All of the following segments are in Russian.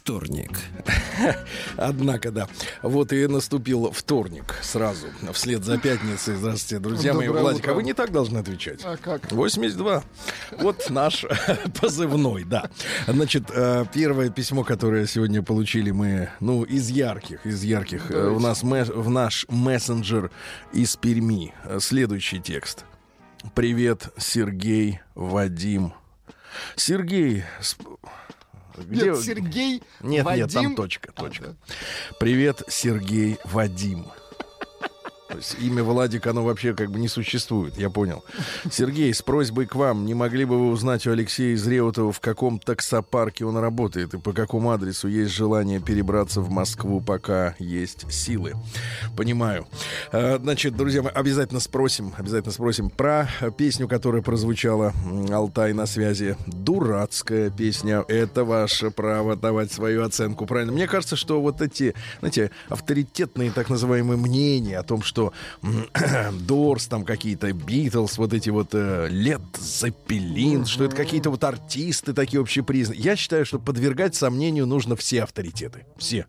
вторник. Однако, да. Вот и наступил вторник сразу, вслед за пятницей. Здравствуйте, друзья мои. Владик, утро. а вы не так должны отвечать. А как? 82. Вот наш позывной, да. Значит, э, первое письмо, которое сегодня получили мы, ну, из ярких, из ярких, э, у нас ме- в наш мессенджер из Перми. Следующий текст. Привет, Сергей, Вадим. Сергей, сп- Нет, Сергей, нет, Вадим. нет, там точка, А, точка. да. Привет, Сергей Вадим. То есть имя Владик, оно вообще как бы не существует, я понял. Сергей, с просьбой к вам, не могли бы вы узнать у Алексея из Реутова, в каком таксопарке он работает и по какому адресу есть желание перебраться в Москву, пока есть силы? Понимаю. А, Значит, друзья, мы обязательно спросим, обязательно спросим про песню, которая прозвучала «Алтай на связи». Дурацкая песня. Это ваше право давать свою оценку, правильно? Мне кажется, что вот эти, знаете, авторитетные так называемые мнения о том, что Дорс, там какие-то Битлз, вот эти вот Лед Зеппелин, что это какие-то вот артисты такие общепризнанные. Я считаю, что подвергать сомнению нужно все авторитеты. Все.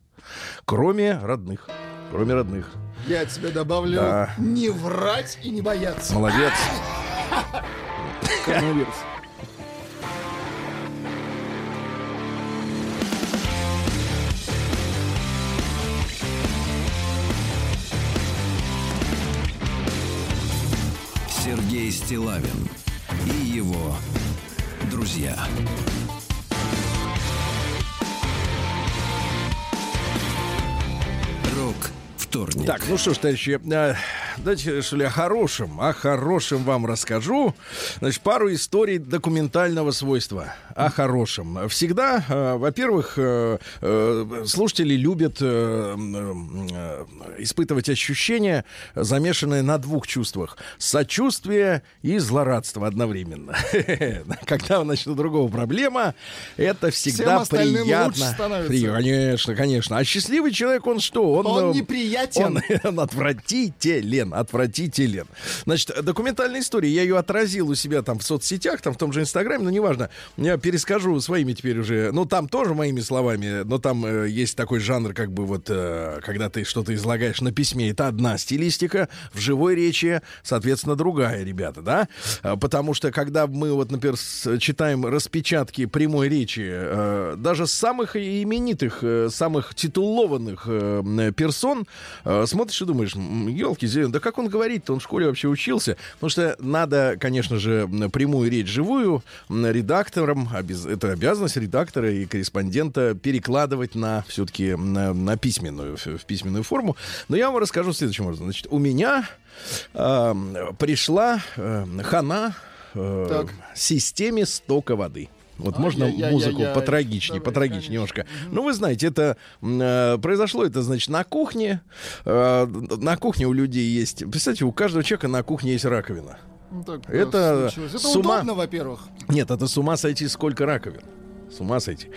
Кроме родных. Кроме родных. Я от тебя добавлю Да. не врать и не бояться. Молодец. Коронавирус. Сергей Стилавин и его друзья. Рок вторник. Так, ну что ж, товарищи, э, давайте, что ли, о хорошем, о хорошем вам расскажу. Значит, пару историй документального свойства о хорошем. Всегда, э, во-первых, э, э, слушатели любят э, э, испытывать ощущения, замешанные на двух чувствах. Сочувствие и злорадство одновременно. Когда, у другого проблема, это всегда приятно. При- Конечно, конечно. А счастливый человек, он что? Он, Он неприятен. он, он отвратителен, отвратителен. Значит, документальная история, я ее отразил у себя там в соцсетях, там в том же Инстаграме, но неважно. Я перескажу своими теперь уже, ну там тоже моими словами, но там э, есть такой жанр, как бы вот, э, когда ты что-то излагаешь на письме, это одна стилистика, в живой речи, соответственно, другая, ребята, да? А, Потому что, когда мы вот, например, читаем распечатки прямой речи, э, даже самых именитых, э, самых титулованных э, персон, э, смотришь и думаешь, елки да как он говорит-то, он в школе вообще учился. Потому что надо, конечно же, прямую речь живую м, редакторам, обяз- это обязанность редактора и корреспондента перекладывать на все-таки на, на письменную, в, в письменную форму. Но я вам расскажу следующим образом. Значит, у меня э, пришла э, хана э, Так. системе стока воды. Вот можно Ай-яй-яй-яй-яй. музыку потрагичнее, Давай, потрагичнее конечно. немножко. Ну, вы знаете, это э, произошло это, значит, на кухне. Э, на кухне у людей есть... Представьте, у каждого человека на кухне есть раковина. Ну, так, Это случилось. Это с ума- удобно, во-первых. Нет, это с ума сойти, сколько раковин. С ума сойти.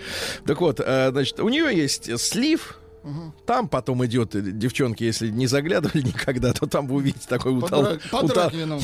Так вот, э, значит, у нее есть слив. Там потом идет, э, девчонки, если не заглядывали никогда, то там вы увидите такой утол... утол-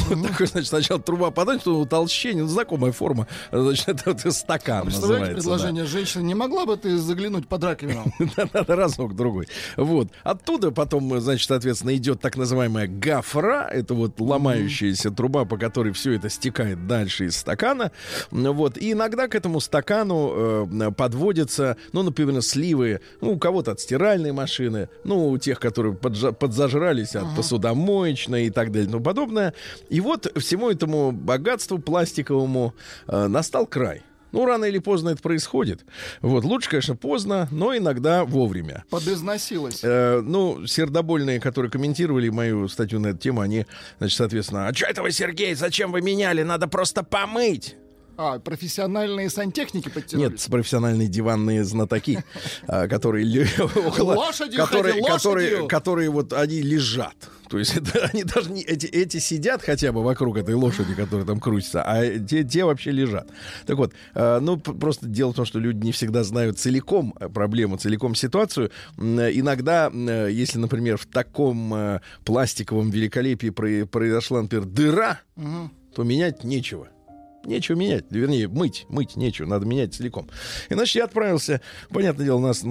такой, значит, сначала труба подать, потом утолщение, ну, знакомая форма. Значит, это, вот стакан Представляете называется. да. предложение женщины? Не могла бы ты заглянуть под раковину? Надо разок другой. Вот. Оттуда потом, значит, соответственно, идет так называемая гафра. Это вот ломающаяся труба, по которой все это стекает дальше из стакана. Вот. И иногда к этому стакану э, подводятся, ну, например, сливы, ну, у кого-то от стиральной машины, ну, у тех, которые поджа- подзажрались от посудомоечной и так далее и тому подобное. И вот всему этому богатству пластиковому э, настал край. Ну, рано или поздно это происходит. Вот, лучше, конечно, поздно, но иногда вовремя. Подизносилась. Э, ну, сердобольные, которые комментировали мою статью на эту тему, они, значит, соответственно, а что это вы, Сергей, зачем вы меняли? Надо просто помыть. А, профессиональные сантехники подтянулись? Нет, профессиональные диванные знатоки, а, которые около... Которые, которые, вот они лежат. То есть это, они даже не, эти, эти сидят хотя бы вокруг этой лошади, которая там крутится, а те, те вообще лежат. Так вот, э, ну просто дело в том, что люди не всегда знают целиком э, проблему, целиком ситуацию. Э, Иногда, э, если, например, в таком э, пластиковом великолепии про- произошла, например, дыра, то менять нечего. Нечего менять, вернее, мыть, мыть нечего, надо менять целиком. Иначе я отправился, понятное дело, у нас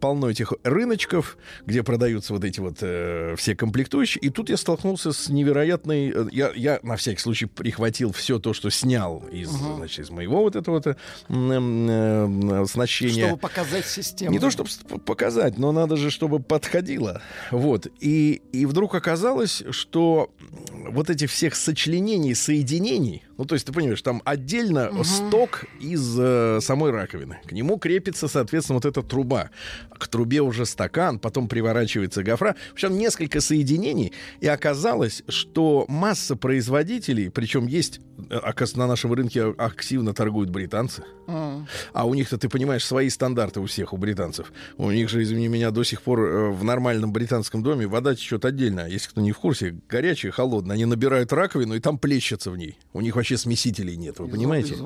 полно этих рыночков, где продаются вот эти вот э, все комплектующие, и тут я столкнулся с невероятной... э, я, я на всякий случай прихватил все то, что снял из, значит, из моего вот этого вот, э, э, оснащения. Чтобы показать систему. Не то, чтобы показать, но надо же, чтобы подходило. Вот. И, и вдруг оказалось, что вот этих всех сочленений, соединений, ну, то есть, ты понимаешь, там отдельно сток из э, самой раковины. К нему крепится, соответственно, вот эта труба. К трубе уже стакан, потом приворачивается гофра. В общем, несколько соединений. И оказалось, что масса производителей, причем есть, э, оказывается, на нашем рынке активно торгуют британцы. М. А у них-то, ты понимаешь, свои стандарты у всех, у британцев. У них же, извини меня, до сих пор э, в нормальном британском доме вода течет отдельно. Если кто не в курсе, горячая, холодная. Они набирают раковину и там плещется в ней. У них вообще смесителей нет, вы понимаете?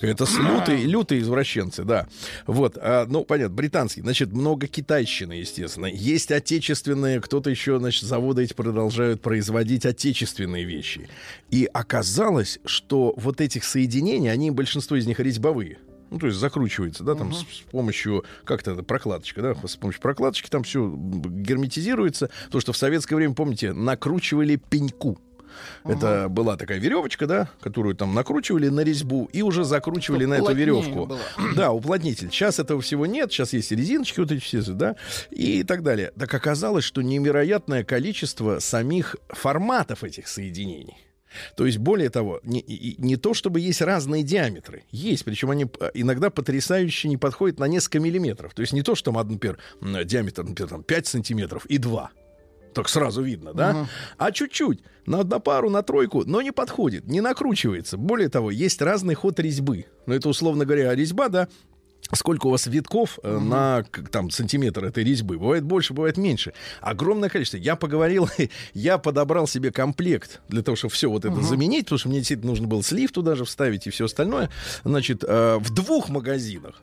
Это лютые, лютые извращенцы, да. Вот, а, ну, понятно, британский. Значит, много китайщины, естественно. Есть отечественные, кто-то еще, значит, заводы эти продолжают производить отечественные вещи. И оказалось, что вот этих соединений, они, большинство из них резьбовые. Ну, то есть закручивается, да, там с, с помощью, как-то это, прокладочка, да, с помощью прокладочки там все герметизируется. То, что в советское время, помните, накручивали пеньку. Это была такая веревочка, да, которую там накручивали на резьбу и уже закручивали на эту веревку. было. Да, уплотнитель. Сейчас этого всего нет, сейчас есть резиночки вот эти все, да, и так далее. Так оказалось, что невероятное количество самих форматов этих соединений. То есть, более того, не, не то чтобы есть разные диаметры. Есть, причем они э, иногда потрясающе не подходят на несколько миллиметров. То есть не то, что там, например, диаметр, например, там, 5 сантиметров и 2. Так сразу видно, да? А чуть-чуть, на, на пару, на тройку, но не подходит, не накручивается. Более того, есть разный ход резьбы. Ну, это, условно говоря, резьба, да, Сколько у вас витков э, на там сантиметр этой резьбы? Бывает больше, бывает меньше. Огромное количество. Я поговорил, я подобрал себе комплект для того, чтобы все вот это заменить, потому что мне действительно нужно было слив туда же вставить и все остальное. Значит, э, в двух магазинах.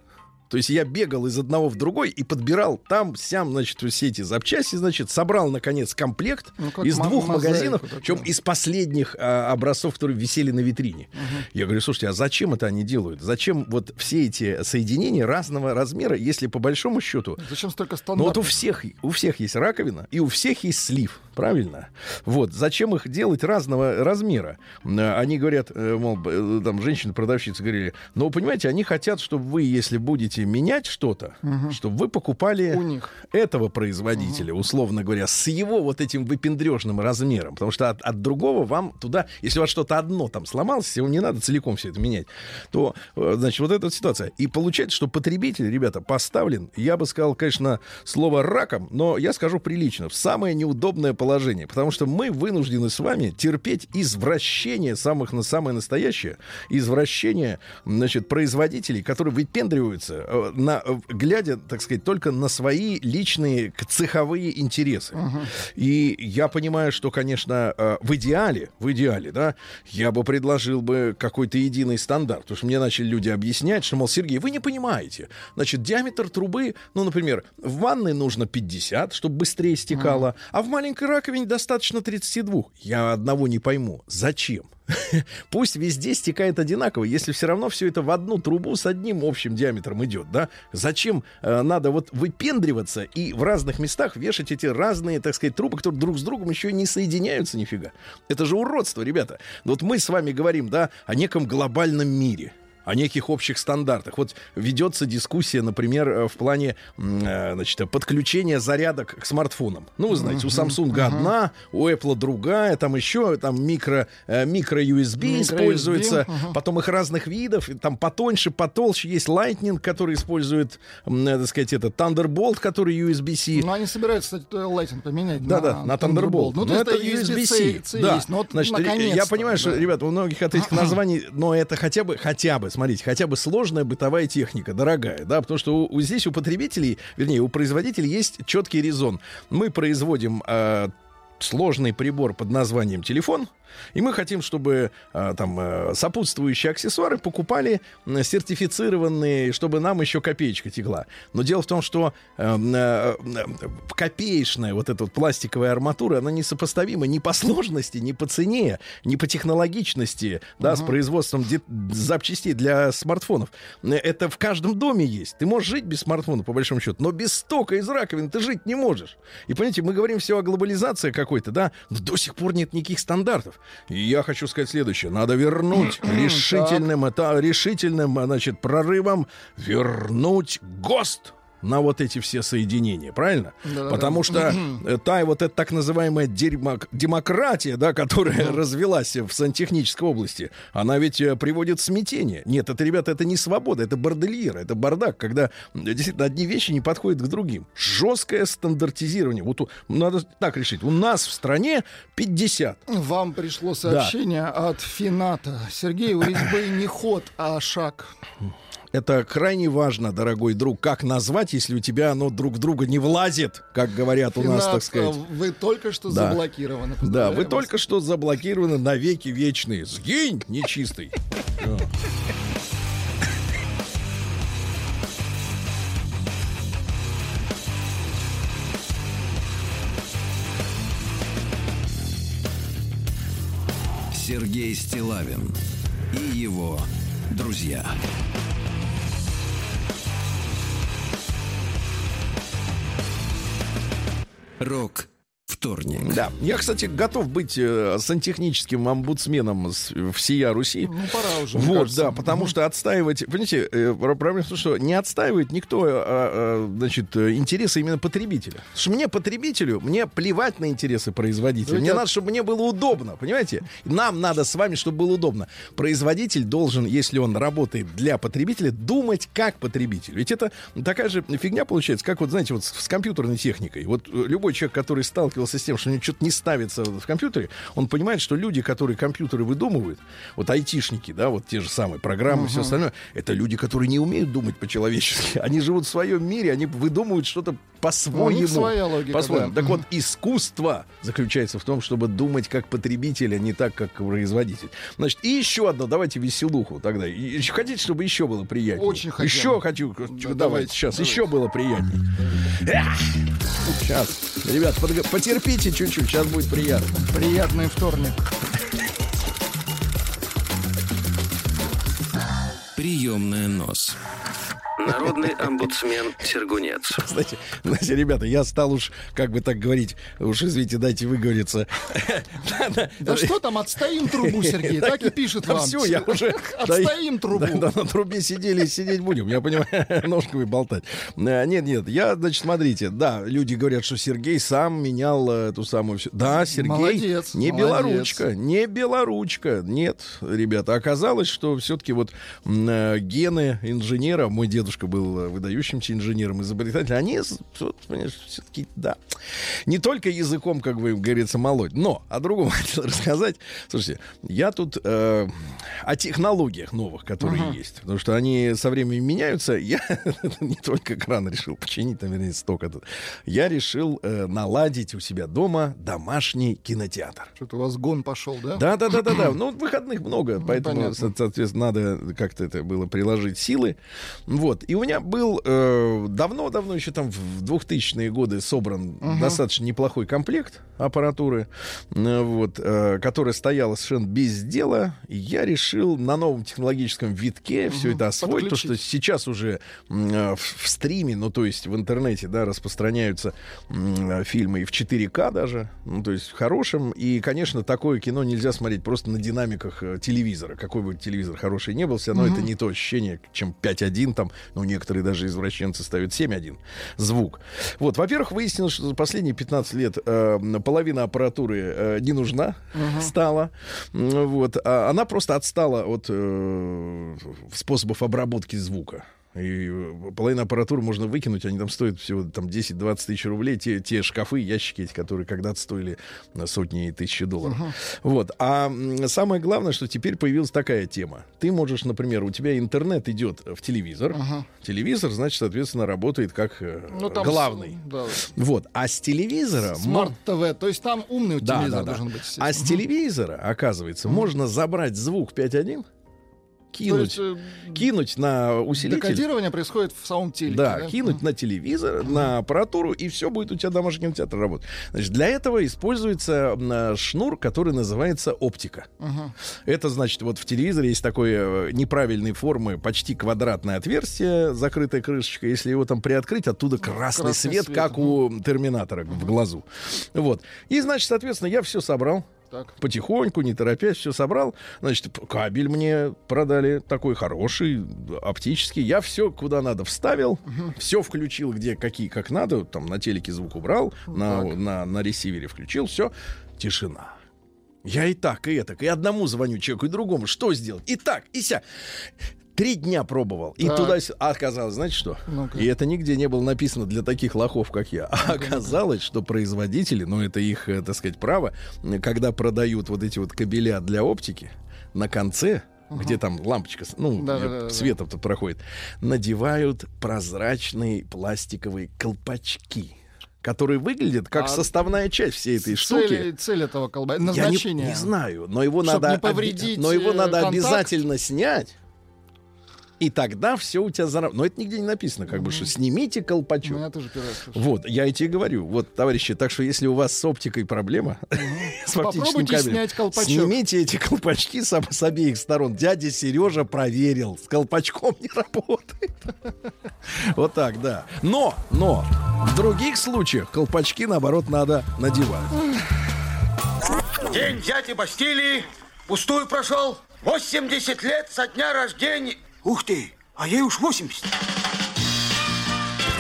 То есть я бегал из одного в другой и подбирал там, сям, значит, все эти запчасти, значит, собрал, наконец, комплект Ну, из двух магазинов, причем из последних а, образцов, которые висели на витрине. Я говорю, слушайте, а зачем это они делают? Зачем вот все эти соединения разного размера, если по большому счету Зачем столько ну вот у стандартов? всех, у всех есть раковина, и у всех есть слив, правильно? Вот, зачем их делать разного размера? Они говорят, э, мол, э, там, женщины-продавщицы говорили, ну, понимаете, они хотят, чтобы вы, если будете менять что-то, чтобы вы покупали У них. этого производителя, условно говоря, с его вот этим выпендрежным размером. Потому что от, от другого вам туда, если у вас что-то одно там сломалось, его не надо целиком все это менять, то, э, значит, вот эта вот ситуация. И получается, что потребитель, ребята, поставлен, я бы сказал, конечно, слово раком, но я скажу прилично, в самое неудобное положение. Потому что мы вынуждены с вами терпеть извращение самых на самое настоящее, извращение, значит, производителей, которые выпендриваются, на, э, глядя, так сказать, только на свои личные цеховые интересы. И я понимаю, что, конечно, э, в идеале, в идеале, да, я бы предложил бы какой-то единый стандарт. Потому что мне начали люди объяснять, что, мол, Сергей, вы не понимаете. Значит, диаметр трубы, ну, например, в ванной нужно 50, чтобы быстрее стекало, а в маленькой раковине достаточно 32. Я одного не пойму. Зачем? Пусть везде стекает одинаково, если все равно все это в одну трубу с одним общим диаметром идет, да? Зачем э, надо вот выпендриваться и в разных местах вешать эти разные, так сказать, трубы, которые друг с другом еще не соединяются нифига? Это же уродство, ребята. Вот мы с вами говорим, да, о неком глобальном мире. О неких общих стандартах. Вот ведется дискуссия, например, э, в плане э, значит, подключения зарядок к смартфонам. Ну, вы знаете, у Samsung одна, у Apple другая, там еще там микро, э, микро USB используется, потом их разных видов, там потоньше, потолще. Есть Lightning, который использует, так сказать, это Thunderbolt, который USB-C. Ну, они собираются, кстати, Lightning поменять да, на, да, на Thunderbolt. Thunderbolt. Ну, ну это USB-C. USB да. Есть, но вот Значит, я понимаю, да. что, ребята, у многих от этих названий, но это хотя бы, хотя бы, смотрите, хотя бы сложная бытовая техника, дорогая, да, потому что у, у, здесь у потребителей, вернее, у производителей есть четкий резон. Мы производим э, сложный прибор под названием телефон, и мы хотим, чтобы а, там а, сопутствующие аксессуары покупали сертифицированные, чтобы нам еще копеечка текла. Но дело в том, что а, копеечная вот эта вот пластиковая арматура, она несопоставима ни по сложности, ни по цене, ни по технологичности, да, uh-huh. с производством запчастей для смартфонов. Это в каждом доме есть. Ты можешь жить без смартфона, по большому счету, но без стока из раковины ты жить не можешь. И понимаете, мы говорим все о глобализации какой-то, да, но до сих пор нет никаких стандартов. И я хочу сказать следующее. Надо вернуть решительным, это, решительным значит, прорывом вернуть ГОСТ на вот эти все соединения, правильно? Да, Потому да. что э, та вот эта так называемая демократия, да, которая развелась в сантехнической области, она ведь э, приводит в смятение. Нет, это, ребята, это не свобода, это бордельер, это бардак, когда действительно одни вещи не подходят к другим. Жесткое стандартизирование. Вот надо так решить. У нас в стране 50. Вам пришло сообщение да. от Фината. Сергей, у резьбы не ход, а шаг. Это крайне важно, дорогой друг, как назвать, если у тебя оно друг в друга не влазит, как говорят у нас, так сказать. Вы только что да. заблокированы. Да, вы вас. только что заблокированы на веки вечные. Сгинь, нечистый. Сергей Стилавин и его друзья. Рок вторник. Да. Я, кстати, готов быть э, сантехническим омбудсменом с, всея Руси. Ну, пора уже. Вот, кажется. да, потому что отстаивать... Понимаете, э, проблема в том, что не отстаивает никто, а, а, значит, интересы именно потребителя. Потому что мне, потребителю, мне плевать на интересы производителя. Мне надо, чтобы мне было удобно, понимаете? Нам надо с вами, чтобы было удобно. Производитель должен, если он работает для потребителя, думать как потребитель. Ведь это такая же фигня получается, как вот, знаете, вот с компьютерной техникой. Вот э, любой человек, который сталкивался сталкивался с тем, что у него что-то не ставится в компьютере, он понимает, что люди, которые компьютеры выдумывают, вот айтишники, да, вот те же самые программы, uh-huh. все остальное, это люди, которые не умеют думать по-человечески. Они живут в своем мире, они выдумывают что-то по-своему. Ну, своя логика, по-своему. Да. Так вот, искусство заключается в том, чтобы думать как потребитель, а не так, как производитель. Значит, и еще одно, давайте веселуху тогда. И, хотите, чтобы еще было приятнее? Очень хочу. Еще хочу. Да, давайте, давайте сейчас, давайте. еще было приятнее. Сейчас. Ребят, под, потерпите чуть-чуть, сейчас будет приятно. Приятный вторник. Приемная нос. Народный омбудсмен Сергунец. Знаете, знаете, ребята, я стал уж, как бы так говорить, уж извините, дайте выговориться. Да что там, отстоим трубу, Сергей, так и пишет вам. Все, я уже... Отстоим трубу. Да, на трубе сидели, сидеть будем, я понимаю, ножками болтать. Э, нет, нет, я, значит, смотрите, да, люди говорят, что Сергей сам менял эту самую... Да, Сергей не белоручка, не белоручка. Нет, ребята, оказалось, что все-таки вот э, гены инженера, мой дед дедушка был э, выдающимся инженером, изобретателем, они все-таки, да, не только языком, как бы говорится, молоть, но о другом хотел рассказать. Слушайте, я тут э, о технологиях новых, которые uh-huh. есть, потому что они со временем меняются. Я не только кран решил починить, там, вернее, сток этот. Я решил э, наладить у себя дома домашний кинотеатр. Что-то у вас гон пошел, да? Да, да, да, да, да. Ну, выходных много, ну, поэтому, понятно. соответственно, надо как-то это было приложить силы. Вот. Вот. И у меня был э, давно-давно, еще там в 2000-е годы собран uh-huh. достаточно неплохой комплект аппаратуры, э, вот, э, которая стояла совершенно без дела. И я решил на новом технологическом витке uh-huh. все это освоить, то что сейчас уже э, в, в стриме, ну то есть в интернете, да, распространяются э, фильмы и в 4К даже, ну то есть в хорошем. И, конечно, такое кино нельзя смотреть просто на динамиках э, телевизора. Какой бы телевизор хороший не был, все равно uh-huh. это не то ощущение, чем 5.1 там, ну некоторые даже извращенцы ставят 7.1 звук. Вот, во-первых, выяснилось, что за последние 15 лет э, половина аппаратуры э, не нужна uh-huh. стала. Вот, а она просто отстала от э, способов обработки звука. И э, половина аппаратуры можно выкинуть, они там стоят всего там 10-20 тысяч рублей. Те, те шкафы, ящики эти, которые когда-то стоили сотни и тысячи долларов. Uh-huh. Вот. А самое главное, что теперь появилась такая тема. Ты можешь, например, у тебя интернет идет в телевизор. Uh-huh. Телевизор, значит, соответственно, работает как э, ну, там главный. С, да. Вот. А с телевизора... Smart TV. То есть там умный да, телевизор да, да. должен быть. А с телевизора, оказывается, uh-huh. можно забрать звук 5.1 кинуть, есть, э, кинуть на усилитель. Декодирование происходит в самом телеке. Да, да? кинуть на телевизор, на аппаратуру, и все будет у тебя домашний кинотеатр работать. Значит, для этого используется э, шнур, который называется оптика. э Это значит, вот в телевизоре есть такое э, неправильной формы, почти квадратное отверстие, закрытая крышечка. Если его там приоткрыть, оттуда красный, красный свет, свет, как у терминатора э в глазу. Вот. И, значит, соответственно, я все собрал. Так. Потихоньку, не торопясь, все собрал. Значит, кабель мне продали такой хороший, оптический. Я все куда надо вставил, угу. все включил, где какие как надо. Там на телеке звук убрал, на, на, на ресивере включил, все. Тишина. Я и так, и это, и одному звоню человеку, и другому. Что сделать? И так, и ся. Три дня пробовал. И так. туда а оказалось, знаете что? ну -ка. И это нигде не было написано для таких лохов, как я. А оказалось, что производители, ну это их, э, так сказать, право, когда продают вот эти вот кабеля для оптики, на конце Uh-huh. где там лампочка, ну, да, да, да, светом тут проходит, надевают прозрачные пластиковые колпачки которые выглядят как а составная часть всей этой цель, штуки. Цель этого колба... назначение. Я не, не знаю, но его надо, не повредить но его надо контакт. обязательно снять и тогда все у тебя заработает. Но это нигде не написано, как mm-hmm. бы, что снимите колпачок. Ну, я тоже Вот, я и тебе говорю. Вот, товарищи, так что если у вас с оптикой проблема, mm-hmm. с оптическим кабелем, снять колпачок. снимите эти колпачки с, с обеих сторон. Дядя Сережа проверил, с колпачком не работает. Вот так, да. Но, но, в других случаях колпачки, наоборот, надо надевать. День дяди Бастилии пустую прошел. 80 лет со дня рождения. Ух ты, а ей уж 80.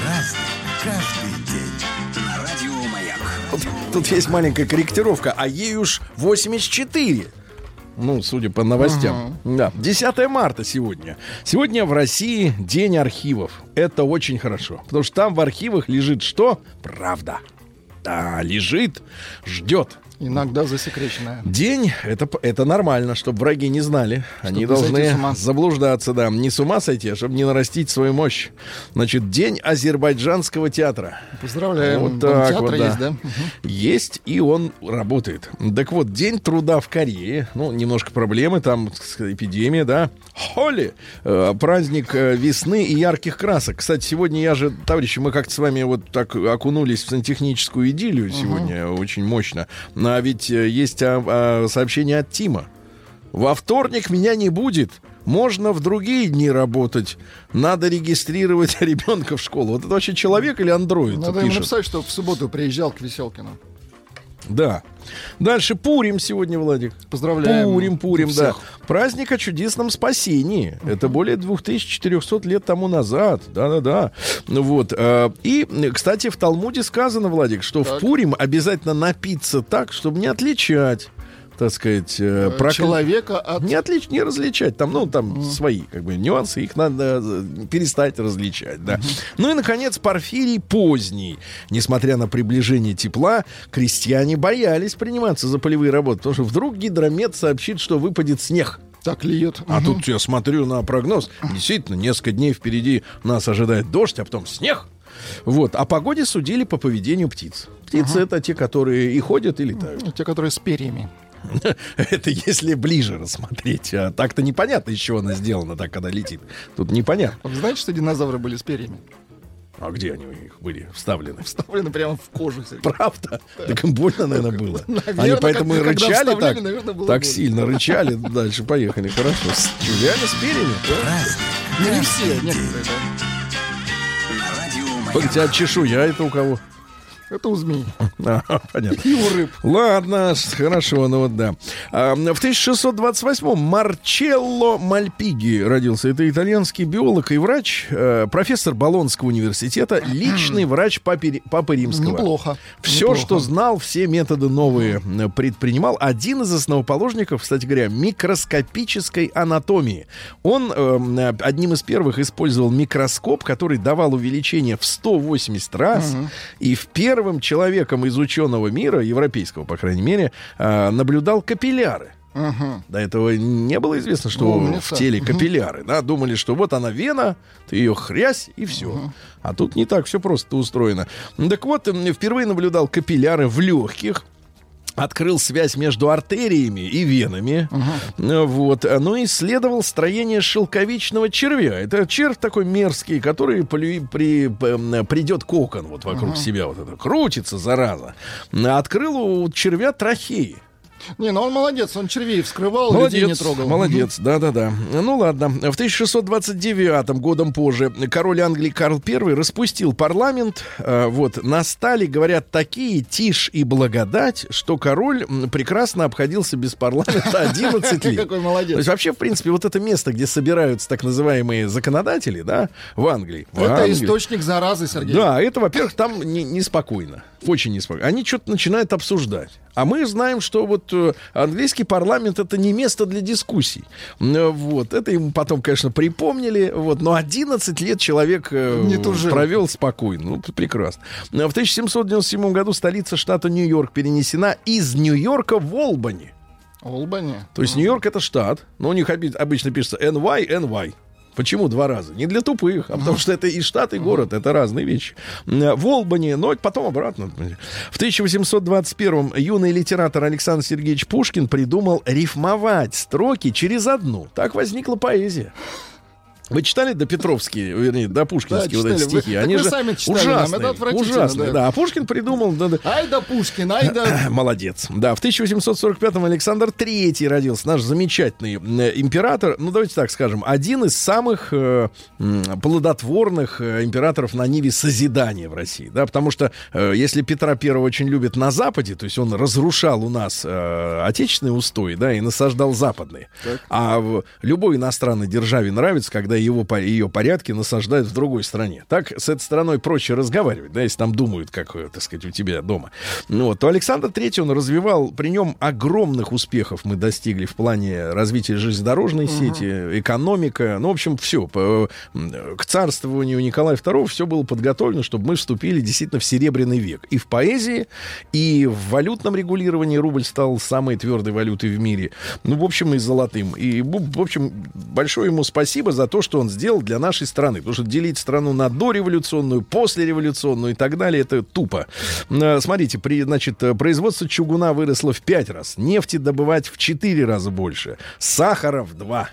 Разный, каждый день. На радио Маяк. Тут, тут есть маленькая корректировка, а ей уж 84. Ну, судя по новостям. Uh-huh. Да. 10 марта сегодня. Сегодня в России день архивов. Это очень хорошо. Потому что там в архивах лежит что? Правда. Да, лежит, ждет. Иногда засекреченная. День это, это нормально, чтобы враги не знали. Чтобы Они должны заблуждаться, да. Не с ума сойти, а чтобы не нарастить свою мощь. Значит, день азербайджанского театра. Поздравляем. Вот так театр вот, да. есть, да? Угу. Есть, и он работает. Так вот, день труда в Корее. Ну, немножко проблемы, там эпидемия, да. Холли. Э, праздник э, весны и ярких красок. Кстати, сегодня я же, товарищи, мы как-то с вами вот так окунулись в сантехническую идиллию сегодня угу. очень мощно. А ведь э, есть а, а, сообщение от Тима. Во вторник меня не будет. Можно в другие дни работать. Надо регистрировать ребенка в школу. Вот это вообще человек или андроид? Надо ему написать, что в субботу приезжал к Веселкину. Да. Дальше Пурим сегодня, Владик. Поздравляем. Пурим, Пурим, да. Праздник о чудесном спасении. Uh-huh. Это более 2400 лет тому назад. Да-да-да. Вот. Э, и, кстати, в Талмуде сказано, Владик, что так. в Пурим обязательно напиться так, чтобы не отличать так сказать, э, э, про человека от... Не отлич, не различать, там, ну, там mm. свои, как бы, нюансы, их надо э, перестать различать, да. Mm-hmm. Ну и, наконец, Порфирий поздний. Несмотря на приближение тепла, крестьяне боялись приниматься за полевые работы, потому что вдруг гидромет сообщит, что выпадет снег. Так льет. А угу. тут я смотрю на прогноз. Действительно, несколько дней впереди нас ожидает дождь, а потом снег. Вот. О погоде судили по поведению птиц. Птицы uh это те, которые и ходят, и летают. Те, которые с перьями. Это если ближе рассмотреть. А так-то непонятно, из чего она сделана, так, когда летит. Тут непонятно. Вы знаете, что динозавры были с перьями? А где они у них были вставлены? Вставлены прямо в кожу. Сергей. Правда? Так им больно, наверное, было. Наверное, Они поэтому и как- когда рычали так, наверное, так больно. сильно рычали. Дальше поехали. Хорошо. С- Реально с перьями? Ну, не все, некоторые, да. Погодите, а чешуя это у кого? Это у змей. А, понятно. И у рыб. Ладно, хорошо, ну вот да. А, в 1628-м Марчелло Мальпиги родился. Это итальянский биолог и врач, э, профессор Болонского университета, личный врач папи, Папы Римского. Неплохо. Все, Неплохо. что знал, все методы новые э, предпринимал. Один из основоположников, кстати говоря, микроскопической анатомии. Он э, одним из первых использовал микроскоп, который давал увеличение в 180 раз. И в первым человеком из ученого мира, европейского, по крайней мере, э, наблюдал капилляры. Мгм. До этого не было известно, что Умница. в теле капилляры. Да, думали, что вот она вена, ты ее хрясь и все. А тут не так все просто устроено. Так вот, впервые наблюдал капилляры в легких. Открыл связь между артериями и венами. Э, Вот. Ну, исследовал строение шелковичного червя. Это червь такой мерзкий, который при, при- п- придет кокон вот вокруг себя. Вот это. Крутится, зараза. Открыл у червя трахеи. Не, ну он молодец, он червей вскрывал, людей не Молодец, трогал. молодец, да-да-да. Ну ладно, в 1629 годом позже король Англии Карл I распустил парламент. Э, Вот, настали, говорят, такие тишь и благодать, что король прекрасно обходился без парламента 11 лет. Какой То молодец. есть вообще, в принципе, вот это место, где собираются так называемые законодатели, да, в Англии. в Это Англии. источник заразы, Сергей. Да, это, во-первых, там не- неспокойно. Очень неспокойно. Они что-то начинают обсуждать. А мы знаем, что вот э, английский парламент это не место для дискуссий. Вот. Это ему потом, конечно, припомнили. Вот. Но 11 лет человек э, Не провел спокойно. Ну, прекрасно. Э, В 1797 году столица штата Нью-Йорк перенесена из Нью-Йорка в Олбани. Олбани. То есть Нью-Йорк это штат, но у них обычно пишется NY, NY. Почему два раза? Не для тупых, а потому что это и штат, и город, это разные вещи. В Олбани, но потом обратно. В 1821-м юный литератор Александр Сергеевич Пушкин придумал рифмовать строки через одну. Так возникла поэзия. Вы читали до Петровские, вернее, до Пушкинские Да, вот эти. Вы- стихи? так Они вы же сами читали ужасные, ужасные, да. да. А Пушкин придумал... да, да, Ай да Пушкин, ай да... Молодец. Да, в 1845-м Александр III родился, наш замечательный э, император. Ну, давайте так скажем, один из самых э, плодотворных э, императоров на ниве созидания в России. Да, потому что э, если Петра I очень любят на Западе, то есть он разрушал у нас э, отечественные устои, да, и насаждал западные. А в любой иностранной державе нравится, когда его, по- ее порядки насаждают в другой стране. Так с этой страной проще разговаривать, да, если там думают, как, э, так сказать, у тебя дома. Ну, вот, то Александр III, он развивал, при нем огромных успехов мы достигли в плане развития железнодорожной сети, экономика, ну, в общем, все. К царствованию Николая II все было подготовлено, чтобы мы вступили действительно в серебряный век. И в поэзии, и в валютном регулировании рубль стал самой твердой валютой в мире. Ну, в общем, и золотым. И, в общем, большое ему спасибо за то, что он сделал для нашей страны. Потому что делить страну на дореволюционную, послереволюционную и так далее, это тупо. Э, Смотрите, при, значит, э, производство чугуна выросло в 5 раз, нефти добывать в 4 раза больше, сахара в 2.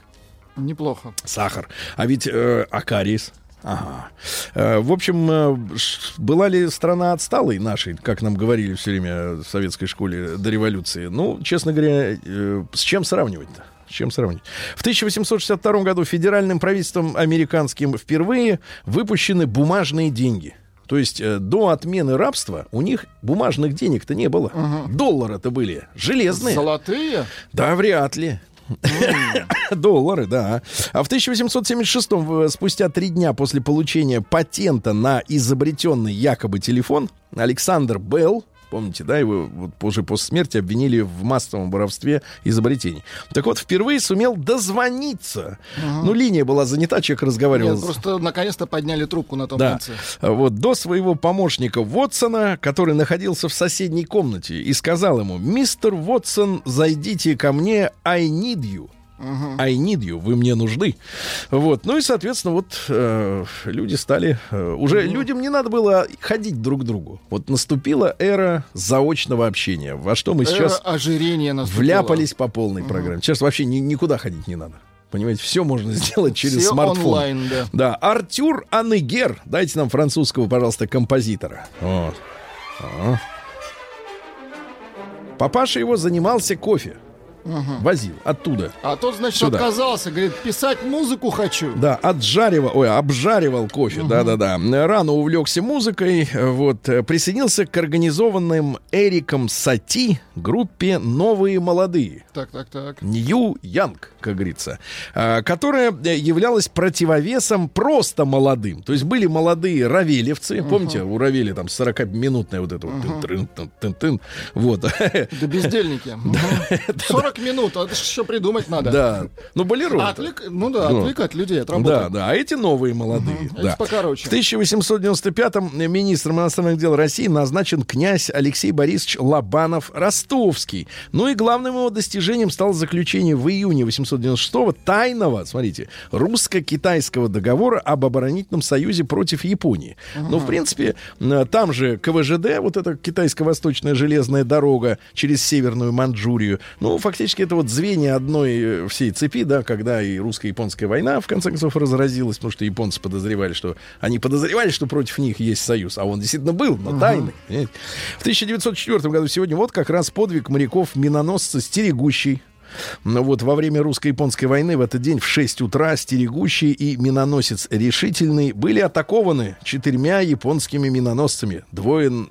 Неплохо. Сахар. А ведь э, акарис. Ага. Э, в общем, была ли страна отсталой нашей, как нам говорили все время в советской школе до революции? Ну, честно говоря, с чем сравнивать-то? С чем сравнить? В 1862 году федеральным правительством американским впервые выпущены бумажные деньги. То есть э, до отмены рабства у них бумажных денег-то не было. Доллары-то были железные. Золотые? Да, вряд ли. Доллары, да. А в 1876-м, спустя три дня после получения патента на изобретенный якобы телефон, Александр Белл, помните, да, его вот позже после смерти обвинили в массовом воровстве изобретений. Так вот, впервые сумел дозвониться. Ну, линия была занята, человек разговаривал. Нет, просто наконец-то подняли трубку на том да. конце. Вот до своего помощника Вотсона, который находился в соседней комнате, и сказал ему: Мистер Вотсон, зайдите ко мне, I need you. I need you, вы мне нужны. Вот. Ну и, соответственно, вот э, люди стали... Э, уже людям не надо было ходить друг к другу. Вот наступила эра заочного общения, во что мы сейчас наступила. вляпались по полной программе. Сейчас вообще ни- никуда ходить не надо. Понимаете, все можно сделать через Все смартфон. онлайн, да. Да, Артюр Анегер. Дайте нам французского, пожалуйста, композитора. Вот. Ага. Папаша его занимался кофе. Возил оттуда. А тот, значит, Сюда. отказался, говорит, писать музыку хочу. Да, отжаривал, ой, обжаривал кофе, да-да-да. Рано увлекся музыкой, вот, э, присоединился к организованным Эриком Сати группе «Новые молодые». Так, так, так. Нью Янг, как говорится, а, которая э, являлась противовесом просто молодым. То есть были молодые равелевцы, помните, у Равели там 40-минутная вот эта вот тын-трын, тын-тын-тын. вот. Да бездельники. Мгм. 40 минут, а это еще придумать надо. Да, ну болеро. Отвлек, ну да, Ну. отвлекать людей от Да, работы. да, а эти новые молодые. Эти да. покороче. В 1895-м министром иностранных дел России назначен князь Алексей Борисович Лобанов-Ростовский. Ну и главным его достижением стало заключение в июне 896-го тайного, смотрите, русско-китайского договора об оборонительном союзе против Японии. Ну, в принципе, там же КВЖД, вот эта китайско-восточная железная дорога через Северную Манчжурию, ну, фактически это вот звенья одной э, всей цепи, да, когда и русско-японская война, в конце концов, разразилась, потому что японцы подозревали, что... Они подозревали, что против них есть союз, а он действительно был, но тайный. понимаете. В 1904 году сегодня вот как раз подвиг моряков-миноносца «Стерегущий», ну вот во время русско-японской войны в этот день в 6 утра стерегущий и миноносец решительный были атакованы четырьмя японскими миноносцами. Двое н-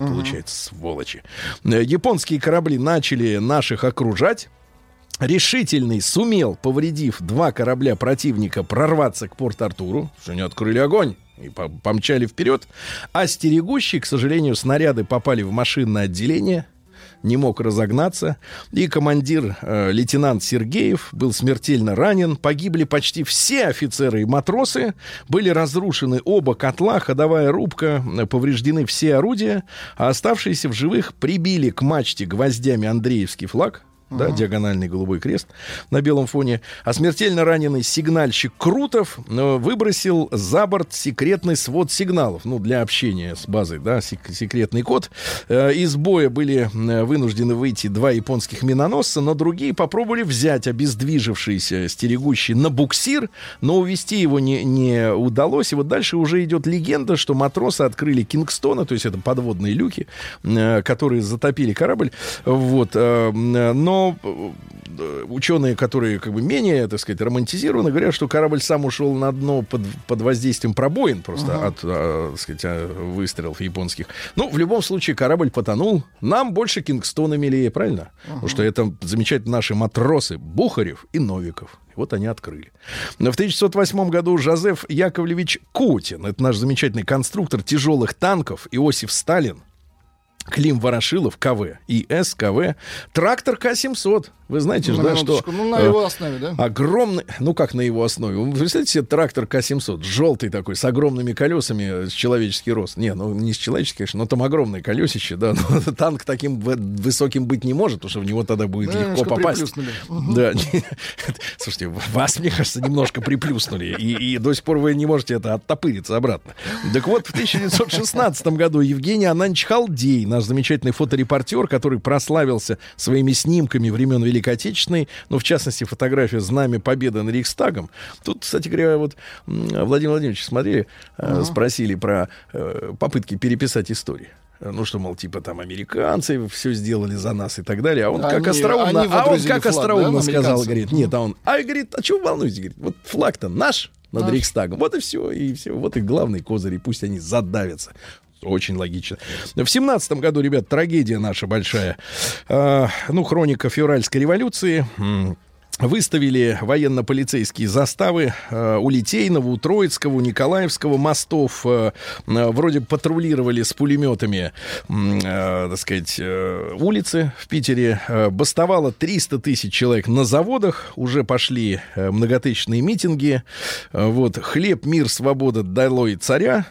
одного, получается, сволочи. Э, Японские корабли начали наших окружать. Решительный сумел, повредив два корабля противника, прорваться к Порт-Артуру, что они открыли огонь и по- помчали вперед. А стерегущий, к сожалению, снаряды попали в машинное отделение, не мог разогнаться. И командир, э, лейтенант Сергеев, был смертельно ранен. Погибли почти все офицеры и матросы. Были разрушены оба котла, ходовая рубка, э, повреждены все орудия. А оставшиеся в живых прибили к мачте гвоздями Андреевский флаг. Да, диагональный голубой крест на белом фоне. А смертельно раненый сигнальщик Крутов э, выбросил за борт секретный свод сигналов. Ну, для общения с базой, да, сек- секретный код. Э, Из боя были э, вынуждены выйти два японских миноносца, но другие попробовали взять обездвижившийся стерегущий на буксир, но увести его не, не удалось. И вот дальше уже идет легенда, что матросы открыли Кингстона, то есть это подводные люки, которые затопили корабль. Вот. э, Но э, ученые, которые как бы менее, так сказать, романтизированы, говорят, что корабль сам ушел на дно под, под воздействием пробоин просто от, э, так сказать, э, выстрелов японских. Ну, в любом случае, корабль потонул. Нам больше Кингстона милее, правильно? Потому что это замечательно наши матросы Бухарев и Новиков. Вот они открыли. Но в 1908 году Жозеф Яковлевич Кутин, это наш замечательный конструктор тяжелых танков, Иосиф Сталин, Клим Ворошилов, КВ и СКВ, трактор К-700. Вы знаете же, На да, что... ну, на э, его основе, да? Огромный, ну как на его основе? Вы представляете себе трактор К-700, желтый такой, с огромными колесами, с человеческий рост. Не, ну не с человеческий, конечно, но там огромное колесище, да. Но танк таким высоким быть не может, потому что в него тогда будет Да, легко попасть. приплюснули. Да. Слушайте, вас, мне кажется, немножко приплюснули. И, и до сих пор вы не можете это оттопыриться обратно. Так вот, в 1916 году Евгений Ананч Халдей, наш замечательный фоторепортер, который прославился своими снимками времен Великой Отечественной, ну, в частности, фотография «Знамя Победы над Рейхстагом». Тут, кстати говоря, вот Владимир Владимирович, смотрели, э, спросили про э, попытки переписать историю. Ну что, мол, типа там американцы все сделали за нас и так далее. А он как Они- остроумно, они а он как флаг, да, остроумно на сказал, говорит, нет, а он, а говорит, а чего вы волнуетесь? Говорит, вот флаг-то наш над. Рейхстагом. Вот и все, и все. Вот и главный козырь, и пусть они задавятся. Очень логично. В семнадцатом году, ребят, трагедия наша большая. А, ну, хроника февральской революции. Выставили военно-полицейские заставы э, у Литейного, у Троицкого, у Николаевского мостов. э, вроде патрулировали с пулеметами, э, так сказать, э, улицы в Питере. Э, бастовало 300 тысяч человек на заводах. Уже пошли э, многотысячные митинги. Э, вот. Хлеб, мир, свобода, долой царя.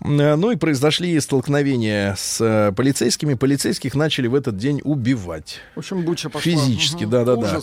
Ну и произошли столкновения с э, полицейскими. Полицейских начали в этот день убивать. В общем, буча пошла. Физически, да-да-да.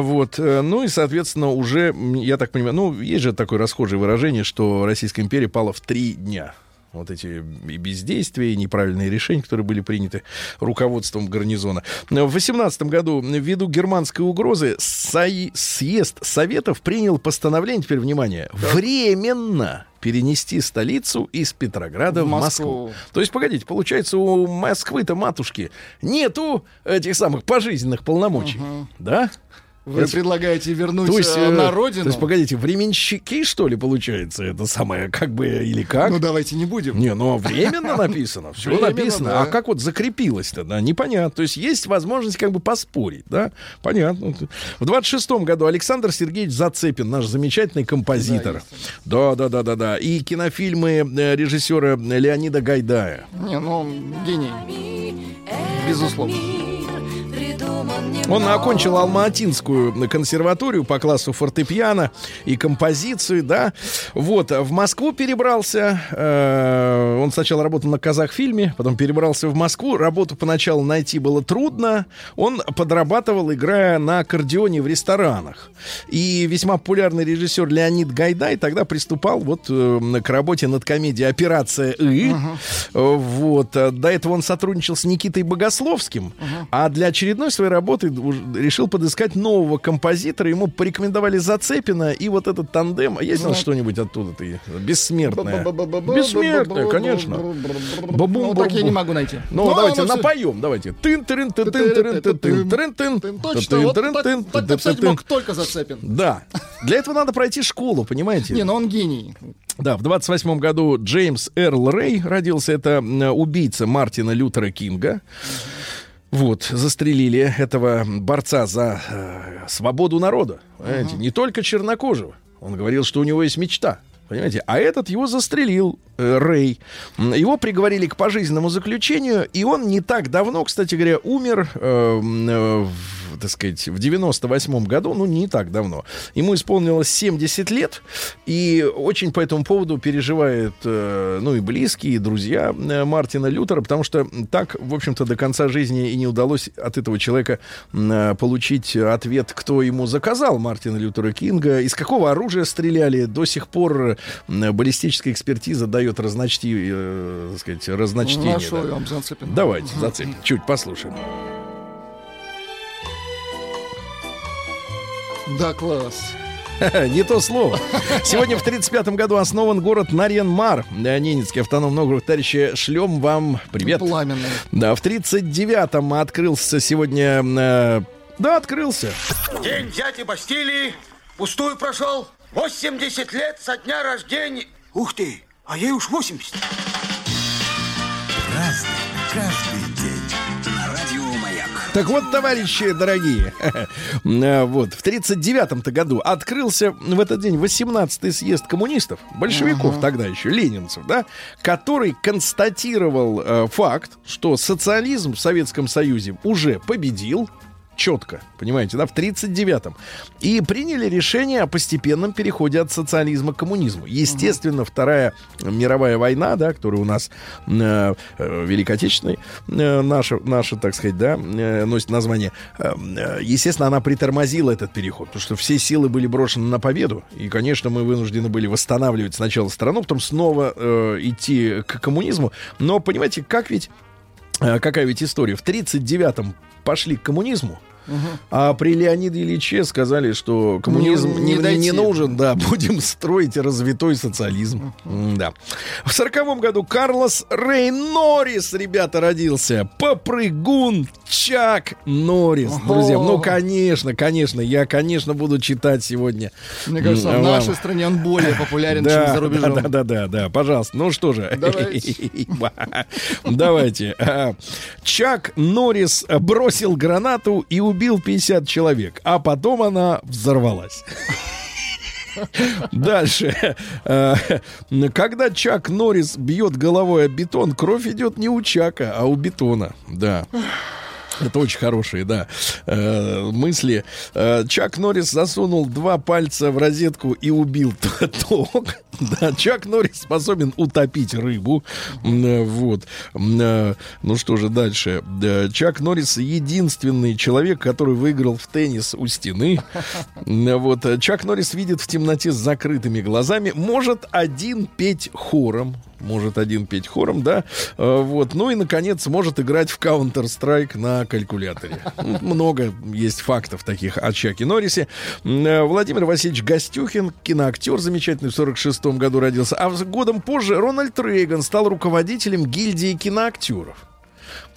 Вот. Э, ну и, соответственно, уже, я так понимаю, ну, есть же такое расхожее выражение, что Российская империя пала в три дня вот эти и бездействия, и неправильные решения, которые были приняты руководством гарнизона. В 18 году, ввиду германской угрозы, съезд Советов принял постановление, теперь внимание, да. временно перенести столицу из Петрограда в, в Москву. Москву. То есть, погодите, получается, у Москвы-то матушки нету этих самых пожизненных полномочий, угу. да? Вы это, предлагаете вернуть то есть, э, на родину? То есть, погодите, временщики, что ли, получается, это самое, как бы, или как? Ну, давайте не будем. Не, ну, временно написано, все написано. А как вот закрепилось-то, да, непонятно. То есть, есть возможность как бы поспорить, да? Понятно. В 26-м году Александр Сергеевич Зацепин, наш замечательный композитор. Да, да, да, да, да. И кинофильмы э, режиссера Леонида Гайдая. Не, ну, гений. Безусловно. Он окончил Алма-Атинскую консерваторию по классу фортепиано и композиции, да. Вот, в Москву перебрался. Э, он сначала работал на казахфильме, потом перебрался в Москву. Работу поначалу найти было трудно. Он подрабатывал, играя на аккордеоне в ресторанах. И весьма популярный режиссер Леонид Гайдай тогда приступал вот э, к работе над комедией «Операция И». Uh-huh. Вот. До этого он сотрудничал с Никитой Богословским. Uh-huh. А для очередной своей работы решил подыскать нового композитора. Ему порекомендовали Зацепина и вот этот тандем. А есть у ну, нас что-нибудь оттуда ты? Бессмертное. Бессмертное, конечно. Ну, так я не могу найти. Ну, давайте напоем. Давайте. Тын тын тын тын тын тын тын тын Точно, вот так написать мог только Зацепин. Да. Для этого надо пройти школу, понимаете? Не, но он гений. Да, в 28 году Джеймс Эрл Рэй родился. Это убийца Мартина Лютера Кинга. Mm-hmm. Вот, застрелили этого борца за э, свободу народа. Понимаете? Uh-huh. Не только чернокожего. Он говорил, что у него есть мечта. Понимаете? А этот его застрелил, э, Рэй. Его приговорили к пожизненному заключению, и он не так давно, кстати говоря, умер э, э, так сказать, в 98-м году, ну, не так давно. Ему исполнилось 70 лет, и очень по этому поводу переживает, э, ну, и близкие, и друзья э, Мартина Лютера, потому что так, в общем-то, до конца жизни и не удалось от этого человека э, получить ответ, кто ему заказал Мартина Лютера Кинга, из какого оружия стреляли. До сих пор баллистическая экспертиза дает разночти, э, так сказать, разночтение. Нашел, да. Давайте, зацепим. Чуть послушаем. Да, класс. Не то слово. Сегодня в 1935 году основан город Нарьян-Мар. Ненецкий автономный округ. Товарищи, шлем вам привет. Пламенный. Да, в 1939-м открылся сегодня... Э, да, открылся. День дяди Бастилии пустую прошел. 80 лет со дня рождения. Ух ты, а ей уж 80. Разный, так вот, товарищи дорогие, вот в 39-м-то году открылся в этот день 18-й съезд коммунистов, большевиков uh-huh. тогда еще, ленинцев, да, который констатировал э, факт, что социализм в Советском Союзе уже победил, четко, понимаете, да, в 1939-м. И приняли решение о постепенном переходе от социализма к коммунизму. Естественно, Вторая мировая война, да, которая у нас э, э, Великой Отечественной, э, наша, наша, так сказать, да, э, носит название, э, э, естественно, она притормозила этот переход, потому что все силы были брошены на победу, и, конечно, мы вынуждены были восстанавливать сначала страну, потом снова э, идти к коммунизму. Но, понимаете, как ведь э, какая ведь история? В 1939-м пошли к коммунизму, а при Леониде Ильиче сказали, что коммунизм не, не, не, не нужен, да, будем строить развитой социализм. Да. В сороковом году Карлос Рей Норрис, ребята, родился. Попрыгун Чак Норрис, друзья. Ну, конечно, конечно, я, конечно, буду читать сегодня. Мне кажется, в нашей стране он более популярен, чем за рубежом. Да, да, да, да, пожалуйста. Ну что же. Давайте. Давайте. А, Чак Норрис бросил гранату и убил убил 50 человек, а потом она взорвалась. Дальше. Э, когда Чак Норрис бьет головой о бетон, кровь идет не у Чака, а у бетона. Да. Это очень хорошие, да, э, мысли. Э, Чак Норрис засунул два пальца в розетку и убил ток. Да, Чак Норрис способен утопить рыбу. Э, вот. Э, ну что же дальше? Э, Чак Норрис единственный человек, который выиграл в теннис у стены. Вот. Чак Норрис видит в темноте с закрытыми глазами. Может один петь хором. Может один петь хором, да. Вот. Ну и, наконец, может играть в Counter-Strike на калькуляторе. Много есть фактов таких о Чаке Норрисе. Владимир Васильевич Гостюхин, киноактер замечательный, в 46 году родился. А годом позже Рональд Рейган стал руководителем гильдии киноактеров.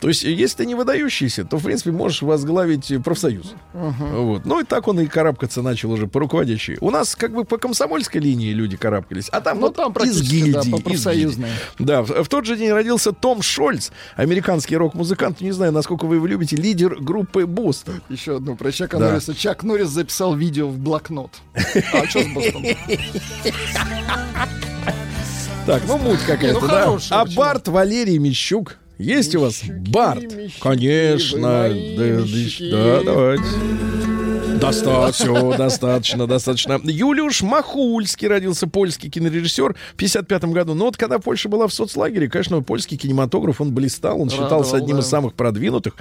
То есть, если ты не выдающийся, то, в принципе, можешь возглавить э, профсоюз. Вот. Ну и так он и карабкаться начал уже по руководящей. У нас как бы по комсомольской линии люди карабкались, а там Ну, вот там из гильдии. да, профсоюзной. Да, в, в тот же день родился Том Шольц, американский рок-музыкант. Не знаю, насколько вы его любите, лидер группы Бостон. Еще одну про Чака Да. Норриса. Чак Норрис записал видео в блокнот. А что с Бостоном? Так, ну муть какая-то, ну, да. А? Барт Валерий Мищук. Есть у вас Барт? Конечно. Да, да, давайте. Достаточно, достаточно, достаточно. Юлиуш Махульский родился, польский кинорежиссер в 55 году. Но вот когда Польша была в соцлагере, конечно, польский кинематограф, он блистал, он считался одним из самых продвинутых.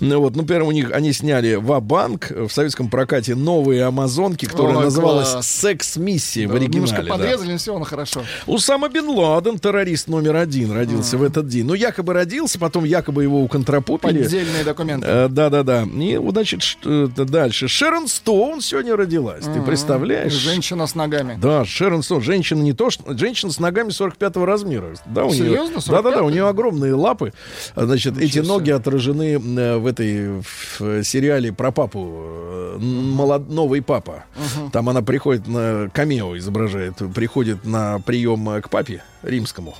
Ну вот, ну, например, у них они сняли Ва-банк в советском прокате «Новые амазонки», которая Ой, называлась. «Секс-миссия» в Да, оригинале. подрезали, все равно хорошо. Усама Бен Ладен, террорист номер один, родился в этот день. Ну, якобы родился, потом якобы его уконтропупили. Поддельные документы. Э, Да-да-да. И, вот, значит, дальше. Шерон Стоун сегодня родилась. Ты представляешь? Женщина с ногами. Да, Шерон Стоун. Женщина не то, что... Женщина с ногами 45 размера. Да, у Серьезно? Нее... Да-да-да, у 45-й? нее огромные лапы. Значит, эти себе. ноги отражены э, в этой в сериале про папу. э, молод- Новый папа. Там она приходит на камео изображает. Приходит на прием э, к папе римскому.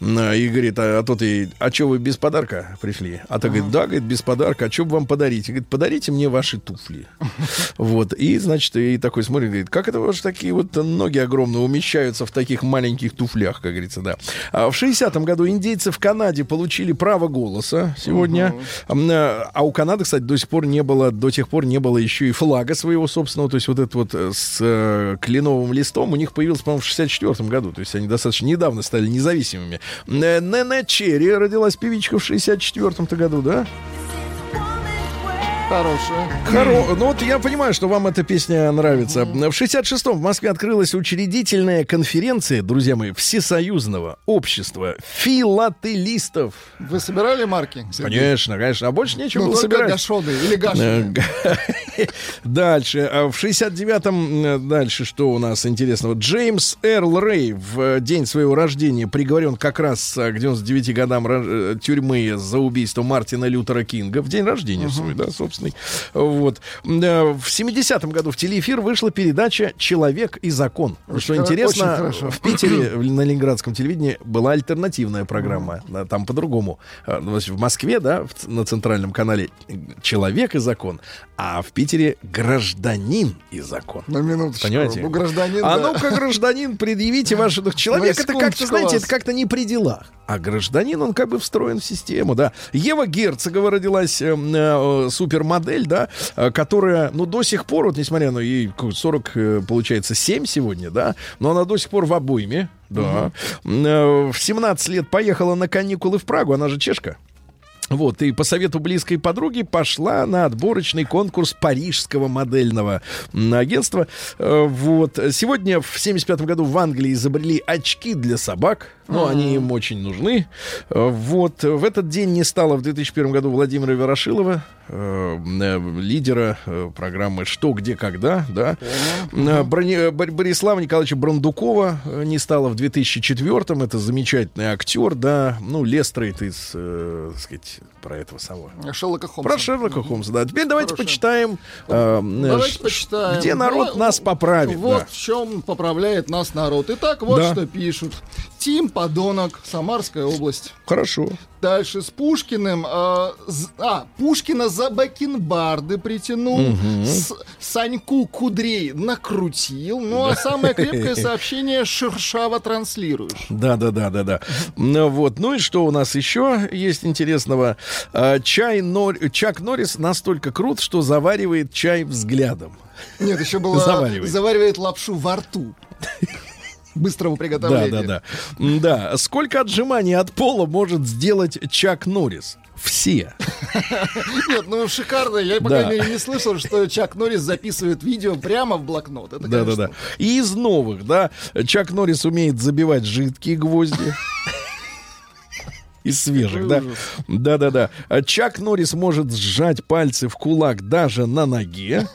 И говорит, а, а тот ей, а что вы без подарка пришли? А то говорит, да, говорит, без подарка, а что бы вам подарить? Говорит, подарите мне ваши туфли. Вот, и, значит, и такой смотрит, говорит, как это ваши такие вот ноги огромные умещаются в таких маленьких туфлях, как говорится, да. А в 60-м году индейцы в Канаде получили право голоса сегодня. М, А у Канады, кстати, до сих пор не было, до тех пор не было еще и флага своего собственного, то есть вот этот вот э, с э, кленовым листом у них появился, по-моему, в 64-м году, то есть они достаточно недавно стали независимыми. Э, Нэна Черри родилась певичка в 64-м-то году, да? Хорошая. Хоро... Ну вот я понимаю, что вам эта песня нравится. В 66-м в Москве открылась учредительная конференция, друзья мои, Всесоюзного общества филателистов. Вы собирали марки? Сергей? Конечно, конечно. А больше нечего Ну, было собирать. гашоды или Э, гаши. Дальше. А В 69-м э, дальше что у нас интересного? Джеймс Эрл Рэй в э, день своего рождения приговорен как раз к 99 годам тюрьмы за убийство Мартина Лютера Кинга. В день рождения свой, да, собственный. Вот. Э, В 70-м году в телеэфир вышла передача «Человек и закон». Очень Что интересно, в Питере на ленинградском телевидении была альтернативная программа. Там по-другому. А, ну, В Москве, да, на центральном канале «Человек и закон», а в Питере «Гражданин и закон». На минуточку. Понимаете? Ну, гражданин, А да. ну-ка, гражданин, предъявите ваши... ну, Человек это как-то, знаете, это как-то не при делах. А гражданин, он как бы встроен в систему, да. Ева Герцогова родилась э, э, супермодель, да, э, которая, ну, до сих пор, вот несмотря на ей какой, 40, э, получается, 7 сегодня, да, но она до сих пор в обойме, да. Э, В 17 лет поехала на каникулы в Прагу, она же чешка. Вот, и по совету близкой подруги пошла на отборочный конкурс парижского модельного агентства. Э, Вот. Сегодня в 75 году в Англии изобрели очки для собак. Ну, они им очень нужны. Э, Вот. В этот день не стало в 2001 году Владимира Ворошилова, э, э, лидера э, программы «Что, где, когда», да. Э, Брони- Бор- Борислава Николаевича Брандукова не стало в 2004-м. Это замечательный актер, да. Ну, Лестрейд из, э, так сказать, про этого самого. Шерлока Холмса. Про Шерлока Холмса, да. Теперь давайте Хорошо. почитаем, э, Давайте ш- почитаем. где народ Давай, нас поправит. Вот да. в чем поправляет нас народ. Итак, вот Да. что пишут. Тим Подонок, Самарская область. Хорошо. Дальше с Пушкиным. э, а, Пушкина за бакенбарды притянул. С- Саньку Кудрей накрутил. Ну, а самое крепкое сообщение шершаво транслируешь. Да, да, да, да, да. Ну вот, ну и что у нас еще есть интересного? А, Чай Нор... Чак Норрис настолько крут, что заваривает чай взглядом. Нет, еще было Заваривает. заваривает лапшу во рту. Быстрого Да, приготовления. да, да. М, Да. Сколько отжиманий от пола может сделать Чак Норрис? Все. Нет, ну шикарно. Я, по Да. крайней мере, не слышал, что Чак Норрис записывает видео прямо в блокнот. Да, да, да. И из новых, да, Чак Норрис умеет забивать жидкие гвозди. Из свежих, да? Да, да, да. Чак Норрис может сжать пальцы в кулак даже на ноге.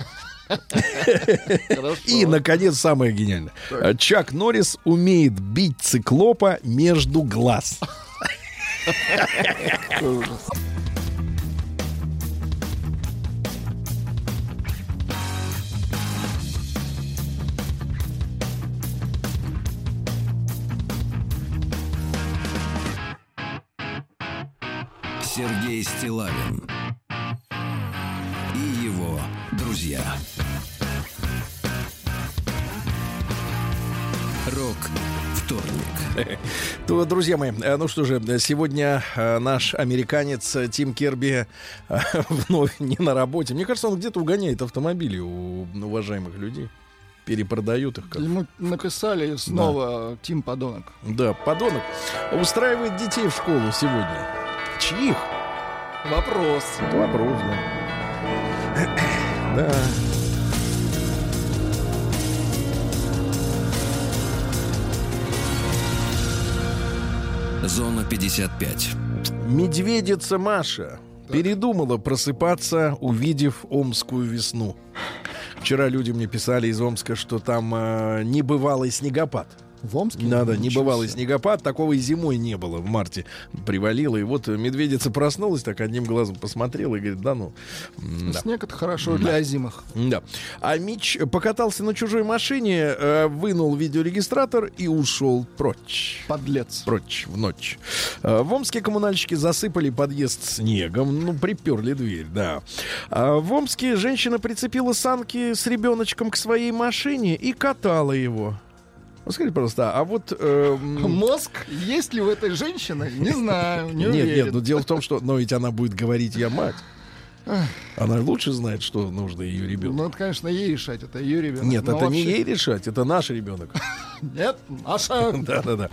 И, наконец, самое гениальное. Чак Норрис умеет бить циклопа между глаз. Сергей Стилавин друзья. Рок вторник. То, друзья мои, э, ну что же, сегодня э, наш американец э, Тим Керби вновь не на работе. Мне кажется, он где-то угоняет автомобили у уважаемых людей. Перепродают их как. Ему написали снова Тим Подонок. Да, подонок устраивает детей в школу сегодня. Чьих? Вопрос. Это вопрос, да. Да. Зона 55. Медведица Маша передумала просыпаться, увидев омскую весну. Вчера люди мне писали из Омска, что там э, небывалый снегопад. В Омске? Надо, небывалый себе. снегопад, такого и зимой не было. В марте привалило, и вот медведица проснулась, так одним глазом посмотрела и говорит, да ну. да. Снег это хорошо для озимых. Да. А Мич покатался на чужой машине, э, вынул видеорегистратор и ушел прочь. Подлец. Прочь в ночь. Э, В Омске коммунальщики засыпали подъезд снегом, ну, приперли дверь, да. А в Омске женщина прицепила санки с ребеночком к своей машине и катала его. Ну, скажите, пожалуйста, а вот... э, Мозг есть ли у этой женщины? Не знаю, не нет, уверен. нет, но дело в том, что... Но ведь она будет говорить «я мать». Она лучше знает, что нужно ее ребенку. Ну, это, конечно, ей решать, это ее ребенок. Нет, Но это не ей решать, это наш ребенок. Нет, Маша. Да-да-да.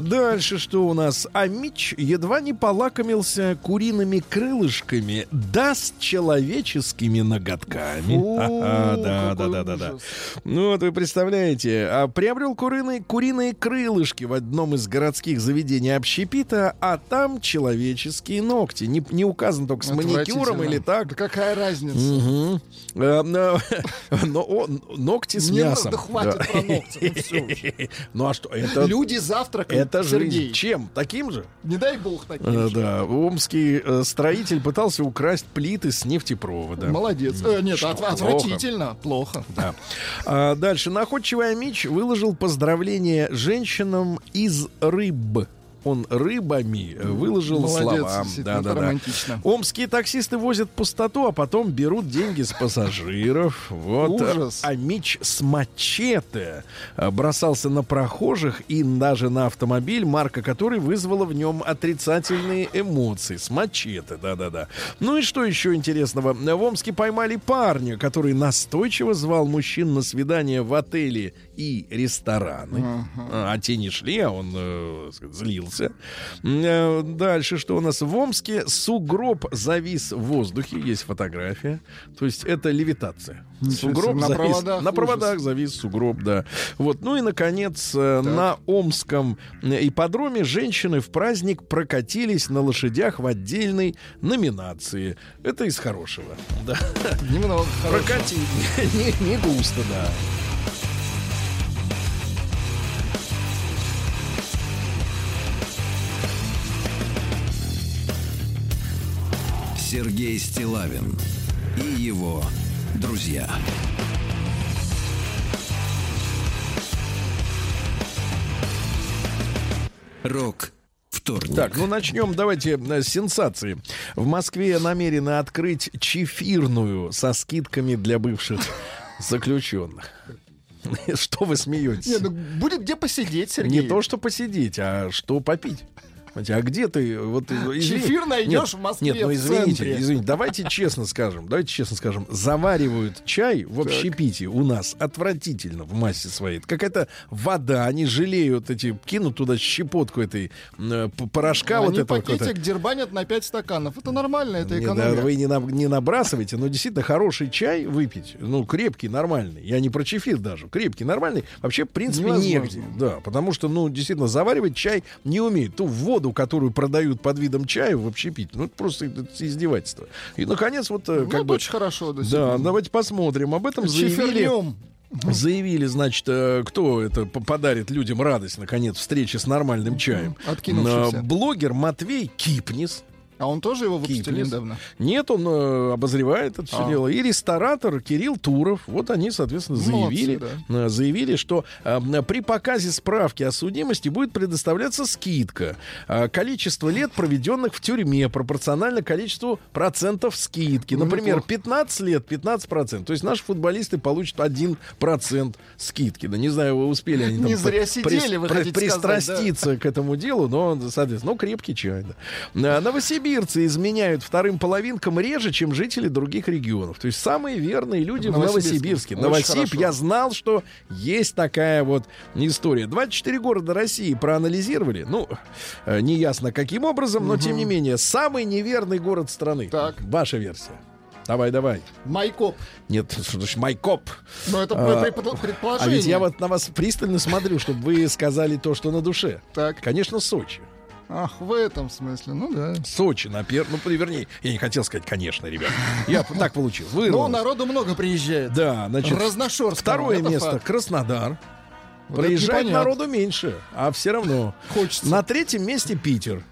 Дальше что у нас? А Мич едва не полакомился куриными крылышками, да с человеческими ноготками. Да, да, да, да, да. ужас. Ну вот вы представляете, а приобрел куриные, куриные крылышки в одном из городских заведений общепита, а там человеческие ногти. Не, не указано только с маникюром или так. Да какая разница? Э, но- но ногти с Не мясом. надо, хватит Да. про ногти. ну всё уже. Ну а что, это... Люди завтракают, Это жизнь. Сергей. Чем? Таким же? Не дай бог таким Э, же. да, омский э, строитель пытался украсть плиты с нефтепровода. Молодец. Э, нет, отвратительно. Плохо. Да. А дальше. Находчивый Амич выложил поздравления женщинам из рыб. Он рыбами э, выложил Молодец, слова. Да, да, да. романтично. Омские таксисты возят пустоту, а потом берут деньги с пассажиров. Вот. Ужас. А Мич с мачете э, бросался на прохожих и даже на автомобиль, марка которой вызвала в нем отрицательные эмоции. С мачете, да-да-да. Ну и что еще интересного? В Омске поймали парня, который настойчиво звал мужчин на свидание в отели и рестораны. А, а те не шли, а он э, так сказать, злился. Э, Дальше что у нас? В Омске сугроб завис в воздухе. Есть фотография. То есть это левитация. Ничего Сугроб на завис. проводах на ужас. проводах завис сугроб, да. Вот. Ну и, наконец, э, на Омском э, ипподроме женщины в праздник прокатились на лошадях в отдельной номинации. Это из хорошего. Да. Немного хорошего. Прокатили. Не, не густо, да. Сергей Стилавин и его друзья. Рок вторник. Так, ну начнем, давайте э, с сенсации. В Москве намерены открыть чефирную со скидками для бывших заключенных. Что вы смеетесь? Не, ну будет где посидеть, Сергей. Не то, что посидеть, а что попить. А где ты? Вот, извини- Чефир найдешь Нет, в Москве, Нет, ну извините, центре. извините, давайте честно скажем, давайте честно скажем, заваривают чай в общепите у нас отвратительно в массе своей. Это какая-то вода, они жалеют эти, кинут туда щепотку этой э, порошка вот Они этого какого-то. пакетик дербанят на 5 стаканов. Это нормально, это Не, да, экономия. вы не, на- не набрасывайте, но действительно хороший чай выпить, ну, крепкий, нормальный. Я не про чефир даже. Крепкий, нормальный. Вообще, в принципе, Невозможно. негде. Да, потому что, ну, действительно, заваривать чай не умеет. Ту воду, которую продают под видом чая в общепите, ну, это просто издевательство. И, наконец, вот, э, Ну, как бы... очень хорошо. Да, действительно. давайте посмотрим. Об этом заявили... Заявили, значит, э, кто это подарит людям радость, наконец, встречи с нормальным чаем. Э, Блогер Матвей Кипнис. А он тоже его выпустили Кипнис. недавно? Нет, он э, обозревает это все А. дело. И ресторатор Кирилл Туров. Вот они, соответственно, Молодцы, заявили, э, заявили, что э, при показе справки о судимости будет предоставляться скидка. А количество лет, проведенных в тюрьме, пропорционально количеству процентов скидки. Ну, Например, неплохо. 15 лет, 15 процентов. То есть наши футболисты получат 1 процент скидки. Да не знаю, вы успели они там Не зря при- сидели, вы при- хотите сказать, да. пристраститься к этому делу, но, соответственно, ну, крепкий чай. Да. А, Новосибирцы изменяют вторым половинкам реже, чем жители других регионов. То есть самые верные люди в Новосибирске. Новосиб, я знал, что есть такая вот история. 24 города России проанализировали. Ну, э, неясно каким образом, но тем не менее, самый неверный город страны. Так. Ваша версия. Давай, давай. Майкоп. Нет, что значит Майкоп? Но это А, предпо- А предположение. ведь я вот на вас пристально смотрю, чтобы вы сказали то, что на душе. Так. Конечно, Сочи. Ах, в этом смысле, ну да. Сочи на первом. Ну, вернее, я не хотел сказать, конечно, ребят. Я так получил. Вырвалось. народу много приезжает. Да, значит, Разношерстного, второе место факт. Краснодар. Вот непонятно. народу меньше, а все равно. Хочется. На третьем месте Питер.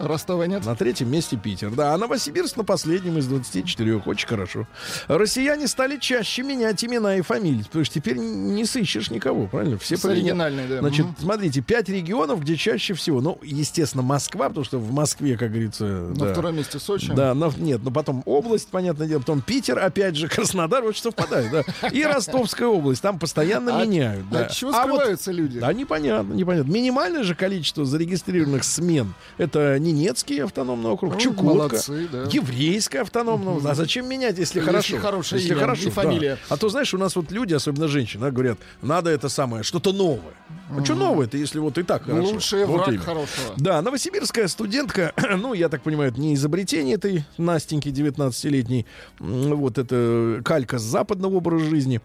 Ростова нет? На третьем месте Питер. Да, а Новосибирск на последнем из 24. Очень хорошо. Россияне стали чаще менять имена и фамилии. Потому что теперь не сыщешь никого, правильно? Все оригинальной, да. Значит, Мгм. смотрите, пять регионов, где чаще всего, ну, естественно, Москва, потому что в Москве, как говорится, На да. втором месте Сочи. Да, но, нет, но потом область, понятное дело, потом Питер, опять же, Краснодар, вот что совпадает, да. И Ростовская область, там постоянно А- меняют, да. А чего А вот- скрываются люди? да, непонятно, непонятно. Минимальное же количество зарегистрированных смен это Ненецкий автономный округ, Ну, Чукотка, молодцы, да. еврейская автономная. А зачем менять, если, Если хорошо? хорошее если имя хорошо, и да. фамилия. А то, знаешь, у нас вот люди, особенно женщины, да, говорят, надо это самое, что-то новое. А что новое-то, если вот и так хорошо? Лучший Вот враг именно. хорошего. Да, новосибирская студентка, ну, я так понимаю, это не изобретение этой Настеньки 19-летней, м, вот это калька с западного образа жизни.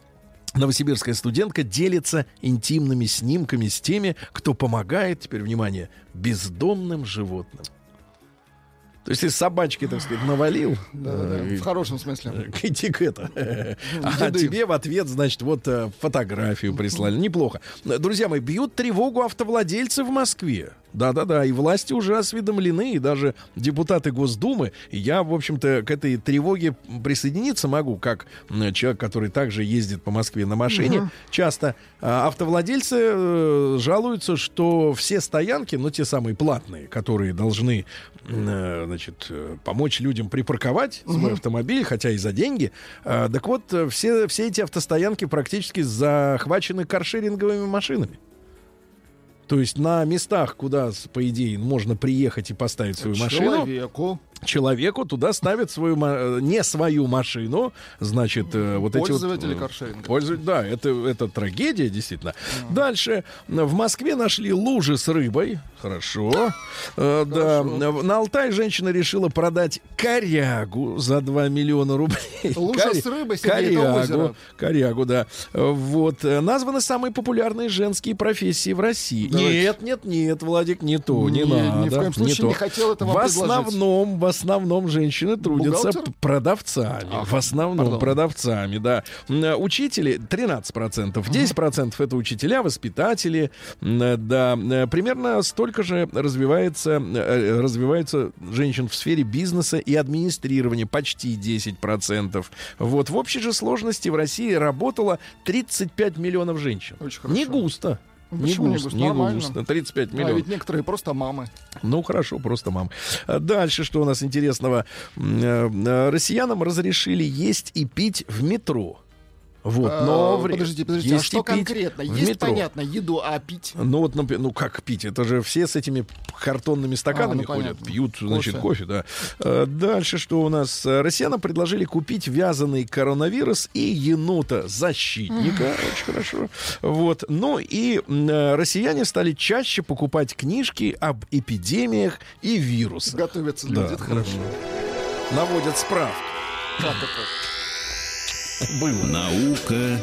Новосибирская студентка делится интимными снимками с теми, кто помогает, теперь внимание, бездомным животным. То есть, если собачки, так сказать, навалил, Да-да-да, э, в хорошем смысле. э, это. А тебе в ответ, значит, вот э, фотографию прислали. Неплохо. Друзья мои, бьют тревогу автовладельцы в Москве. Да-да-да, и власти уже осведомлены, и даже депутаты Госдумы. Я, в общем-то, к этой тревоге присоединиться могу, как человек, который также ездит по Москве на машине. Часто а, автовладельцы э, жалуются, что все стоянки, ну, те самые платные, которые должны, э, значит, э, помочь людям припарковать свой автомобиль, хотя и за деньги. Так вот, все, все эти автостоянки практически захвачены каршеринговыми машинами. То есть на местах, куда, по идее, можно приехать и поставить свою машину, Человеку. Человеку туда ставят свою э, не свою машину, значит, э, вот эти вот... Пользователи э, каршеринга. пользу- Да, это, это трагедия, действительно. Дальше. В Москве нашли лужи с рыбой. Хорошо. Э, Да. На Алтае женщина решила продать корягу за 2 миллиона рублей. Лужа Коря- с рыбой, Сергей, корягу, озеро. корягу, да. Вот. Названы самые популярные женские профессии в России. Давайте. Нет, нет, нет, Владик, не то, не, Не, надо. ни в коем случае то. не хотел это вам В предложить. основном, в основном женщины трудятся Бухгалтер? продавцами. Ага, в основном пардон. продавцами, да. Э, Учители 13%, 10% это учителя, воспитатели, э, да. Э, Примерно столько же развивается, развивается женщин в сфере бизнеса и администрирования, почти 10%. Вот в общей же сложности в России работало 35 миллионов женщин. Очень хорошо. Не густо. Не Почему не густо, густо? не густо. 35 А миллионов. ведь некоторые просто мамы. Ну, хорошо, просто мам. А Дальше, что у нас интересного? Э, э, Россиянам разрешили есть и пить в метро. Вот, но... А, Подождите, подождите, а есть и что пить конкретно? Есть, метро. понятно, еду, а пить? Ну вот, ну как пить? Это же все с этими картонными стаканами А, ну, ходят, понятно. пьют, значит, Кофе. да. Э, Дальше что у нас? Россиянам предложили купить вязаный коронавирус и енота защитника, очень хорошо. Вот. Ну и э, россияне стали чаще покупать книжки об эпидемиях и вирусах. Готовятся Да, люди, это хорошо. Наводят справки. Как это? Было. Наука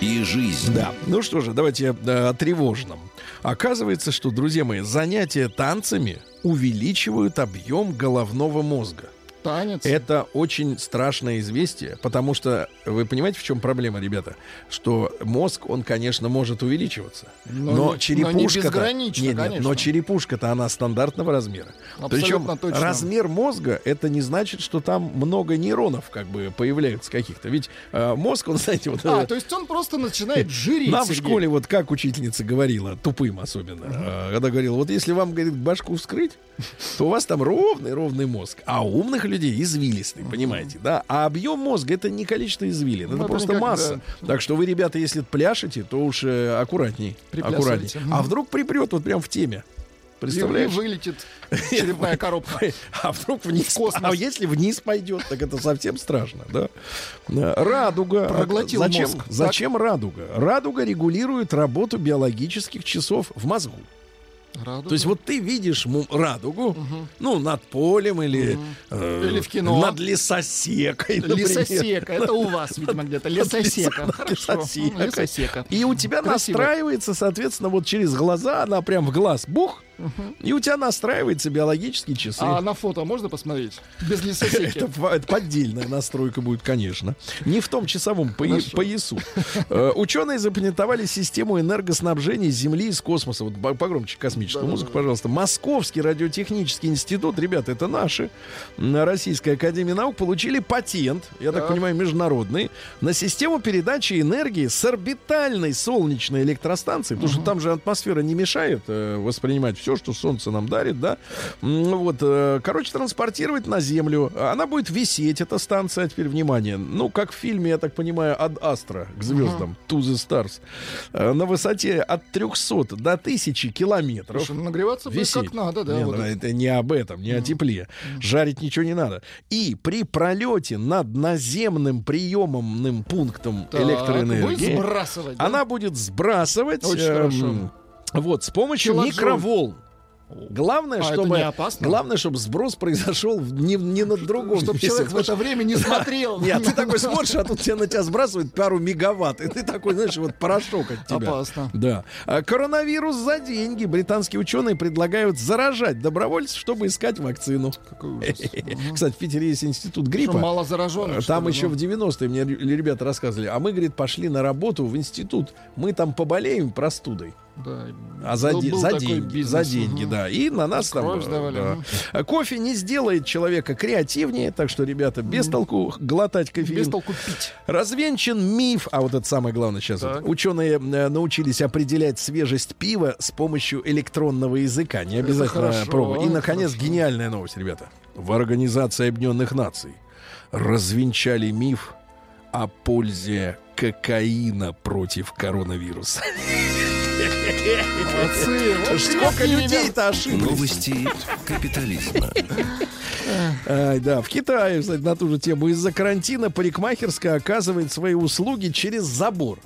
и жизнь. Да. Ну что же, давайте о тревожном. Оказывается, что, друзья мои, занятия танцами увеличивают объем головного мозга. Танец. Это очень страшное известие, потому что вы понимаете, в чем проблема, ребята? Что мозг, он, конечно, может увеличиваться, Но но, не- но не черепушка, нет, нет, конечно. но черепушка-то она стандартного размера. Абсолютно Причем точно. размер мозга это не значит, что там много нейронов как бы появляются каких-то. Ведь э, мозг, он, знаете, вот А, э, то есть он просто начинает жиреть, нам в школе вот как учительница говорила, тупым особенно, э, когда говорила, вот если вам, говорит, башку вскрыть, то у вас там ровный-ровный мозг, а умных людей извилистый, понимаете, да? А объем мозга это не количество извилин, это Ну, это просто никак, масса. Так что вы, ребята, если пляшете, то уж э, аккуратней, аккуратней. Мгм. А вдруг припрет вот прям в теме? Представляешь? И вылетит черепная коробка. А вдруг вниз? В космос. А если вниз пойдет, так это совсем страшно, да? Э, Радуга. Проглотил зачем, мозг. Зачем радуга? Радуга регулирует работу биологических часов в мозгу. Радуга. То есть вот ты видишь радугу, ну, над полем или, э, Или в кино. над лесосекой, например. Лесосека. Это у вас, видимо, где-то. Лесосека. Хорошо. Лесосека. И у тебя настраивается, соответственно, вот через глаза, она прям в глаз бух, и у тебя настраивается биологические часы. А на фото можно посмотреть? Без лесосеки. Это, это поддельная настройка будет, конечно. Не в том часовом поя- поясу. Э, Ученые запатентовали систему энергоснабжения Земли из космоса. Вот по- погромче космическую музыку, пожалуйста. Московский радиотехнический институт, ребята, это наши, м, Российская академия наук, получили патент, я так Так. понимаю, международный, на систему передачи энергии с орбитальной солнечной электростанции, потому что там же атмосфера не мешает э, воспринимать все, что Солнце нам дарит, да. Вот, э, короче, транспортировать на Землю. Она будет висеть, эта станция, теперь внимание, ну, как в фильме, я так понимаю, от Астра к звездам, To the Stars, э, на высоте от 300 до 1000 километров. Слушай, ну, нагреваться будет Висеть. как надо, да. Не, вот ну, это. не об этом, не о тепле. Жарить ничего не надо. И при пролете над наземным приемным пунктом Так, электроэнергии Будет сбрасывать, да? она будет сбрасывать Очень эм, хорошо. Вот с помощью Килоджоуль. микроволн. Главное, А, чтобы главное, чтобы сброс произошел не, не на другом Чтобы месте. человек в это время не смотрел. Нет, ты такой смотришь, а тут тебе на тебя сбрасывают пару мегаватт, и ты такой, знаешь, вот порошок от тебя. Опасно. Да. А коронавирус за деньги. Британские ученые предлагают заражать добровольцев, чтобы искать вакцину. Кстати, в Питере есть институт гриппа. мало зараженных, Там еще в 90-е мне ре- ребята рассказывали, а мы, говорит, пошли на работу в институт. Мы там поболеем простудой. Да. А за, Был- де- был за деньги, бизнес, за деньги, мгм. да. И на нас там... Кровь э, сдавали, да. А Кофе не сделает человека креативнее, так что, ребята, без толку глотать кофеин. Без толку пить. Развенчан миф, а вот это самое главное сейчас. Вот. Ученые э, научились определять свежесть пива с помощью электронного языка. Не обязательно пробовать. И, наконец, хорошо. гениальная новость, ребята. В Организации Объединенных Наций развенчали миф о пользе кокаина против коронавируса. Молодцы. Вот Сколько людей-то ошиблись. Новости капитализма. Ай, да, в Китае, кстати, на ту же тему. Из-за карантина парикмахерская оказывает свои услуги через забор.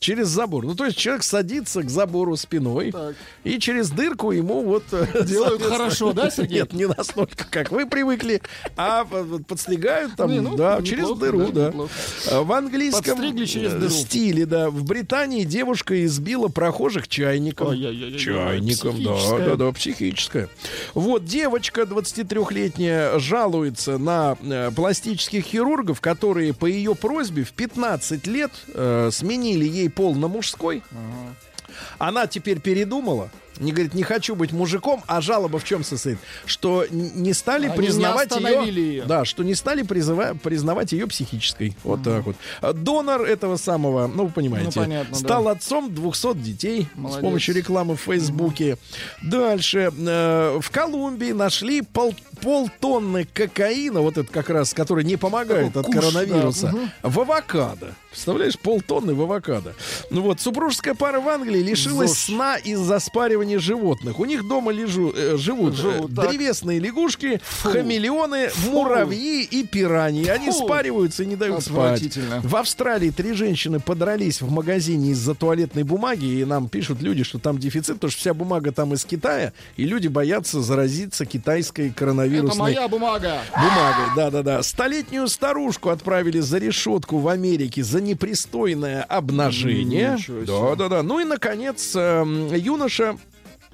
Через забор. Ну, то есть человек садится к забору спиной, Так. и через дырку ему вот... э, Делают хорошо, да, Сергей? Нет, не настолько, как вы привыкли, а подстригают там, Не, ну, да, через дыру, да, да. неплохо. А В английском э, дыру. стиле, да. В Британии девушка избила прохожих чайником. Ой-ой-ой-ой. Чайником, да, да, да, психическая. Вот девочка 23-летняя жалуется на э, пластических хирургов, которые по ее просьбе в 15 лет э, сменили ей пол на мужской. Она теперь передумала. не говорит, не хочу быть мужиком, а жалоба в чем состоит? Что не стали Они признавать не ее, ее. да, что не стали призыва- признавать ее психической. Вот так вот. Донор этого самого, ну, вы понимаете, Ну, понятно, стал отцом 200 детей Молодец. с помощью рекламы в Фейсбуке. Дальше. э, в Колумбии нашли пол, полтонны кокаина, вот это как раз, который не помогает Такой от куш, коронавируса, да, в авокадо. Представляешь, полтонны в авокадо. Ну вот, супружеская пара в Англии лишилась Зож. сна из-за спаривания животных. У них дома лежу, э, живут, э, Живут, так. древесные лягушки, хамелеоны, муравьи и пираньи. Они Фу. спариваются и не дают спать. В Австралии три женщины подрались в магазине из-за туалетной бумаги, и нам пишут люди, что там дефицит, потому что вся бумага там из Китая, и люди боятся заразиться китайской Это коронавирусной моя бумага. бумагой. Да-да-да. Столетнюю старушку отправили за решетку в Америке за непристойное обнажение. Да-да-да. Ну и, наконец, эм, юноша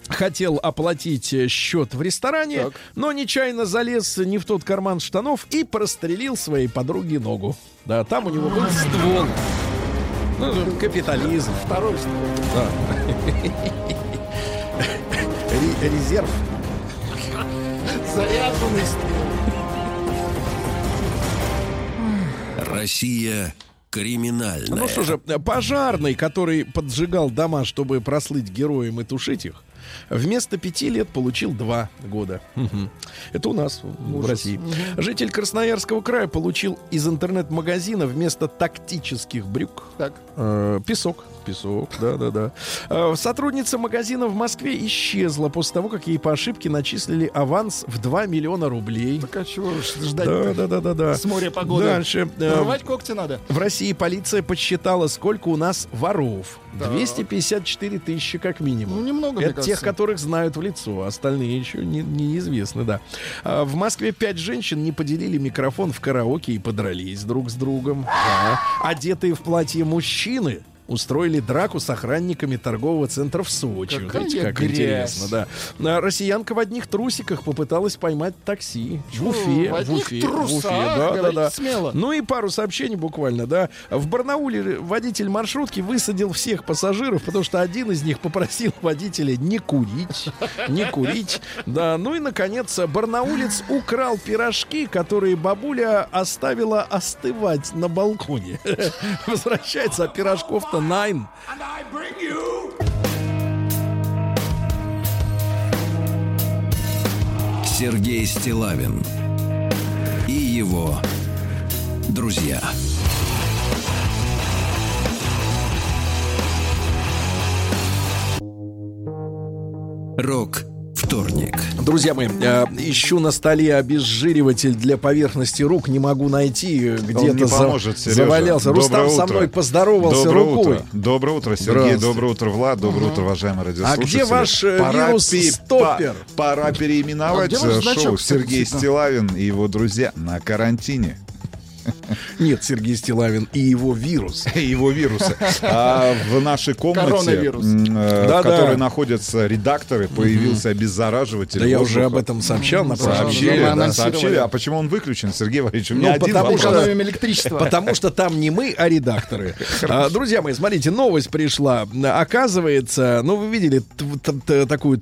хотел оплатить э, счет в ресторане, Так. но нечаянно залез не в тот карман штанов и прострелил своей подруге ногу. Да, там у него был ствол. Ну, капитализм. Второй ствол. Да. Ре- Резерв. Заряженный. Россия криминальная. Ну что же, пожарный, который поджигал дома, чтобы прослыть героем и тушить их, вместо пяти лет получил два года. Это у нас в России. Житель Красноярского края получил из интернет-магазина вместо тактических брюк Так. э, песок. Песок, да-да-да. Э, Сотрудница магазина в Москве исчезла после того, как ей по ошибке начислили аванс в 2 миллиона рублей. Так а чего ждать? Да, да, да, да, да. С моря погоды. Дальше. э, Рвать когти надо. в России полиция подсчитала, сколько у нас воров. 254 тысячи как минимум. Ну, немного, Это тех, которых знают в лицо, а остальные еще не- неизвестны, да. А в Москве пять женщин не поделили микрофон в караоке и подрались друг с другом. Да. Одетые в платье мужчины устроили драку с охранниками торгового центра в Сочи. Какая видите, как грязь. интересно, да. А Россиянка в одних трусиках попыталась поймать такси. В Уфе. в одних Уфе, трусах? да, да, Говорите да. смело. Ну и пару сообщений буквально, да. В Барнауле водитель маршрутки высадил всех пассажиров, потому что один из них попросил водителя не курить. Не курить. Да, ну и, наконец, барнаулец украл пирожки, которые бабуля оставила остывать на балконе. Возвращается, а пирожков-то найн. Сергей Стилавин и его друзья. Рок вторник. Друзья мои, э, ищу на столе обезжириватель для поверхности рук, не могу найти, э, где-то за- поможет, Сережа. завалялся. Доброе Рустам со утро. мной поздоровался Доброе рукой. Утро. Доброе утро, Сергей. Доброе утро, Влад. Доброе утро, уважаемые радиослушатели. где ваш, э, вирус-стоппер? по- пора переименовать А э, значок, шоу кстати, Сергей? Стилавин и его друзья на карантине. Нет, Сергей Стилавин и его вирус. и его вирусы. А в нашей комнате, э, в которой находятся редакторы, появился обеззараживатель. Да я уже об этом сообщал на прошлом Сообщили, сообщили. А почему он выключен, Сергей Валерьевич? У меня Ну, один потому что- электричество. Потому что там не мы, а редакторы. А, Друзья мои, смотрите, новость пришла. Оказывается, ну вы видели такую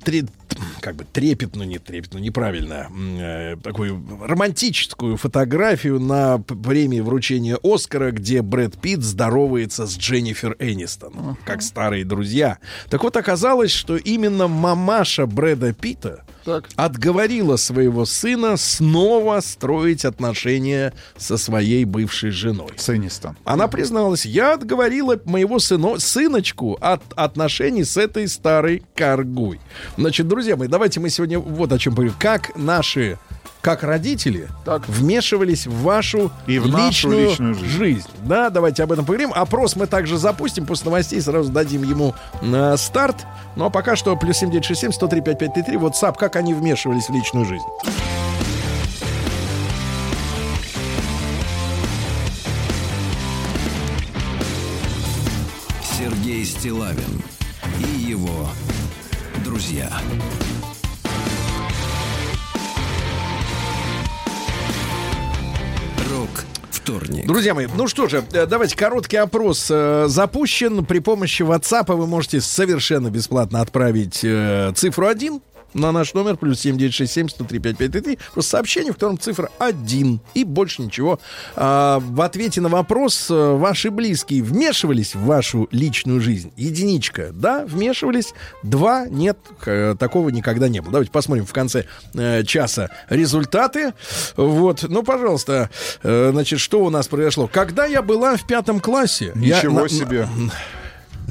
как бы трепетную, не трепетную, неправильно, э, такую романтическую фотографию на п- премии вручения Оскара, где Брэд Питт здоровается с Дженнифер Энистон, как старые друзья. Так вот, оказалось, что именно мамаша Брэда Питта Так. отговорила своего сына снова строить отношения со своей бывшей женой. Ценистон. Она призналась, я отговорила моего сыно, сыночку от отношений с этой старой коргой. Значит, друзья мои, давайте мы сегодня вот о чем поговорим. Как наши как родители Так. вмешивались в вашу И в нашу личную, личную жизнь. Да, давайте об этом поговорим. Опрос мы также запустим. После новостей сразу дадим ему э, старт. Ну а пока что плюс 7967 103 5533 WhatsApp, как они вмешивались в личную жизнь. Сергей Стилавин и его друзья. Вторник. Друзья мои, ну что же, э, давайте короткий опрос э, запущен. При помощи WhatsApp вы можете совершенно бесплатно отправить э, цифру 1 на наш номер плюс 7967 103 5533. Просто сообщение, в котором цифра 1 и больше ничего. А, в ответе на вопрос, э, ваши близкие вмешивались в вашу личную жизнь? Единичка, да, вмешивались. Два, нет, э, такого никогда не было. Давайте посмотрим в конце э, часа результаты. Вот, ну, пожалуйста, э, значит, что у нас произошло? Когда я была в пятом классе... я Ничего на- себе.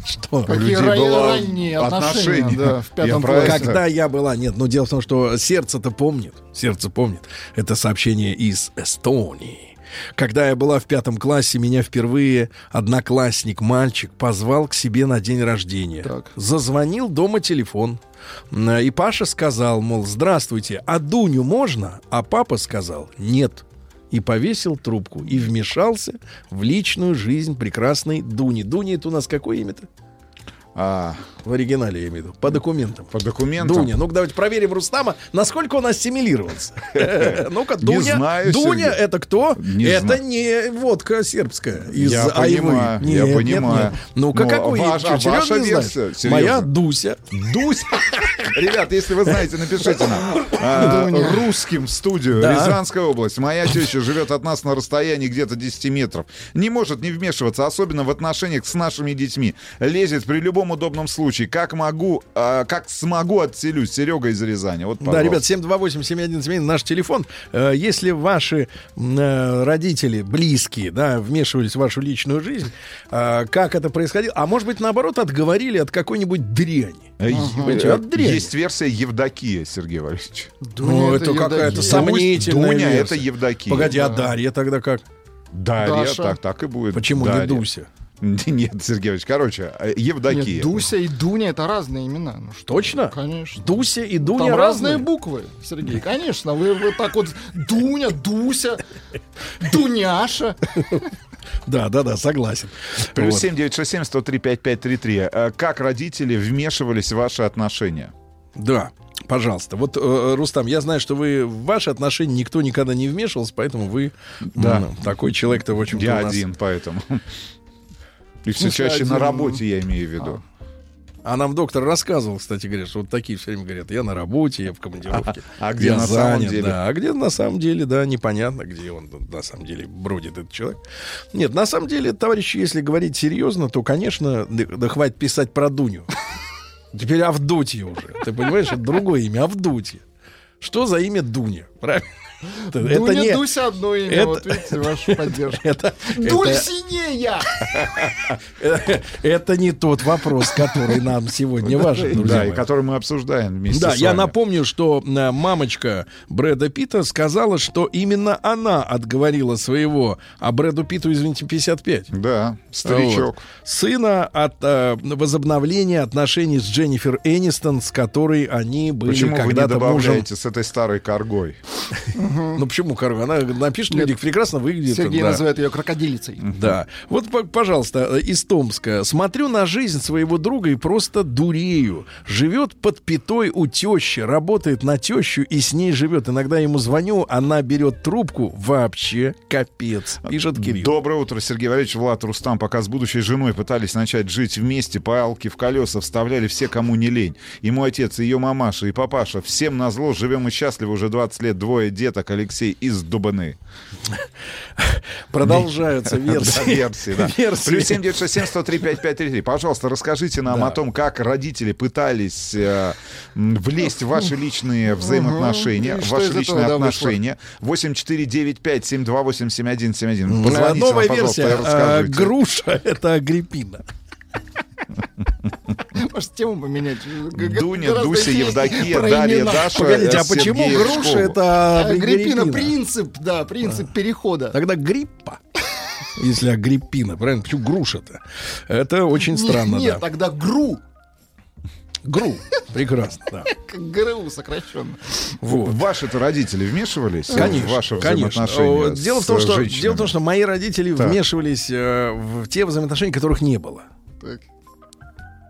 Что? У Какие людей было ранние отношения, отношения. да, в пятом Я классе. Когда я была, нет, ну дело в том, что сердце-то помнит, сердце помнит. Это сообщение из Эстонии. Когда я была в пятом классе, меня впервые одноклассник, мальчик, позвал к себе на день рождения. Так. Зазвонил дома телефон. И Паша сказал, мол, здравствуйте, а Дуню можно? А папа сказал, нет. И повесил трубку. И вмешался в личную жизнь прекрасной Дуни. Дуни это у нас какое имя-то? А, В оригинале я имею в виду. По документам. по документам. Дуня. Ну-ка, давайте проверим Рустама, насколько он ассимилировался. Ну-ка, Дуня. Дуня это кто? Это не водка сербская из Я понимаю, я понимаю. Ну-ка, какой? ваша- версия. Моя Дуся. Дусь. Ребят, если вы знаете, напишите нам. А, Русским в студию. Рязанская область. Моя теща живет от нас на расстоянии где-то 10 метров. Не может не вмешиваться, особенно в отношениях с нашими детьми. Лезет при любом удобном случае. Как могу, а, как смогу, отселюсь. Серега из Рязани. Вот, Да, ребят, пожалуйста. 728-7171 наш телефон. Э, Если ваши э, родители, близкие, да, вмешивались в вашу личную жизнь, э, как это происходило? А может быть, наоборот, отговорили от какой-нибудь дряни? Э, Понимаете, от дряни. Есть версия Евдокия, Сергей Валерьевич. Ну, это, Евдокия. какая-то сомнительная Дуня версия. это Евдокия. Погоди, а Дарья тогда как? Дарья, Даша. так, так и будет. Почему не Дарья. Дуся? Нет, Сергеевич, короче, э, Евдокия. Нет, Дуся и Дуня это разные имена. Ну что, Точно? Конечно. Дуся и Там Дуня разные разные. буквы, Сергей. Конечно, вы вот так вот Дуня, Дуся, Дуняша. Да, да, да, согласен. Плюс Вот. 7967 103 5533. Э, Как родители вмешивались в ваши отношения? Да, пожалуйста. Вот, э, Рустам, я знаю, что вы в ваши отношения никто никогда не вмешивался, поэтому вы Да. м, такой человек-то, в общем-то, Я у нас- один, поэтому. И все чаще на один? работе я имею в виду. А нам доктор рассказывал, кстати говоря, что вот такие все время говорят, я на работе, я в командировке. А где я на самом занят, деле? Да, а где на самом деле, да, непонятно, где он на самом деле бродит этот человек. Нет, на самом деле, товарищи, если говорить серьезно, то, конечно, да хватит писать про Дуню. Теперь Авдотья уже. Ты понимаешь, это другое имя, Авдотья. Что за имя Дуня? Правильно? Это не... Дуся одно имя. это- Вот видите, ваша поддержка. Это, Дульсинея! это не тот вопрос, который нам сегодня важен, друзья Да, и который мы обсуждаем вместе Да, я напомню, что э, мамочка Брэда Питта сказала, что именно она отговорила своего, а Брэду Питту, извините, 55. Да, старичок. Сына от э, возобновления отношений с Дженнифер Энистон, с которой они были Почему вы не когда-то мужем. добавляете с этой старой коргой? Ну почему, Карл? Она напишет, люди прекрасно выглядит. Сергей да. называет ее крокодилицей. Да. Вот, пожалуйста, э, из Томска. Смотрю на жизнь своего друга и просто дурею. Живет под пятой у тещи, работает на тещу и с ней живет. Иногда ему звоню, она берет трубку. Вообще капец. Пишет Кирилл. Доброе утро, Сергей Валерьевич, Влад, Рустам. Пока с будущей женой пытались начать жить вместе, палки в колеса вставляли все, кому не лень. И мой отец, и ее мамаша, и папаша. Всем назло, живем и счастливы уже 20 лет. Двое деток, Алексей из Дубаны. Продолжаются версии. версии, да. Плюс 7967 103 5533. Пожалуйста, расскажите нам о том, как родители пытались э, влезть в ваши личные взаимоотношения, в ваши личные отношения. 8495 728 7171. М, Позвоните Новая версия. а. Груша — это Агриппина. Может, тему поменять? Дуня, Дуся, Евдокия, Дарья. Даша, Погодите, э, а почему Сергей груша это Агриппина, Агриппина? принцип, да, принцип перехода. Тогда гриппа. Если Агриппина, правильно? Почему груша-то? Это очень странно, Нет, да. тогда ГРУ, Гру. Прекрасно, да. как ГРУ сокращенно. Вот. Ваши-то родители вмешивались Конечно, в ваши конечно. взаимоотношения О, Дело в, том, что, женщинами? дело в том, что мои родители Так. вмешивались э, в те взаимоотношения, которых не было. Так.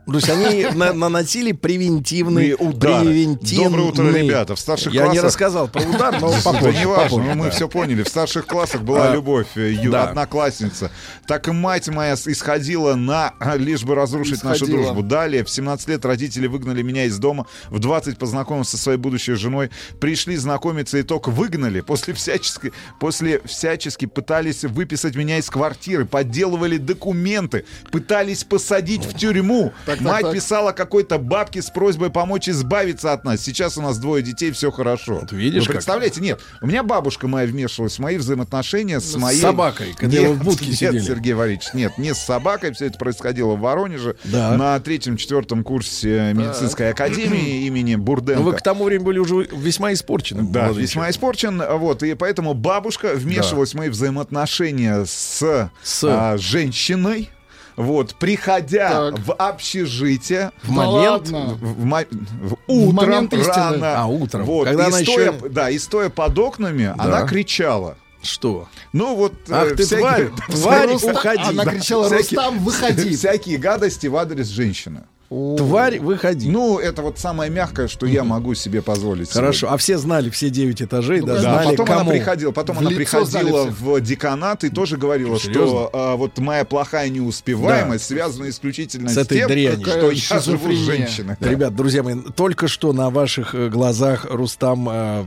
То есть они на- наносили превентивный И удары. превентивный- Доброе утро, ребята. В старших Я не классах- рассказал про удар, но Да попозже. не важно, мы все поняли. В старших классах была А, любовь, э, одноклассница. Так и мать моя исходила на а, лишь бы разрушить нашу дружбу. Далее, в 17 лет родители выгнали меня из дома. В 20 познакомился со своей будущей женой. Пришли знакомиться, итог выгнали. После всячески, после всячески пытались выписать меня из квартиры, подделывали документы, пытались посадить в тюрьму. Так, так, Мать так. писала какой-то бабке с просьбой помочь избавиться от нас. Сейчас у нас двое детей, все хорошо. Вот видишь, Вы как. представляете? Нет, у меня бабушка моя вмешивалась в мои взаимоотношения с моей... собакой, когда нет, вы в будке нет, сидели. Сергей Валерьевич, нет, не с собакой. Все это происходило в Воронеже Да. на третьем-четвертом курсе медицинской академии имени Бурденко. Ну, вы к тому времени были уже весьма испорчены. Да, весьма человек. испорчен. Вот, и поэтому бабушка вмешивалась в мои взаимоотношения с, С. а, женщиной. Вот, приходя Так. в общежитие, В момент... в, в в В утром момент истины. рано. А, утром. Вот, Когда и она стоя, еще- Да, и стоя под окнами, она кричала. Что? Ну вот... Ах э, ты, всякие- тварь, тварь, Руста- уходи. Она Да, кричала, Рустам, выходи. Всякие гадости в адрес женщины. Тварь, выходи. Ну, это вот самое мягкое, что я могу себе позволить. Хорошо, а все знали все девять этажей, да, Да, знали, потом кому. она приходила, потом В она приходила в деканат и тоже говорила, Серьезно? что а, вот моя плохая неуспеваемость связана исключительно С с, этой тем, дрянью. что я живу с женщиной. Да. Ребят, друзья мои, только что на ваших э, глазах Рустам э,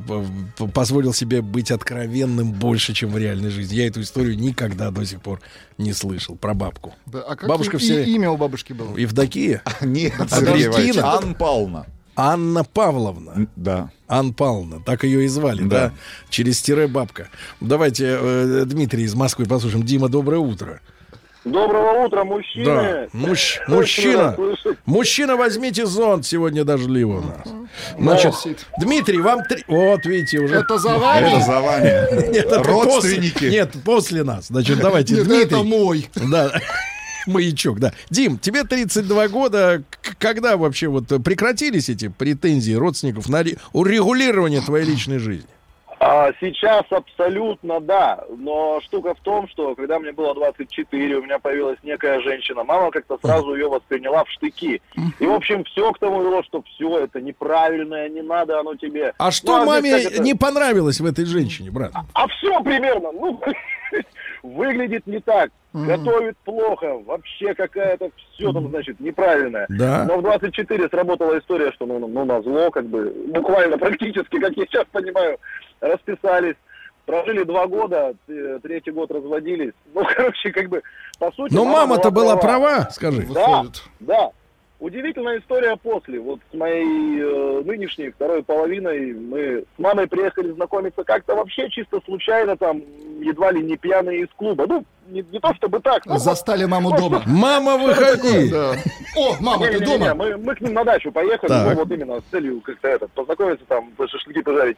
позволил себе быть откровенным больше, чем в реальной жизни. Я эту историю никогда до сих пор не слышал про бабку. Да, а как Бабушка и- все- и- имя у бабушки было? Евдокия? Нет, Сергей Иванович? Анна Павловна. Анна Павловна. Да. Анна Павловна, так ее и звали, да? Да. Через тире бабка. Давайте э, Дмитрий из Москвы послушаем. Дима, доброе утро. Доброго утра, мужчины. Да, Очень мужчина. Мужчина, возьмите зонт, сегодня дождливо у нас. Значит, Сид. Дмитрий, вам три... Вот, видите, уже... Это за вами? Это за вами. Нет, это Родственники. После, нет, после нас. Значит, давайте, Нет, Дмитрий. это мой. Да. Маячок, да. Дим, тебе 32 года. Когда вообще вот прекратились эти претензии родственников на ре- урегулирование твоей личной жизни? А, сейчас абсолютно да, но штука в том, что когда мне было 24, у меня появилась некая женщина, мама как-то сразу ее восприняла в штыки. И, в общем, все к тому вело, что все это неправильное, не надо оно тебе. А что Ну, маме знаешь, как это- не понравилось в этой женщине, брат? А все примерно, ну, выглядит не так, готовит плохо, вообще какая-то все там, значит, неправильное. Да. Но в 24 сработала история, что ну, ну на зло, как бы, буквально практически, как я сейчас понимаю, расписались. Прожили два года, третий год разводились. Ну, короче, как бы, по сути... Но мама мама-то была права, скажи. Да, Выходит. да. Удивительная история после. Вот с моей э, нынешней второй половиной мы с мамой приехали знакомиться как-то вообще чисто случайно, там, едва ли не пьяные из клуба. Ну, не, не то чтобы так, но... Застали маму дома. Мама, выходи! Да. О, мама, ты Не-не-не, дома? Мы, мы к ним на дачу поехали, Так. ну, вот именно с целью как-то это, познакомиться там, шашлыки пожарить.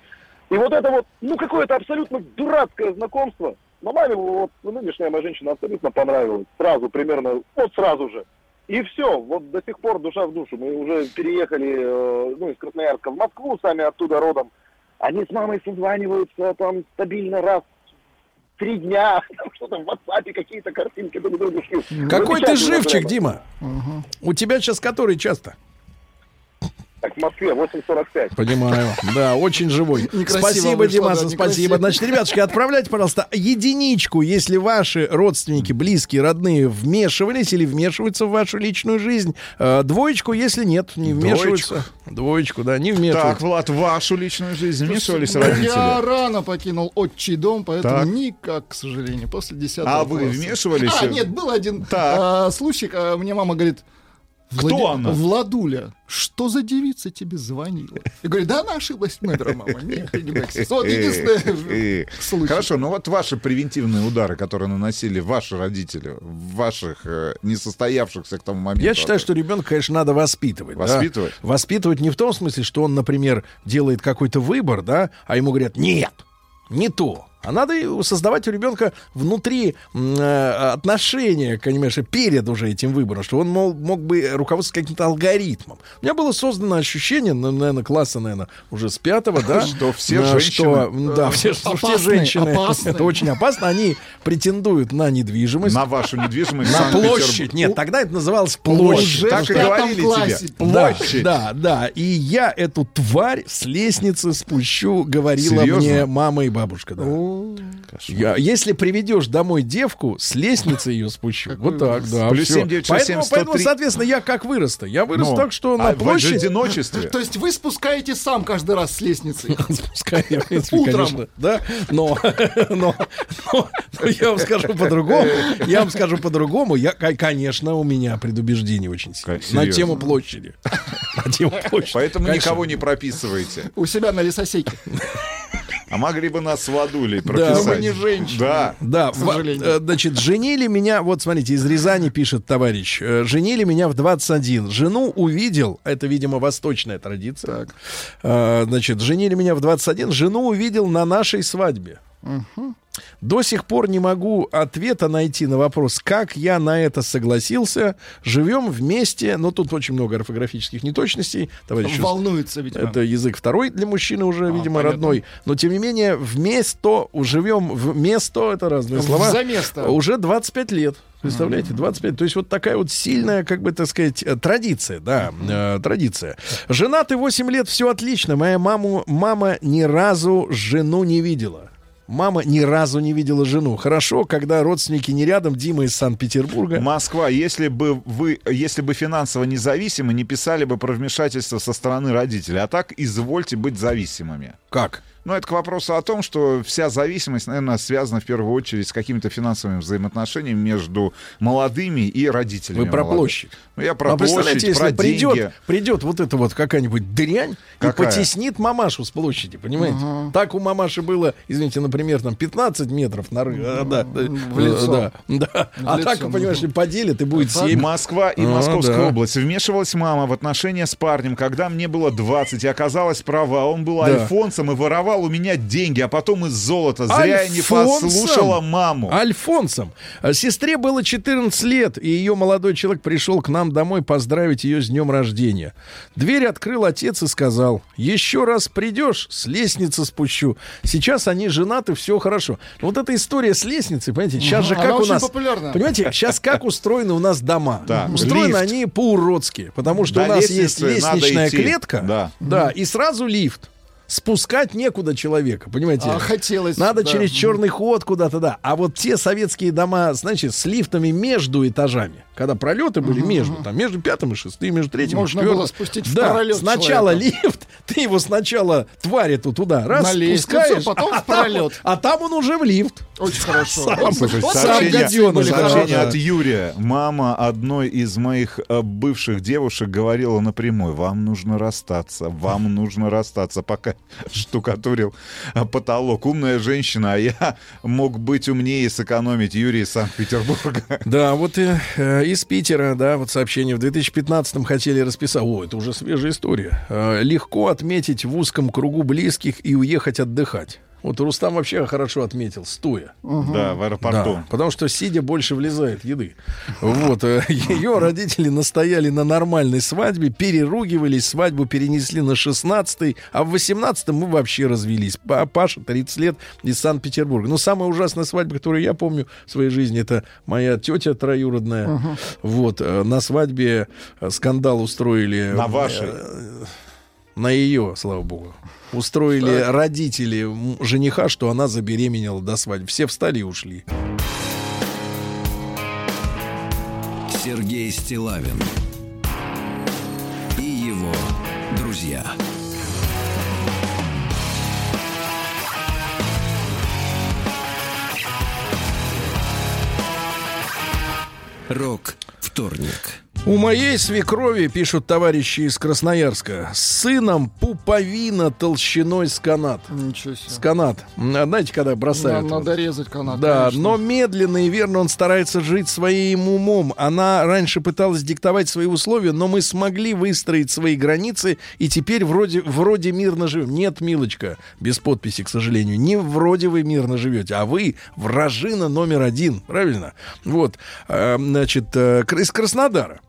И вот это вот, ну, какое-то абсолютно дурацкое знакомство. Но маме вот нынешняя моя женщина абсолютно понравилась. Сразу, примерно, вот сразу же. И все, вот до сих пор душа в душу. Мы уже переехали, э, ну, из Красноярска в Москву, сами оттуда родом. Они с мамой созваниваются там стабильно раз в три дня, там что-то в WhatsApp какие-то картинки друг другу шлют. Какой ты живчик. Дима? У тебя сейчас который часто? Так, в Москве 8.45. Понимаю. Да, очень живой. Некрасиво спасибо, вышло, Димас, да, спасибо. некрасиво. Значит, ребятушки, отправляйте, пожалуйста, единичку, если ваши родственники, близкие, родные вмешивались или вмешиваются в вашу личную жизнь. Э, Двоечку, если нет, не вмешиваются. Двоечку, да, не Так, вмешиваются. Влад, в вашу личную жизнь вмешивались Я родители? рано покинул отчий дом, поэтому Так. никак, к сожалению, после 10 А вы класса. вмешивались? А, нет, был один Так. а, случай, а, мне мама говорит, Кто она? Владуля, что за девица тебе звонила? Я говорю, да она ошиблась номером, мама. Нет, не. Вот единственный Э, случай. Хорошо, ну вот ваши превентивные удары, которые наносили ваши родители в ваших э, несостоявшихся к тому моменту. Я считаю, что ребенка, конечно, надо воспитывать. да. Воспитывать? Воспитывать не в том смысле, что он, например, делает какой-то выбор, да, а ему говорят, нет, не то. А надо и создавать у ребенка внутри э, отношения, понимаешь, перед уже этим выбором, что он мол, мог бы руководствоваться каким-то алгоритмом. У меня было создано ощущение, ну, наверное, класса, наверное, уже с пятого, да? Что все э, женщины, что, да, все, что все опасные, женщины, опасные. это очень опасно, они претендуют на недвижимость, На вашу недвижимость. на площадь. Нет, тогда это называлось Уже площадь. Так и говорили классе. тебе. Площадь. да, да. И я эту тварь с лестницы спущу, говорила Серьезно? мне мама и бабушка. Да. Я, если приведешь домой девку, с лестницы ее спущу. вот так, да. Плюс всё. 7 967 поэтому, поэтому, 103. соответственно, я как вырос-то? Я вырос Ну, так, что а на в площадь... одиночестве. То есть вы спускаете сам каждый раз с лестницы? В принципе, Утром. конечно, да, но, но, но- но я вам скажу по-другому, я вам скажу по-другому, я, ко- конечно, у меня предубеждение очень сильное Как, на серьезно? тему площади, на тему площади. Поэтому Конечно. никого не прописываете. У себя на лесосеке. А могли бы нас с Вадулей Да, прописать. мы не женщины. Да. Да, К сожалению. э, значит, женили меня, вот смотрите, из Рязани пишет товарищ, э, женили меня в 21. Жену увидел, это, видимо, восточная традиция. Э, Значит, женили меня в 21, жену увидел на нашей свадьбе. До сих пор не могу ответа найти на вопрос, как я на это согласился. Живем вместе, но тут очень много орфографических неточностей. Товарищ Волнуется, видимо. это язык второй для мужчины уже, видимо, понятно. родной. Но, тем не менее, вместо, живем вместо, это разные слова, За место. уже 25 лет. Представляете, 25. То есть вот такая вот сильная, как бы, так сказать, э, традиция, да, э, традиция. Женаты 8 лет, все отлично. Моя маму, мама ни разу жену не видела. Мама ни разу не видела жену. Хорошо, когда родственники не рядом, Дима из Санкт-Петербурга. Москва, если бы вы, если бы финансово независимы, не писали бы про вмешательство со стороны родителей. А так извольте быть зависимыми. Как? Ну, это к вопросу о том, что вся зависимость, наверное, связана в первую очередь с какими-то финансовыми взаимоотношениями между молодыми и родителями. Вы про молодых. площадь. Ну, я про а представляете, площадь, про если придет, деньги. придет вот эта вот какая-нибудь дрянь Какая? и потеснит мамашу с площади, понимаете? Так у мамаши было, извините, например, там 15 метров на ры- а, да, да, в лицо. да, да. А лицо, так, понимаешь, ну. и поделит, и будет 7. Москва и А, Московская да. область. Вмешивалась мама в отношения с парнем, когда мне было 20, и оказалась права. Он был Да. альфонсом и воровал у меня деньги, а потом из золота. Зря я не Альфонсом? послушала маму. Альфонсом. А Сестре было 14 лет, и ее молодой человек пришел к нам домой поздравить ее с днем рождения. Дверь открыл отец и сказал, еще раз придешь, с лестницы спущу. Сейчас они женаты, все хорошо. Вот эта история с лестницей, понимаете, сейчас же Она как у очень нас... популярна. Понимаете, сейчас как устроены у нас дома? Да, Устроены лифт. они по-уродски, потому что До у нас есть лестничная клетка, Да. да, и сразу лифт. Спускать некуда человека, понимаете? А хотелось, Надо да. через черный ход куда-то, да. А вот те советские дома, значит, с лифтами между этажами, когда пролеты были между, там, между пятым и шестым, между третьим Можно и четвертым. было спустить в да, пролет сначала человека. лифт, ты его сначала, тварь эту туда, раз, На лестницу, спускаешь, потом а в пролет. Там, а там он уже в лифт. Очень хорошо. Сам, слушай, вот сам Сообщение, гаденыш, сообщение да. от Юрия. Мама одной из моих э, бывших девушек говорила напрямую, вам нужно расстаться, вам нужно расстаться, пока штукатурил э, потолок. Умная женщина, а я мог быть умнее и сэкономить. Юрий из Санкт-Петербурга. Да, вот и, э, из Питера, да, вот сообщение. В 2015-м хотели расписать. О, это уже свежая история. Э, легко отметить в узком кругу близких и уехать отдыхать. Вот Рустам вообще хорошо отметил, стоя. Да, в аэропорту. Да, потому что сидя больше влезает еды. Вот. э, Ее родители настояли на нормальной свадьбе, переругивались, свадьбу перенесли на 16-й, а в 18-м мы вообще развелись. Па- Паша, 30 лет, из Санкт-Петербурга. Но самая ужасная свадьба, которую я помню в своей жизни, это моя тетя троюродная. Вот. э, На свадьбе э, скандал устроили. На вашей. На ее, слава богу. Устроили родители м, жениха, что она забеременела до свадьбы. Все встали и ушли. Сергей Стилавин и его друзья. Рок вторник. У моей свекрови, пишут товарищи из Красноярска, с сыном пуповина толщиной с канат. Ничего себе. С канат. М, Знаете, когда бросают? На- Надо резать канат. Да, конечно. но медленно и верно он старается жить своим умом. Она раньше пыталась диктовать свои условия, но мы смогли выстроить свои границы, и теперь вроде, вроде мирно живем. Нет, милочка, без подписи, к сожалению. Не вроде вы мирно живете, а вы вражина номер один. Правильно? Вот. э, Значит, э, из Краснодара.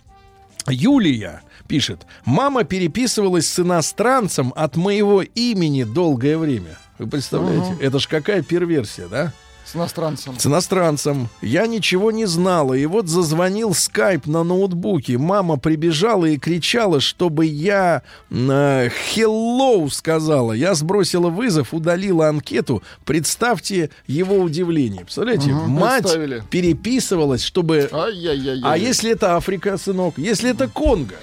Юлия пишет, мама переписывалась с иностранцем от моего имени долгое время. Вы представляете? Это ж какая перверсия, да? С иностранцем. С иностранцем. Я ничего не знала. И вот зазвонил скайп на ноутбуке. Мама прибежала и кричала, чтобы я э, hello сказала. Я сбросила вызов, удалила анкету. Представьте его удивление. Представляете? Мгм, Мать представили. переписывалась, чтобы Ай-яй-яй. а если это Африка, сынок? Если это Конго,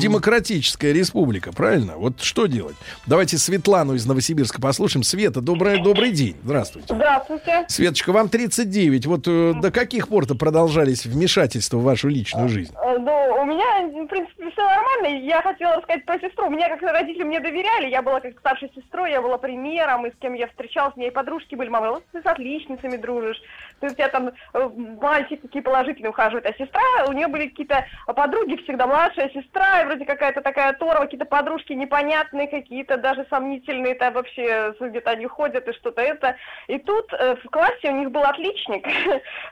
демократическая республика, правильно? Вот что делать? Давайте Светлану из Новосибирска послушаем. Света, добрый, добрый день. Здравствуйте. Здравствуйте. Светочка, вам 39. Вот э, до каких пор-то продолжались вмешательства в вашу личную жизнь? Э, Ну, у меня, в принципе, все нормально. Я хотела рассказать про сестру. Меня как родители мне доверяли. Я была как старшей сестрой, я была примером, и с кем я встречалась. У меня и подружки были. Мама, вот ты с отличницами дружишь. Ты у тебя там э, мальчики такие положительные ухаживают. А сестра, у нее были какие-то подруги всегда, младшая сестра, и вроде какая-то такая Тора, какие-то подружки непонятные какие-то, даже сомнительные, там вообще где-то они ходят и что-то это. И тут э, в классе у них был отличник,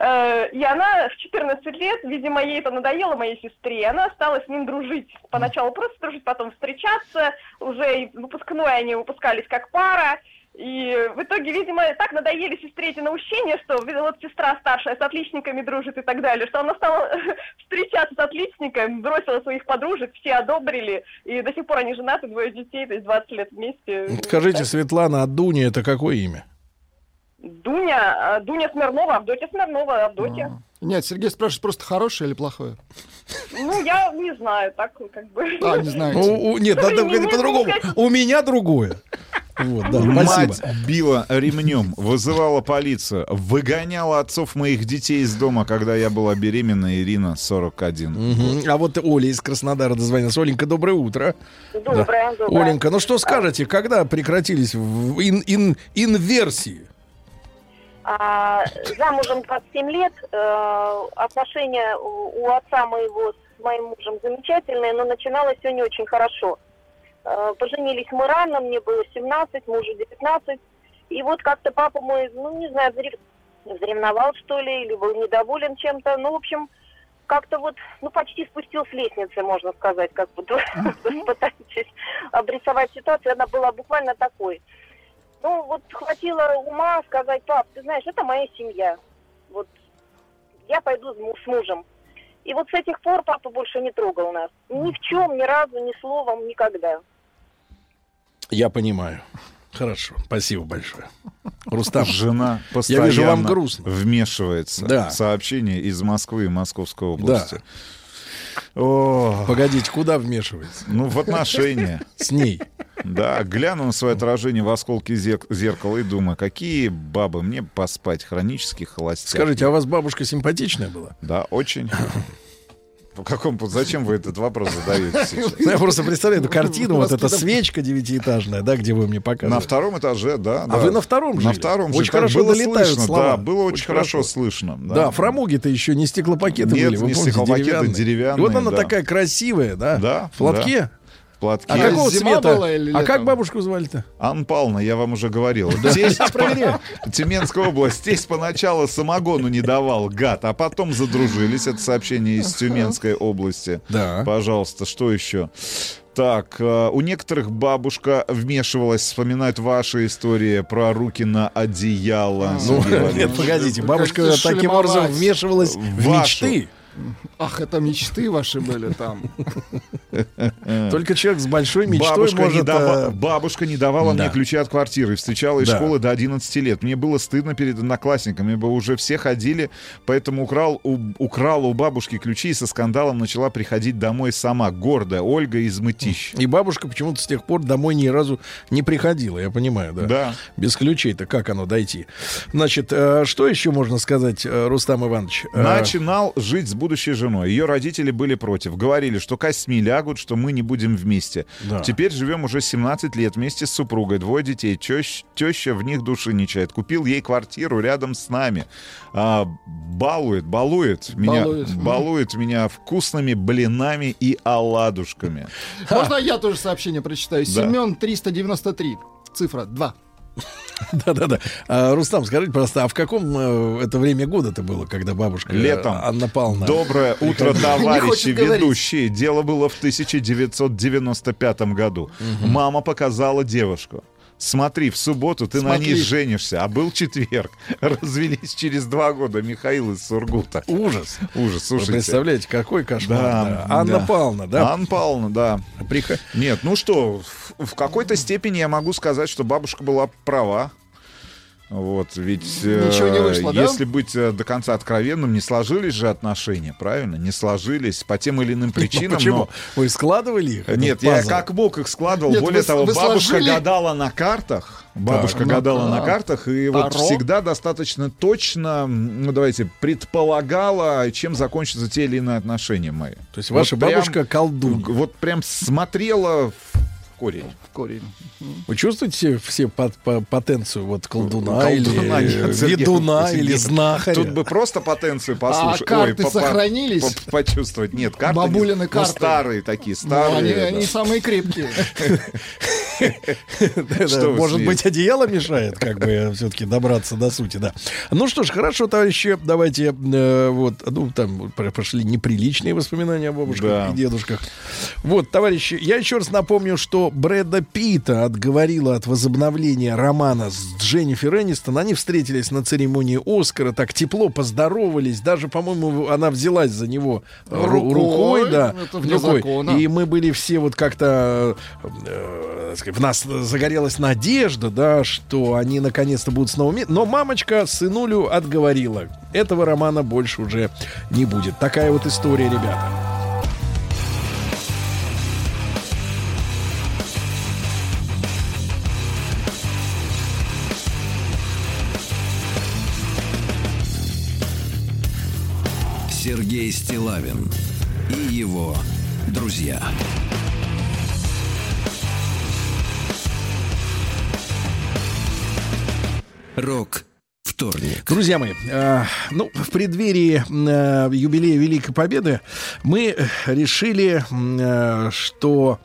Э, и она в 14 лет, видимо, ей это надоело, моей сестре, и она стала с ним дружить. Поначалу просто дружить, потом встречаться, уже выпускной они выпускались как пара, и в итоге, видимо, так надоели сестре эти наущения, что вот сестра старшая с отличниками дружит и так далее, что она стала встречаться с отличником, бросила своих подружек, все одобрили, и до сих пор они женаты, двое детей, то есть 20 лет вместе. Скажите, Светлана, а Дуня это какое имя? Дуня, а, Дуня Смирнова, Авдотья Смирнова, Авдотья. Нет, Сергей спрашивает, просто хорошее или плохое? Ну, я не знаю, так как бы. А, не знаете. Ну, у- нет, надо говорить по-другому. У меня другое. Вот, да, Мать спасибо. била ремнем, вызывала полицию, выгоняла отцов моих детей из дома, когда я была беременна, Ирина, 41. Мгм. А вот Оля из Краснодара дозвонилась. Оленька, доброе утро. Доброе, доброе. Оленька, ну что скажете, когда прекратились в- ин- ин- инверсии? А, замужем 27 лет. э, отношения у, у отца моего с моим мужем замечательные, но начиналось все не очень хорошо. Э, поженились мы рано, мне было 17, мужу 19. И вот как-то папа мой, ну, не знаю, взре- взревновал, что ли, или был недоволен чем-то. Ну, в общем, как-то вот, ну, почти спустил с лестницы, можно сказать, как бы, пытаетесь обрисовать ситуацию. Она была буквально такой. Ну, вот хватило ума сказать, пап, ты знаешь, это моя семья. Вот я пойду с мужем. И вот с этих пор папа больше не трогал нас. Ни в чем, ни разу, ни словом, никогда. Я понимаю. Хорошо, спасибо большое. Рустам, Жена Я постоянно вижу, вам грустно. вмешивается Да. в сообщения из Москвы и Московской области. О, погодите, куда вмешивается? ну, в отношения. С ней. Да, гляну на свое отражение в осколке зек- зеркала и думаю, какие бабы мне поспать, хронический холостяк. Скажите, а у вас бабушка симпатичная была? Да, очень. По какому? Зачем вы этот вопрос задаете сейчас? Ну, Я просто представляю эту картину, вот эта свечка девятиэтажная, да, где вы мне На показывали. втором этаже, да. А вы на втором На жили? втором же. Очень хорошо было слышно. Да, было очень, хорошо, слышно. Да, фрамуги-то еще не стеклопакеты были, вы не помните, деревянные. деревянные, И вот она такая красивая, да? Да, В платке? Платки. А какого зима цвета? была или А как бабушку звали-то? Анна Павловна, я вам уже говорил. Тесть Тюменская область. Тесть поначалу самогону не давал, гад, а потом задружились. Это сообщение из Тюменской области. Да. Пожалуйста, что еще? Так, э, у некоторых бабушка вмешивалась, вспоминают ваши истории про руки на одеяло. Ну, нет, погодите, бабушка таким образом вмешивалась в мечты. Ах, это мечты ваши были там. Только человек с большой мечтой Бабушка, не может... дава- э, бабушка не давала да. мне ключи от квартиры. Встречала из Да. школы до 11 лет. Мне было стыдно перед одноклассниками, бы уже все ходили, поэтому украл у, украла у бабушки ключи и со скандалом начала приходить домой сама. Гордая Ольга из Мытищ. И бабушка почему-то с тех пор домой ни разу не приходила, я понимаю, да. Да. Без ключей-то как оно дойти? Значит, э, что еще можно сказать, э, Рустам Иванович? Начинал жить с будущей женой. Ее родители были против. Говорили, что косьми лягут, что мы не будем вместе. Да. Теперь живем уже 17 лет вместе с супругой. Двое детей. Тещ- теща в них души не чает. Купил ей квартиру рядом с нами. А, балует, балует меня, Балует. балует меня вкусными блинами и оладушками. Можно я тоже сообщение прочитаю? Да. Семен 393. Цифра 2. Да-да-да. А, Рустам, скажите, просто, а в каком э, это время года-то было, когда бабушка э, Летом. Анна Павловна... Доброе утро, товарищи ведущие. Дело было в 1995 году. Мама показала девушку. Смотри, в субботу ты на ней Смотри. женишься, а был четверг. Развелись через два года Михаил из Сургута. Ужас. Ужас, Вы слушайте. представляете, какой кошмар. Да, да. Анна да. Павловна, да? Анна Павловна, да. Приход- Нет, ну что, в, в какой-то степени я могу сказать, что бабушка была права. Вот, ведь э, Ничего не вышло, да? если быть э, до конца откровенным, не сложились же отношения, правильно? Не сложились по тем или иным причинам. Ну, Почему? но- Вы складывали их? Нет, я пазл? как мог их складывал. Нет, Более вы того, вы бабушка сложили- гадала на картах. Бабушка ну гадала да. на картах и вот Таро? всегда достаточно точно, ну давайте, предполагала, чем закончатся те или иные отношения мои. То есть ваша Вот прям- бабушка колдунья. Вот прям смотрела в корень. В корень. Вы чувствуете все пот- по- потенцию вот колдуна, Колдуна или нет, ведуна, Сергей, или знахаря? Тут бы просто потенцию послушать. А карты по- по- сохранились? по- почувствовать. Нет, карты Бабулины ну, карты. старые такие, Ну, они, старые. да. они самые крепкие. Может быть, одеяло мешает, как бы все-таки добраться до сути, да. Ну что ж, хорошо, товарищи, давайте э, вот, ну там прошли неприличные воспоминания о бабушках и дедушках. Вот, товарищи, я еще раз напомню, что Брэда Питта отговорила от возобновления романа с Дженнифер Энистон. Они встретились на церемонии Оскара, так тепло поздоровались, даже, по-моему, она взялась за него э, ру- Рукой, рукой, да, рукой. закона. И мы были все вот как-то, э, в нас загорелась надежда, да, что они наконец-то будут снова вместе. Но мамочка сынулю отговорила. Этого романа больше уже не будет. Такая вот история, ребята. Сергей Стилавин и его друзья. Рок вторник. Друзья мои, э, ну, в преддверии э, юбилея Великой Победы мы решили, э, что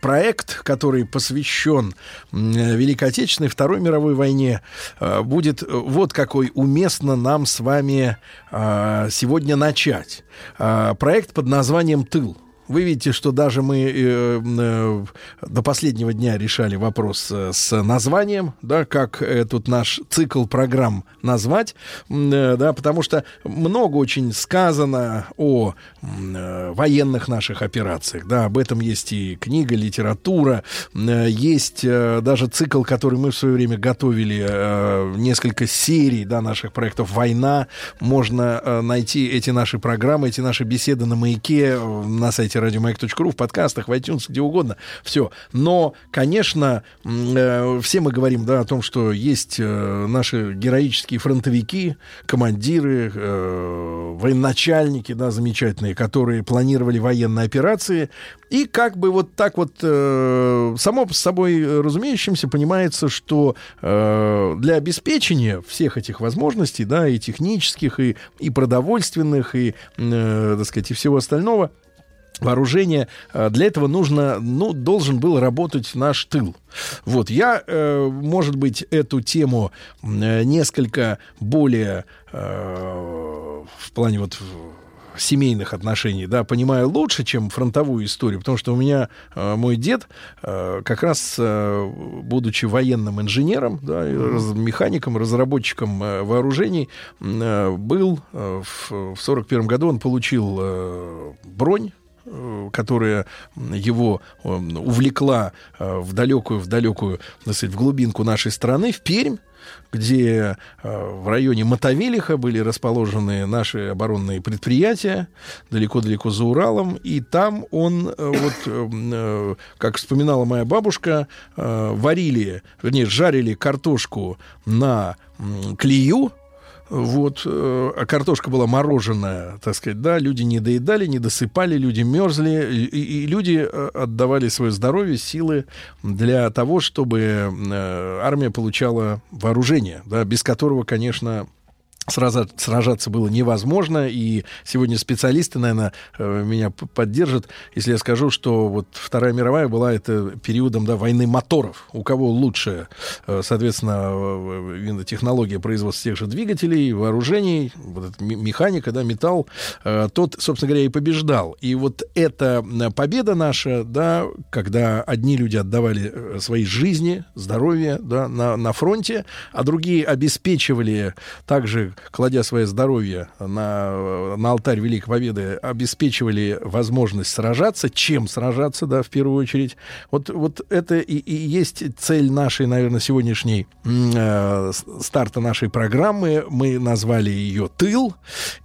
проект, который посвящен э, Великой Отечественной Второй мировой войне, э, будет э, вот какой уместно нам с вами э, сегодня начать. Э, Проект под названием «Тыл». Вы видите, что даже мы э, э, до последнего дня решали вопрос э, с названием, да, как э, тут наш цикл программ назвать, э, да, потому что много очень сказано о э, военных наших операциях, да, об этом есть и книга, литература, э, есть э, даже цикл, который мы в свое время готовили, э, несколько серий, да, наших проектов «Война», можно э, найти эти наши программы, эти наши беседы на маяке, э, на сайте радиомаяк.ру, в подкастах, в iTunes, где угодно. Все. Но, конечно, э, все мы говорим да, о том, что есть э, наши героические фронтовики, командиры, э, военачальники, да, замечательные, которые планировали военные операции. И как бы вот так вот э, само с собой разумеющимся понимается, что э, для обеспечения всех этих возможностей, да, и технических, и, и продовольственных, и, э, так сказать, и всего остального, вооружения. э, Для этого нужно, ну, должен был работать наш тыл. Вот, я, э, может быть, эту тему э, несколько более в плане вот семейных отношений, да, понимаю лучше, чем фронтовую историю, потому что у меня э, мой дед, э, как раз э, будучи военным инженером, да, раз- механиком, разработчиком э, вооружений, э, был э, в, в 41 году он получил э, бронь которая его э, увлекла э, в далекую, в далекую, сказать, в глубинку нашей страны, в Пермь, где в районе Мотовилиха были расположены наши оборонные предприятия, далеко-далеко за Уралом, и там он, вот, как вспоминала моя бабушка, варили, вернее, жарили картошку на клею, вот, э, а картошка была мороженая, так сказать, да, люди не доедали, не досыпали, люди мерзли, и, и люди э, отдавали свое здоровье, силы для того, чтобы э, армия получала вооружение, да, без которого, конечно, сражаться было невозможно, и сегодня специалисты, наверное, э, меня поддержат, если я скажу, что вот Вторая мировая была это периодом да, войны моторов. У кого лучше, э, соответственно, технология производства тех же двигателей, вооружений, вот механика, да, металл, э, тот, собственно говоря, и побеждал. И вот эта победа наша, да, когда одни люди отдавали свои жизни, здоровье да, на, на фронте, а другие обеспечивали также кладя свое здоровье на, на алтарь Великой Победы, обеспечивали возможность сражаться, чем сражаться, да, в первую очередь. Вот, вот это и, и есть цель нашей, наверное, сегодняшней э, старта нашей программы. Мы назвали ее «Тыл».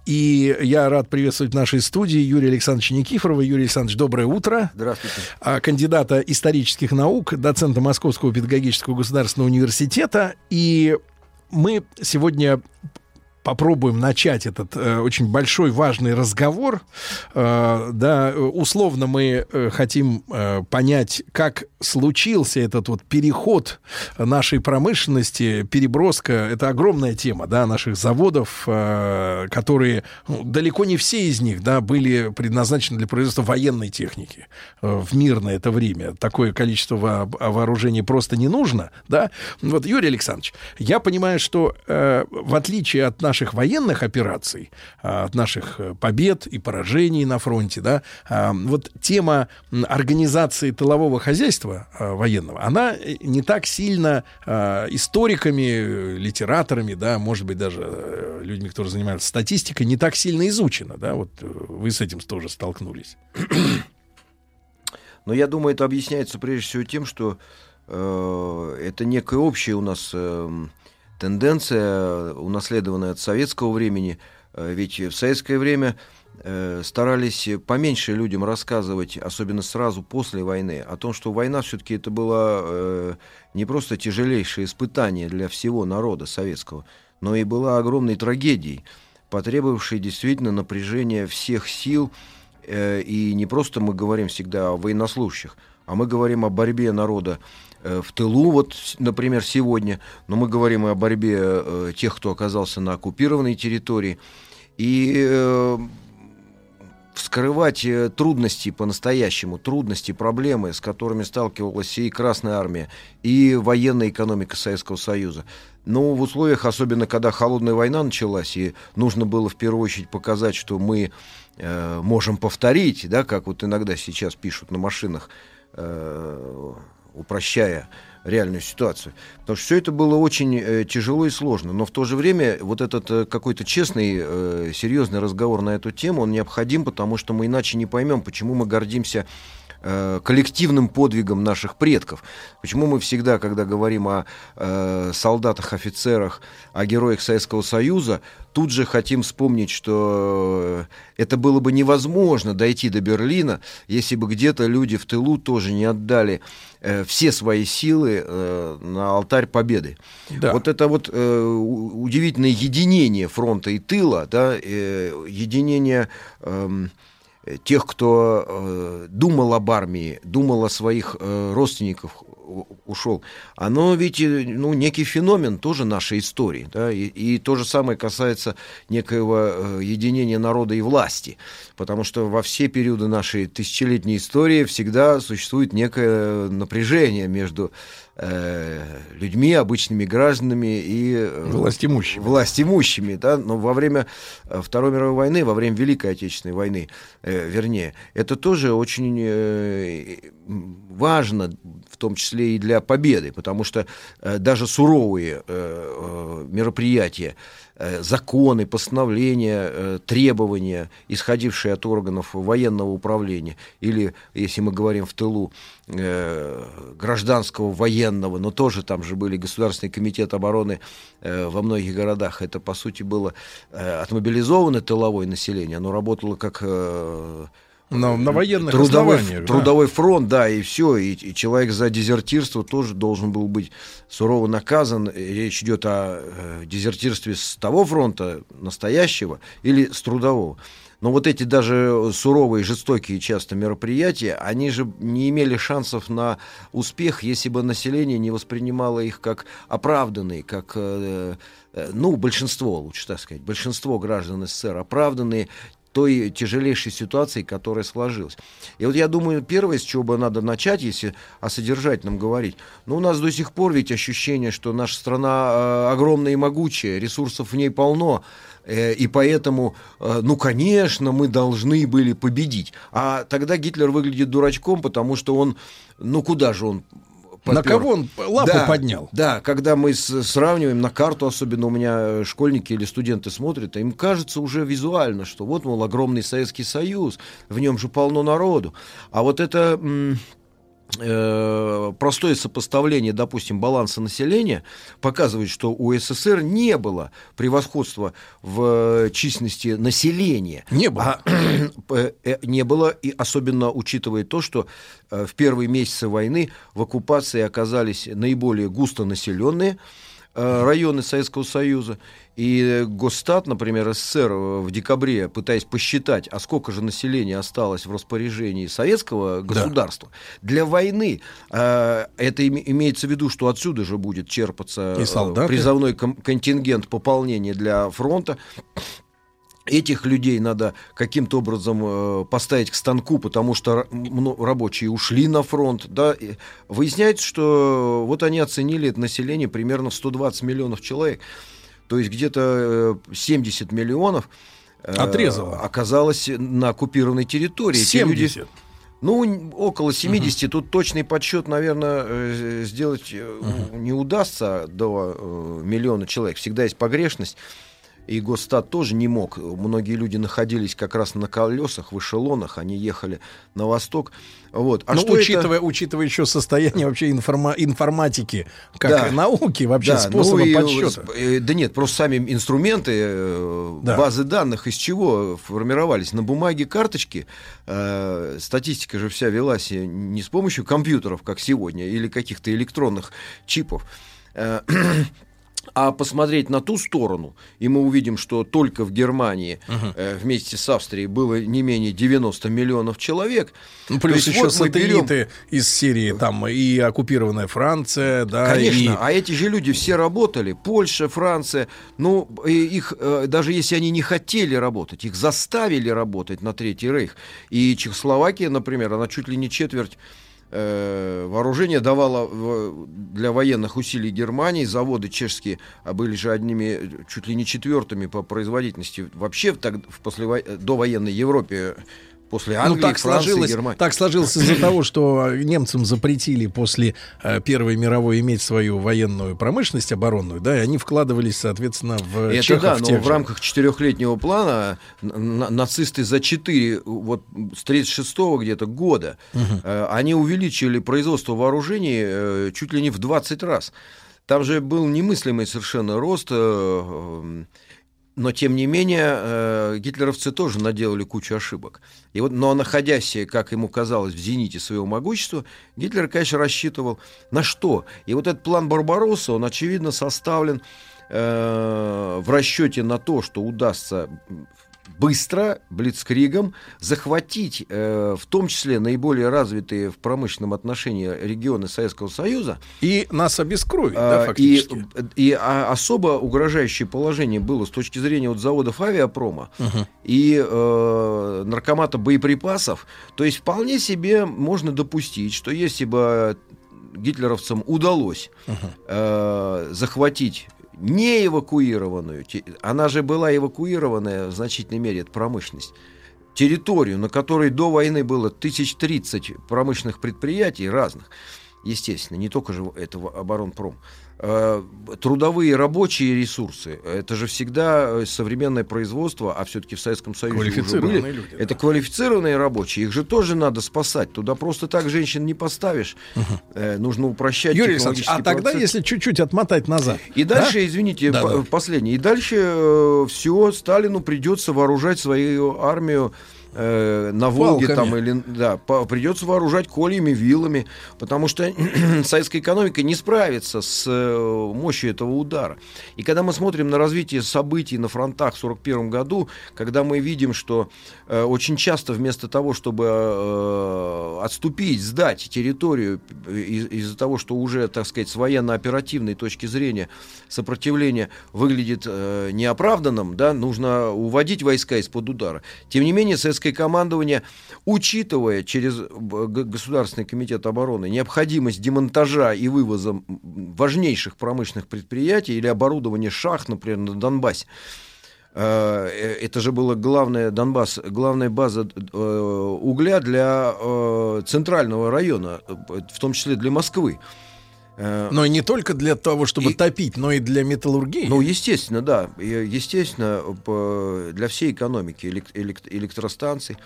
И я рад приветствовать в нашей студии Юрия Александровича Никифорова. Юрий Александрович, доброе утро. Здравствуйте. А, кандидата исторических наук, доцента Московского педагогического государственного университета. И мы сегодня попробуем начать этот э, очень большой важный разговор. Э, да, условно мы э, хотим э, понять, как случился этот вот переход нашей промышленности, переброска. Это огромная тема, да, наших заводов, э, которые ну, далеко не все из них, да, были предназначены для производства военной техники э, в мирное это время. Такое количество во вооружений просто не нужно, да. Вот Юрий Александрович, я понимаю, что э, в отличие от наших наших военных операций, а, от наших э, побед и поражений на фронте, да, а, вот тема организации тылового хозяйства а, военного, она э, не так сильно историками, литераторами, да, может быть, даже э, людьми, которые занимаются статистикой, не так сильно изучена, да, вот вы с этим тоже столкнулись. Но я думаю, это объясняется прежде всего тем, что э, это некое общее у нас э, тенденция, унаследованная от советского времени. Э, ведь в советское время э, старались поменьше людям рассказывать, особенно сразу после войны, о том, что война все-таки это было э, не просто тяжелейшее испытание для всего народа советского, но и была огромной трагедией, потребовавшей действительно напряжения всех сил. И не просто мы говорим всегда о военнослужащих, а мы говорим о борьбе народа в тылу, вот, например, сегодня, но мы говорим о борьбе э, тех, кто оказался на оккупированной территории, и э, вскрывать трудности по-настоящему, трудности, проблемы, с которыми сталкивалась и Красная Армия, и военная экономика Советского Союза. Но в условиях, особенно когда холодная война началась, и нужно было в первую очередь показать, что мы э, можем повторить, да, как вот иногда сейчас пишут на машинах, э, упрощая реальную ситуацию. Потому что все это было очень э, тяжело и сложно. Но в то же время вот этот э, какой-то честный, э, серьезный разговор на эту тему, он необходим, потому что мы иначе не поймем, почему мы гордимся Э, коллективным подвигом наших предков. Почему мы всегда, когда говорим о э, солдатах, офицерах, о героях Советского Союза, тут же хотим вспомнить, что это было бы невозможно дойти до Берлина, если бы где-то люди в тылу тоже не отдали э, все свои силы э, на алтарь победы. Да. Вот это вот э, удивительное единение фронта и тыла, да, э, единение... Э, тех, кто э, думал об армии, думал о своих э, родственниках, ушел, оно ведь э, ну, некий феномен тоже нашей истории. Да? И, и то же самое касается некоего э, единения народа и власти. Потому что во все периоды нашей тысячелетней истории всегда существует некое напряжение между э, людьми, обычными гражданами и э, властимущими. властимущими да? Но во время э, Второй мировой войны, во время Великой Отечественной войны, э, вернее, это тоже очень э, важно, в том числе и для победы, потому что э, даже суровые э, мероприятия законы, постановления, э, требования, исходившие от органов военного управления, или, если мы говорим в тылу, э, гражданского военного, но тоже там же были Государственный комитет обороны э, во многих городах. Это, по сути, было э, отмобилизованное тыловое население. Оно работало как... э, На, на военных трудовой, основаниях. да. трудовой фронт, да, и все. И, и человек за дезертирство тоже должен был быть сурово наказан. И Речь идет о э, дезертирстве с того фронта настоящего или с трудового. Но вот эти даже суровые, жестокие часто мероприятия, они же не имели шансов на успех, если бы население не воспринимало их как оправданные, как, э, э, ну, большинство, лучше так сказать, большинство граждан СССР оправданные той тяжелейшей ситуации, которая сложилась. И вот я думаю, первое, с чего бы надо начать, если о содержательном говорить, ну, у нас до сих пор ведь ощущение, что наша страна э, огромная и могучая, ресурсов в ней полно, э, и поэтому, э, ну, конечно, мы должны были победить. А тогда Гитлер выглядит дурачком, потому что он, ну, куда же он На попёр? кого он лапу Да, поднял? Да, когда мы с- сравниваем на карту, особенно у меня школьники или студенты смотрят, им кажется уже визуально, что вот, мол, огромный Советский Союз, в нем же полно народу. А вот это простое сопоставление, допустим, баланса населения показывает, что у СССР не было превосходства в э, численности населения. Не было. А, э, э, не было, и особенно учитывая то, что э, в первые месяцы войны в оккупации оказались наиболее густонаселенные э, районы Советского Союза. И Госстат, например, СССР э, в декабре, пытаясь посчитать, а сколько же населения осталось в распоряжении советского государства, для войны э, это име- имеется в виду, что отсюда же будет черпаться э, ком- контингент пополнения для фронта. Этих людей надо каким-то образом э, поставить к станку, потому что рабочие ушли на фронт. Да? Выясняется, что вот они оценили это население примерно в 120 миллионов человек. То есть где-то э, 70 миллионов э, Отрезало. оказалось на оккупированной территории. Эти люди- 70. ну, около 70. Тут точный подсчет, наверное, э, сделать э, не удастся до э, миллиона человек. Всегда есть погрешность. И Госстат тоже не мог. Многие люди находились как раз на колесах, в эшелонах, они ехали на восток. Вот. А ну, что это- учитывая, учитывая еще состояние вообще информа- информатики, как Да. науки, вообще Да, способа ну и, подсчета. э, да нет, просто сами инструменты, э, Да. базы данных из чего формировались? На бумаге карточки. э, статистика же вся велась э, не с помощью компьютеров, как сегодня, или каких-то электронных чипов. А посмотреть на ту сторону, и мы увидим, что только в Германии э, вместе с Австрией было не менее 90 миллионов человек. Ну, плюс еще вот мы берем- сателлиты из Сирии, там и оккупированная Франция, да, Конечно, и а эти же люди все работали. Польша, Франция. Ну, их, э, даже если они не хотели работать, их заставили работать на Третий Рейх. И Чехословакия, например, она чуть ли не четверть э, вооружения давала в- для военных усилий Германии. Заводы чешские а были же одними, э, чуть ли не четвертыми по производительности вообще в, так- в послево- э, довоенной Европе. После Англии, ну, так Франции, сложилось, Германии. так сложилось из-за того, что немцам запретили после э, Первой мировой иметь свою военную промышленность оборонную, да, и они вкладывались, соответственно, в Это чехов да, но тех в рамках четырехлетнего плана на- нацисты за четыре, вот с 36 где-то года, э, они увеличили производство вооружений э, чуть ли не в 20 раз. Там же был немыслимый совершенно рост, э, э, но тем не менее э, гитлеровцы тоже наделали кучу ошибок. И вот, но находясь, как ему казалось, в зените своего могущества, Гитлер, конечно, рассчитывал на что. И вот этот план Барбаросса, он, очевидно, составлен э, в расчете на то, что удастся быстро, блицкригом, захватить, э, в том числе наиболее развитые в промышленном отношении регионы Советского Союза, И нас обескровить, да, а, фактически. И, и а- особо угрожающее положение было с точки зрения вот заводов авиапрома и э, наркомата боеприпасов. То есть вполне себе можно допустить, что если бы гитлеровцам удалось э, захватить не эвакуированную, она же была эвакуированная в значительной мере, это промышленность, территорию, на которой до войны было 1030 промышленных предприятий разных, естественно, не только же это в- оборонпром. Э, Трудовые рабочие ресурсы, это же всегда э, современное производство, а все-таки в Советском Союзе уже были. люди, Это квалифицированные рабочие, их же тоже надо спасать. Туда просто так женщин не поставишь. Э, Нужно упрощать Юрий Александрович, а технологический тогда, процесс. если чуть-чуть отмотать назад. И дальше, да? извините, Да, по- да. последнее. И дальше все, Сталину придется вооружать свою армию э, на Волге Палками. там или да, по- придется вооружать кольями, вилами, потому что советская экономика не справится с э, мощью этого удара. И когда мы смотрим на развитие событий на фронтах в 41 году, когда мы видим, что э, очень часто вместо того, чтобы э, отступить, сдать территорию из- из-за того, что уже, так сказать, с военно-оперативной точки зрения сопротивление выглядит э, неоправданным, да, нужно уводить войска из-под удара. Тем не менее, советское командование, учитывая через э, Государственный комитет обороны необходимость демонтажа и вывоза важнейших промышленных предприятий или оборудования шахт, например, на Донбассе, Э, э, это же была главная Донбасс, главная база угля для центрального района, в том числе для Москвы. Э, Но и не только для того, чтобы И- топить, но и для металлургии. Ну, естественно, да. Естественно, для всей экономики элек- элек- электростанций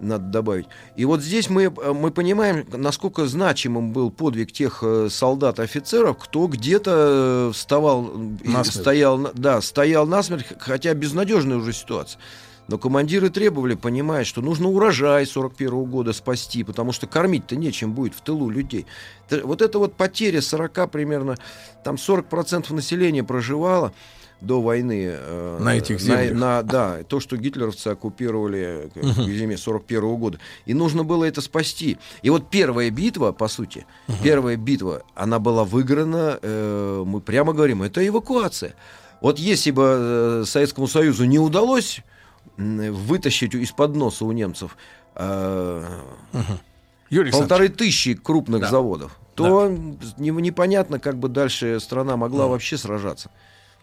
надо добавить. И вот здесь мы, мы понимаем, насколько значимым был подвиг тех э, солдат офицеров, кто где-то э, вставал, Насмерть. стоял, да, стоял насмерть, хотя безнадежная уже ситуация. Но командиры требовали, понимая, что нужно урожай 41 года спасти, потому что кормить-то нечем будет в тылу людей. Вот эта вот потеря 40 примерно, там 40% населения проживало до войны. э, На этих землях. на- да, то, что гитлеровцы оккупировали э, к зиме 41 года. И нужно было это спасти. И вот первая битва, по сути, первая битва, она была выиграна, э, мы прямо говорим, это эвакуация. Вот если бы э, Советскому Союзу не удалось вытащить из-под носа у немцев э, Юрий Александрович, полторы тысячи крупных Да. заводов, то не- непонятно, как бы дальше страна могла вообще сражаться.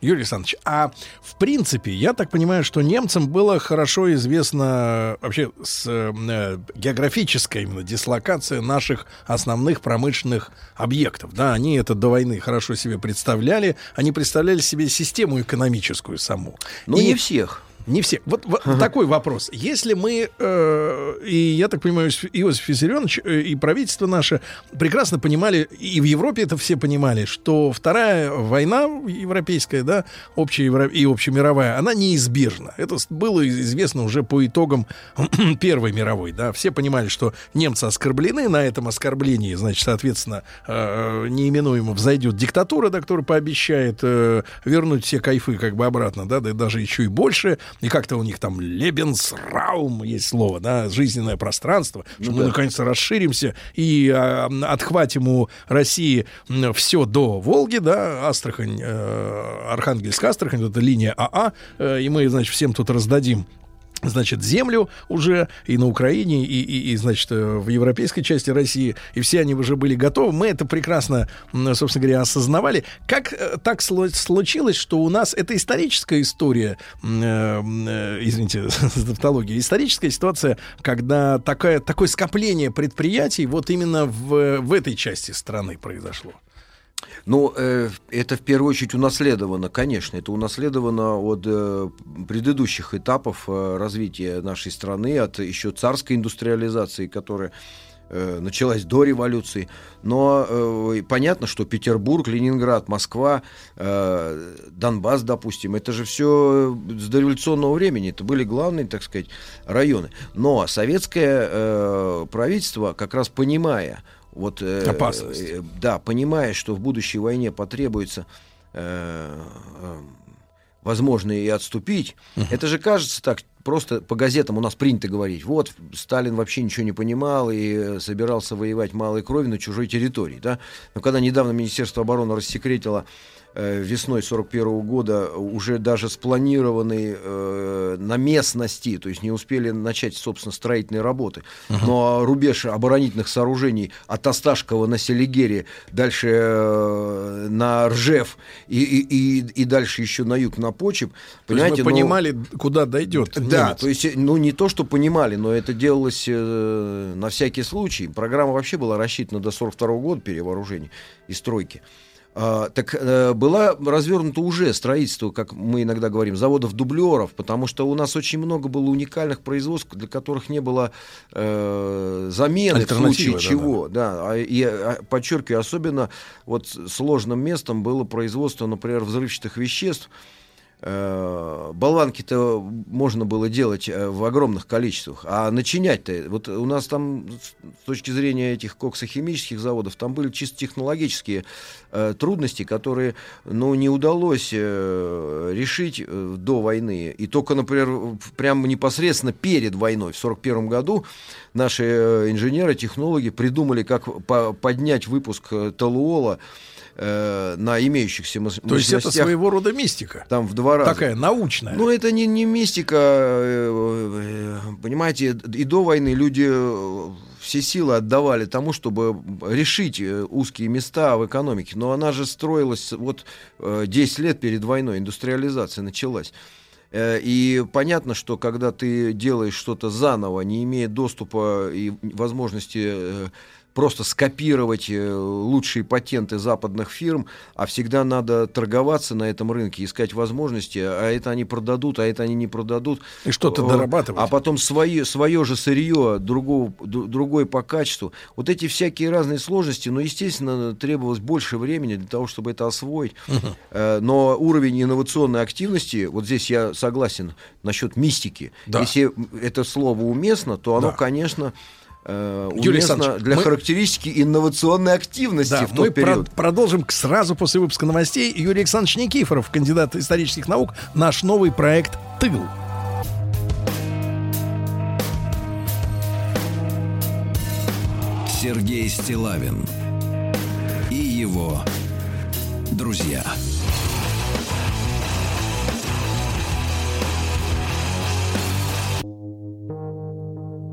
Юрий Александрович, а в принципе, я так понимаю, что немцам было хорошо известно вообще с э, географическая именно дислокация наших основных промышленных объектов. Да, они это до войны хорошо себе представляли. Они представляли себе систему экономическую саму. Но И- не всех. Не все. Вот, вот такой вопрос. Если мы, э, и я так понимаю, Иосиф- Виссарионович э, и правительство наше прекрасно понимали, и в Европе это все понимали, что вторая война европейская, да, общая евро- и общемировая, она неизбежна. Это было известно уже по итогам Первой мировой, да. Все понимали, что немцы оскорблены, на этом оскорблении, значит, соответственно, э, неименуемо взойдет диктатура, да, которая пообещает э, вернуть все кайфы как бы обратно, да, да даже еще и больше. И как-то у них там Лебенсраум есть слово, да, жизненное пространство, что мы наконец-то расширимся и а, отхватим у России все до Волги, да, Астрахань, э, Архангельск, Астрахань, вот эта линия АА, э, и мы, значит, всем тут раздадим значит, землю уже и на Украине, и, и, и, значит, э, в европейской части России, и все они уже были готовы. Мы это прекрасно, собственно говоря, осознавали. Как э, так случилось, что у нас это историческая история, э, э, извините за тавтологию, историческая ситуация, когда такая, такое скопление предприятий вот именно в, в этой части страны произошло? Ну, э, это в первую очередь унаследовано, конечно, это унаследовано от э, предыдущих этапов э, развития нашей страны, от еще царской индустриализации, которая э, началась до революции. Но э, понятно, что Петербург, Ленинград, Москва, э, Донбасс, допустим, это же все с дореволюционного времени, это были главные, так сказать, районы. Но советское э, правительство, как раз понимая, вот, э, Опасность. э, да, понимая, что в будущей войне потребуется, э, э, возможно, и отступить, это же кажется так, просто по газетам у нас принято говорить, вот, Сталин вообще ничего не понимал и собирался воевать малой кровью на чужой территории, да, но когда недавно Министерство обороны рассекретило э, весной 41 года уже даже спланированные э, на местности, то есть не успели начать, собственно, строительные работы. Но рубеж оборонительных сооружений от Осташкова на Селигере, дальше э, на Ржев и, и, и, и дальше еще на юг, на Почеп. То есть Понимаете, мы ну, понимали, куда дойдет. да, немец. то есть, э, ну, не то, что понимали, но это делалось э, на всякий случай. Программа вообще была рассчитана до 42 года перевооружения и стройки. А, так э, была развернута уже строительство, как мы иногда говорим, заводов-дублеров, потому что у нас очень много было уникальных производств, для которых не было э, замены в случае да, чего. Да, а, и а, подчеркиваю, особенно вот сложным местом было производство, например, взрывчатых веществ, болванки-то можно было делать э, в огромных количествах, а начинять-то, вот у нас там с точки зрения этих коксохимических заводов, там были чисто технологические э, трудности, которые, ну, не удалось э, решить э, до войны. И только, например, прямо непосредственно перед войной, в 41 году, наши э, инженеры, технологи придумали, как по- поднять выпуск э, толуола э, на имеющихся мощ- То есть это мощностях своего рода мистика. там в два раза. Такая научная. Ну, это не, не мистика. э, э, Понимаете, и до войны люди э, все силы отдавали тому, чтобы решить э, узкие места в экономике. Но она же строилась вот э, 10 лет перед войной, индустриализация началась. Э, И понятно, что когда ты делаешь что-то заново, не имея доступа и возможности э, просто скопировать э, лучшие патенты западных фирм, а всегда надо торговаться на этом рынке, искать возможности, а это они продадут, а это они не продадут. И что-то Э, дорабатывать. А потом свое, свое же сырье, другого, другое по качеству. Вот эти всякие разные сложности, ну, естественно, требовалось больше времени для того, чтобы это освоить. Э, Но уровень инновационной активности, вот здесь я согласен насчет мистики. Да. Если это слово уместно, то оно, Да. конечно, Юрий уместно Александрович, для мы- характеристики инновационной активности Да, в мы тот период. про- продолжим сразу после выпуска новостей. Юрий Александрович Никифоров, кандидат исторических наук, наш новый проект «Тыл». Сергей Стилавин и его друзья.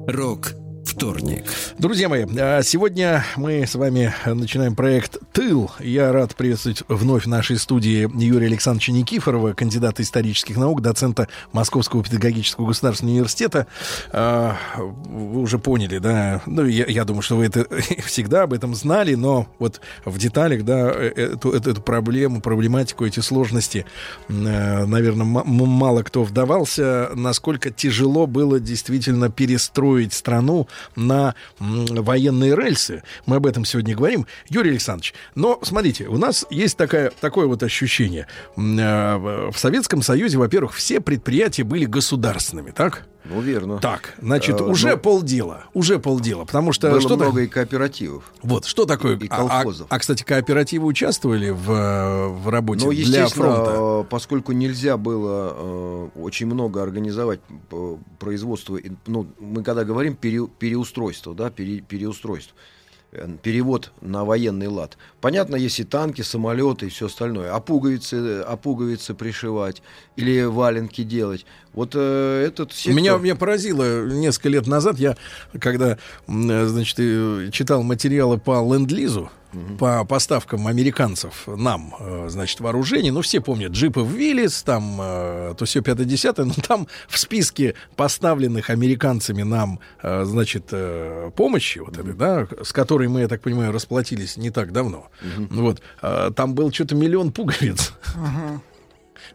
Рок вторник. Друзья мои, а, сегодня мы с вами начинаем проект «Тыл». Я рад приветствовать вновь в нашей студии Юрия Александровича Никифорова, кандидата исторических наук, доцента Московского педагогического государственного университета. А, Вы уже поняли, да? Ну, я, я думаю, что вы это всегда об этом знали, но вот в деталях, да, э, эту, эту, эту проблему, проблематику, эти сложности, наверное, мало кто вдавался, насколько тяжело было действительно перестроить страну на военные рельсы. Мы об этом сегодня говорим. Юрий Александрович, но смотрите, у нас есть такая, такое вот ощущение. Э, В Советском Союзе, во-первых, все предприятия были государственными, так? Ну, верно. Так, значит, Э, уже ну, полдела, уже полдела, потому что Было что много и кооперативов. вот что такое? и а, а- колхозов. а, кстати, кооперативы участвовали в, э, в работе Ну, для фронта. э, поскольку нельзя было э, очень много организовать производство, ну, мы когда говорим пере- переустройство, да, пере- переустройство, перевод на военный лад. Понятно, есть и танки, самолеты и все остальное. А пуговицы, а пуговицы пришивать или валенки делать. Вот э, этот сектор... Меня, меня поразило несколько лет назад, я когда, э, значит, э, читал материалы по ленд-лизу, по поставкам американцев нам, э, значит, вооружений. Ну, все помнят джипы в Виллис, там, э, то все 5-10, но там в списке поставленных американцами нам, э, значит, помощи, вот этой, да, с которой мы, я так понимаю, расплатились не так давно. Вот, э, там был что-то миллион пуговиц.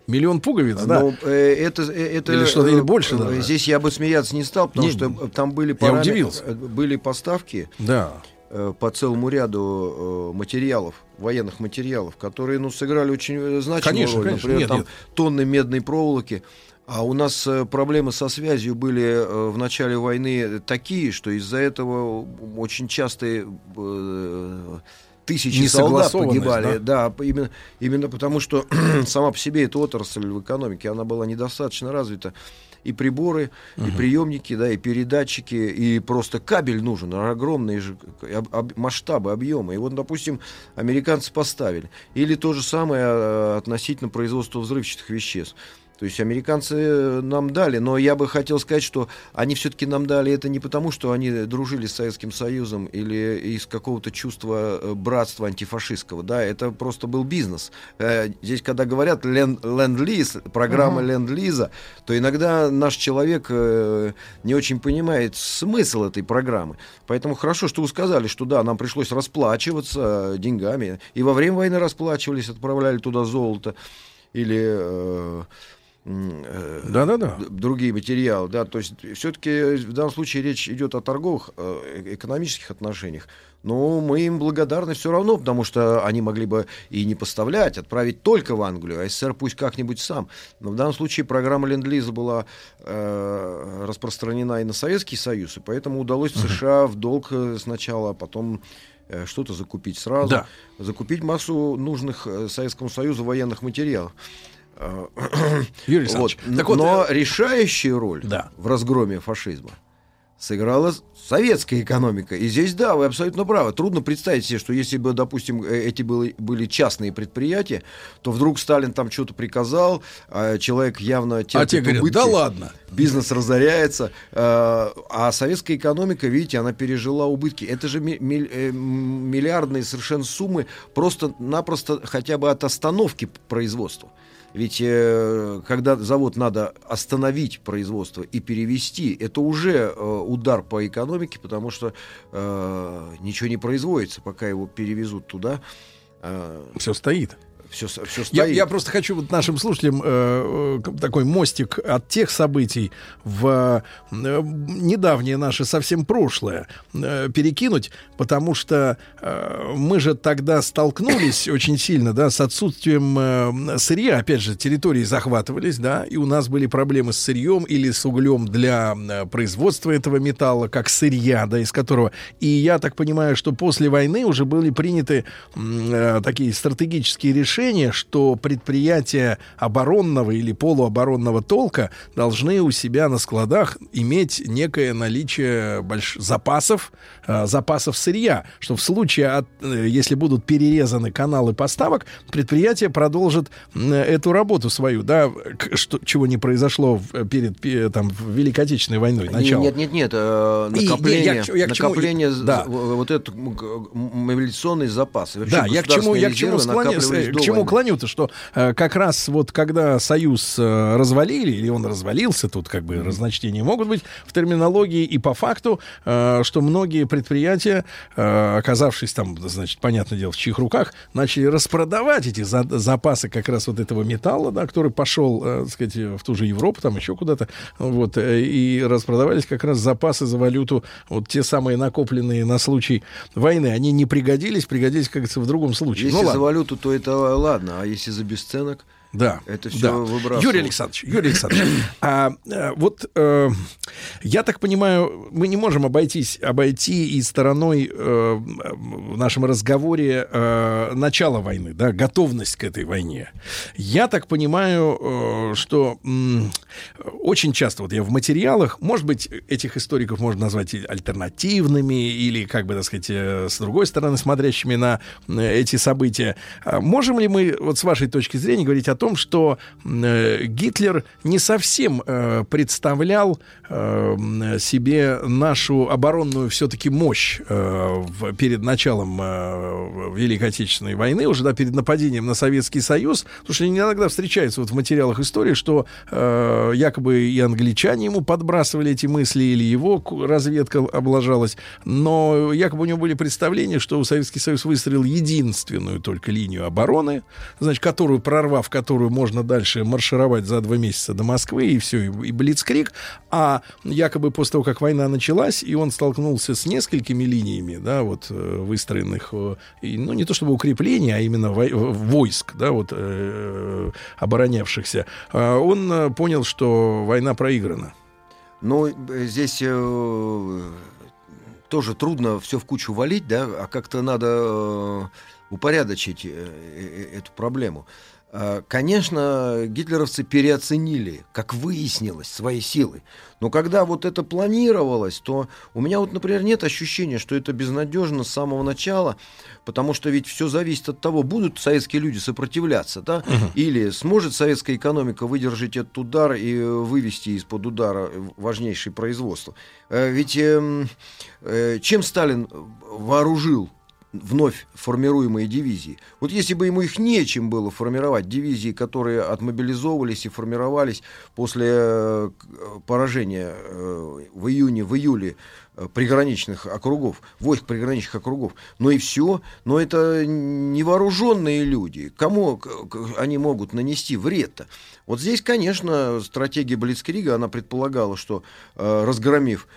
Миллион пуговиц, да. Но, э, это, это, Или что-то, или больше даже. Здесь я бы смеяться не стал, потому Не, что там были, я параме- удивился. э, были поставки Да. Э, по целому ряду э, материалов, военных материалов, которые ну, сыграли очень э, значимую Конечно, роль. конечно. Например, Нет, там нет. тонны медной проволоки. А у нас проблемы со связью были в начале войны такие, что из-за этого очень часто тысячи солдат погибали. Да, п- именно, именно потому, что сама по себе эта отрасль в экономике, она была недостаточно развита. И приборы, и приемники, да, и передатчики, и просто кабель нужен, огромные же об- об- масштабы, объемы. И вот, допустим, американцы поставили. Или то же самое э, относительно производства взрывчатых веществ. То есть американцы э, нам дали, но я бы хотел сказать, что они все-таки нам дали это не потому, что они дружили с Советским Союзом или из какого-то чувства э, братства антифашистского, да, это просто был бизнес. Э, Здесь, когда говорят лен- ленд-лиз, программа ленд-лиза, то иногда наш человек не очень понимает смысл этой программы. Поэтому хорошо, что вы сказали, что да, нам пришлось расплачиваться деньгами. И во время войны расплачивались, отправляли туда золото или э, м, э, Да-да-да. д- другие материалы, да, то есть все-таки в данном случае речь идет о торговых, э, экономических отношениях. Но мы им благодарны все равно, потому что они могли бы и не поставлять, отправить только в Англию, а СССР пусть как-нибудь сам. Но в данном случае программа Ленд-Лиза была э, распространена и на Советский Союз, и поэтому удалось в США в долг э, сначала, а потом э, что-то закупить сразу, Да. закупить массу нужных э, Советскому Союзу военных материалов. Э, Юрий вот. Так вот, Но э, решающую роль Да. в разгроме фашизма сыграла советская экономика. И здесь, да, вы абсолютно правы. Трудно представить себе, что если бы, допустим, э, эти были, были частные предприятия, то вдруг Сталин там что-то приказал, а человек явно терпит а те говорят, убытки, да ладно. бизнес разоряется, э, а советская экономика, видите, она пережила убытки. Это же миллиардные совершенно суммы просто-напросто хотя бы от остановки производства. Ведь э, когда завод надо остановить производство и перевести, это уже э, удар по экономике, потому что э, ничего не производится, пока его перевезут туда. Все стоит. Все, все стоит. Я, я просто хочу вот нашим слушателям э, э, такой мостик от тех событий в э, недавнее наше совсем прошлое э, перекинуть, потому что э, мы же тогда столкнулись очень сильно, да, с отсутствием э, сырья. Опять же, территории захватывались, да, и у нас были проблемы с сырьем или с углем для э, производства этого металла, как сырья, да, из которого. И я так понимаю, что после войны уже были приняты э, такие стратегические решения, что предприятия оборонного или полуоборонного толка должны у себя на складах иметь некое наличие больш... запасов, э, запасов сырья, что в случае, от, э, если будут перерезаны каналы поставок, предприятие продолжит м, эту работу свою, да, к- что, чего не произошло в- перед пе- там, в Великой Отечественной войной, начало. Нет, нет, нет, э, И- накопление, я чему- я к чему- накопление з- да. вот этот мобилизационный запас. И вообще Да, я к чему, я к чему, резервы склоня- накапливались э, до к чему войны. клоню-то, что э, как раз вот когда Союз э, развалили, или он развалился, тут как бы разночтения могут быть в терминологии и по факту, э, что многие предприятия, э, оказавшись там, значит, понятное дело, в чьих руках, начали распродавать эти за- запасы как раз вот этого металла, да, который пошел, э, так сказать, в ту же Европу, там еще куда-то, вот, э, и распродавались как раз запасы за валюту, вот те самые накопленные на случай войны, они не пригодились, пригодились, как говорится, в другом случае. Если Ну, за валюту, то это ладно, а если за бесценок, Да. это все да. выбрасывалось. Юрий Александрович, Юрий Александрович, а, э, вот э, я так понимаю, мы не можем обойтись, обойти и стороной э, в нашем разговоре э, начала войны, да, готовность к этой войне. Я так понимаю, э, что м, очень часто, вот я в материалах, может быть, этих историков можно назвать альтернативными или, как бы, так сказать, э, с другой стороны, смотрящими на э, эти события. А Можем ли мы, вот с вашей точки зрения, говорить о том, что э, Гитлер не совсем э, представлял э, себе нашу оборонную все-таки мощь э, в- перед началом э, Великой Отечественной войны, уже да, перед нападением на Советский Союз, потому что иногда встречается вот в материалах истории, что э, якобы и англичане ему подбрасывали эти мысли, или его разведка облажалась, но якобы у него были представления, что Советский Союз выстроил единственную только линию обороны, значит, которую, прорвав которую можно дальше маршировать за два месяца до Москвы, и все, и, и Блицкрик, а якобы после того, как война началась, и он столкнулся с несколькими линиями, да, вот, э, выстроенных, э, ну, не то чтобы укреплений, а именно вой- войск, да, вот, э, оборонявшихся, он э, понял, что война проиграна. Ну, э, здесь э, тоже трудно все в кучу валить, да, а как-то надо э, упорядочить э, э, эту проблему. Э, Конечно, гитлеровцы переоценили, как выяснилось, свои силы. Но когда вот это планировалось, то у меня вот, например, нет ощущения, что это безнадежно с самого начала, потому что ведь все зависит от того, будут советские люди сопротивляться, да, или сможет советская экономика выдержать этот удар и вывести из-под удара важнейшее производство. Э, Ведь эм, э, чем Сталин вооружил вновь формируемые дивизии. Вот если бы ему их нечем было формировать, дивизии, которые отмобилизовывались и формировались после э, поражения э, в июне, в июле э, приграничных округов, войск приграничных округов, но и все, но это невооруженные люди, кому они могут нанести вред-то? Вот здесь, конечно, стратегия Блицкрига, она предполагала, что разгромив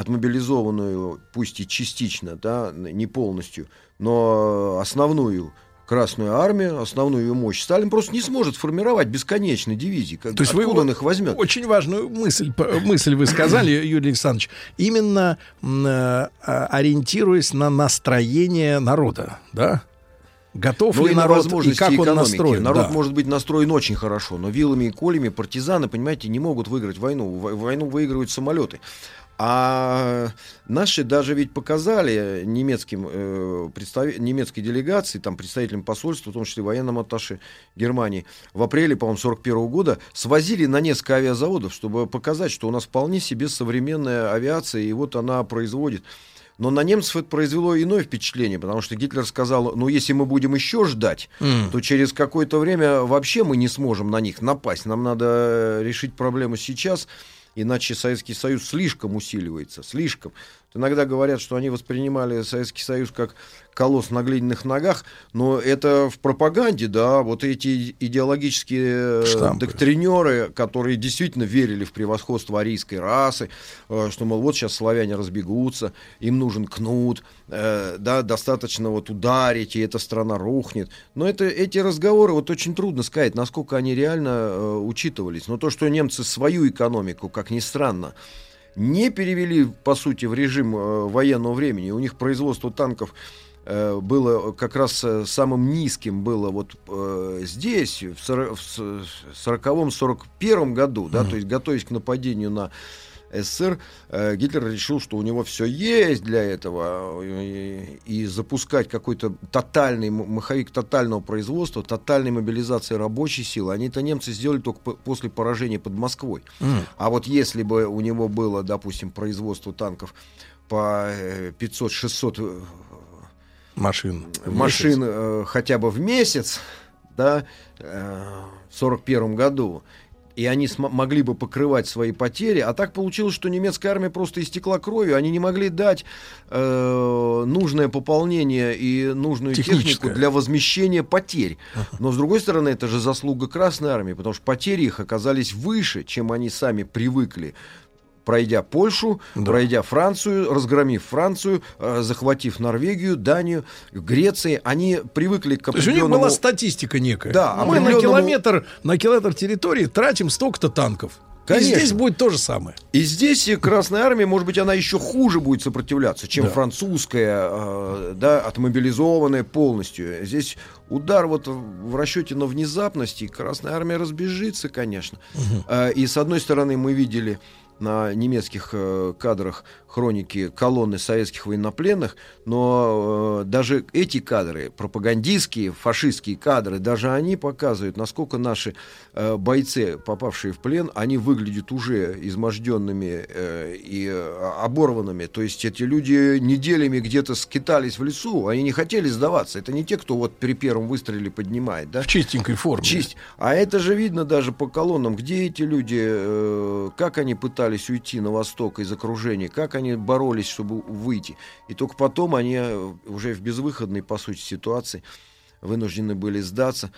отмобилизованную, пусть и частично, да, не полностью, но основную Красную армию, основную ее мощь, Сталин просто не сможет формировать бесконечные дивизии. Как, То есть вы откуда он вот их возьмет? Очень важную мысль, мысль вы сказали, Юрий Александрович. Именно э, а, ориентируясь на настроение народа, да? Готов Ну ли народ, и как он экономики. настроен? Народ да. может быть настроен очень хорошо, но вилами и колями партизаны, понимаете, не могут выиграть войну. Во- Войну выигрывают самолеты. А наши даже ведь показали немецким, э, представ- немецкой делегации, там, представителям посольства, в том числе военным атташе Германии, в апреле, по-моему, 41 года свозили на несколько авиазаводов, чтобы показать, что у нас вполне себе современная авиация, и вот она производит. Но на немцев это произвело иное впечатление, потому что Гитлер сказал, ну если мы будем еще ждать, М. то через какое-то время вообще мы не сможем на них напасть. Нам надо решить проблему сейчас, иначе Советский Союз слишком усиливается, слишком. Иногда говорят, что они воспринимали Советский Союз как колосс на глиняных ногах, но это в пропаганде, да, вот эти идеологические э, Штампы. доктринеры, которые действительно верили в превосходство арийской расы, э, что, мол, вот сейчас славяне разбегутся, им нужен кнут, э, да, достаточно вот ударить, и эта страна рухнет. Но это, эти разговоры вот очень трудно сказать, насколько они реально учитывались. Но то, что немцы свою экономику, как ни странно, не перевели, по сути, в режим э, военного времени. У них производство танков э, было как раз э, самым низким было вот э, здесь, в сора- в с- 40-41 году, да, то есть готовясь к нападению на СССР, э, Гитлер решил, что у него все есть для этого, и, и запускать какой-то тотальный маховик тотального производства, тотальной мобилизации рабочей силы, они это немцы сделали только по- после поражения под Москвой. М. А вот если бы у него было, допустим, производство танков по э, 500-600 э, Машин. машин э, хотя бы в месяц, да, э, в 41 году, и они могли бы покрывать свои потери, а так получилось, что немецкая армия просто истекла кровью, они не могли дать э, нужное пополнение и нужную технику для возмещения потерь. Но с другой стороны, это же заслуга Красной армии, потому что потери их оказались выше, чем они сами привыкли. Пройдя Польшу, Да. пройдя Францию, разгромив Францию, э, захватив Норвегию, Данию, Греции, они привыкли к То есть у них определенному... была статистика некая. Да, Мы на определенному- километр, на километр территории тратим столько-то танков. Конечно. И здесь будет то же самое. И здесь Красная Армия, может быть, она еще хуже будет сопротивляться, чем Да. французская, э, да, отмобилизованная полностью. Здесь удар вот в расчете на внезапность, и Красная Армия разбежится, конечно. Э, И с одной стороны мы видели на немецких э, кадрах хроники колонны советских военнопленных, но э, даже эти кадры, пропагандистские, фашистские кадры, даже они показывают, насколько наши э, бойцы, попавшие в плен, они выглядят уже изможденными э, и оборванными. То есть эти люди неделями где-то скитались в лесу, они не хотели сдаваться. Это не те, кто вот при первом выстреле поднимает, да? В чистенькой форме. Чисть. А это же видно даже по колоннам, где эти люди, э, как они пытались уйти на восток из окружения, как они боролись, чтобы выйти. И только потом они э, уже в безвыходной, по сути, ситуации вынуждены были сдаться.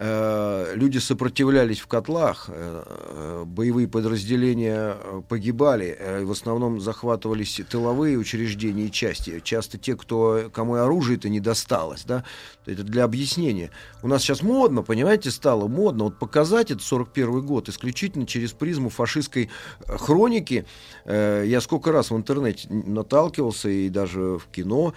Э, Люди сопротивлялись в котлах, э, боевые подразделения э, погибали, в основном захватывались тыловые учреждения и части. Часто те, кто, кому оружие-то не досталось, да, это для объяснения. У нас сейчас модно, понимаете, стало модно вот показать этот 41 год исключительно через призму фашистской хроники. Я сколько раз в интернете наталкивался и даже в кино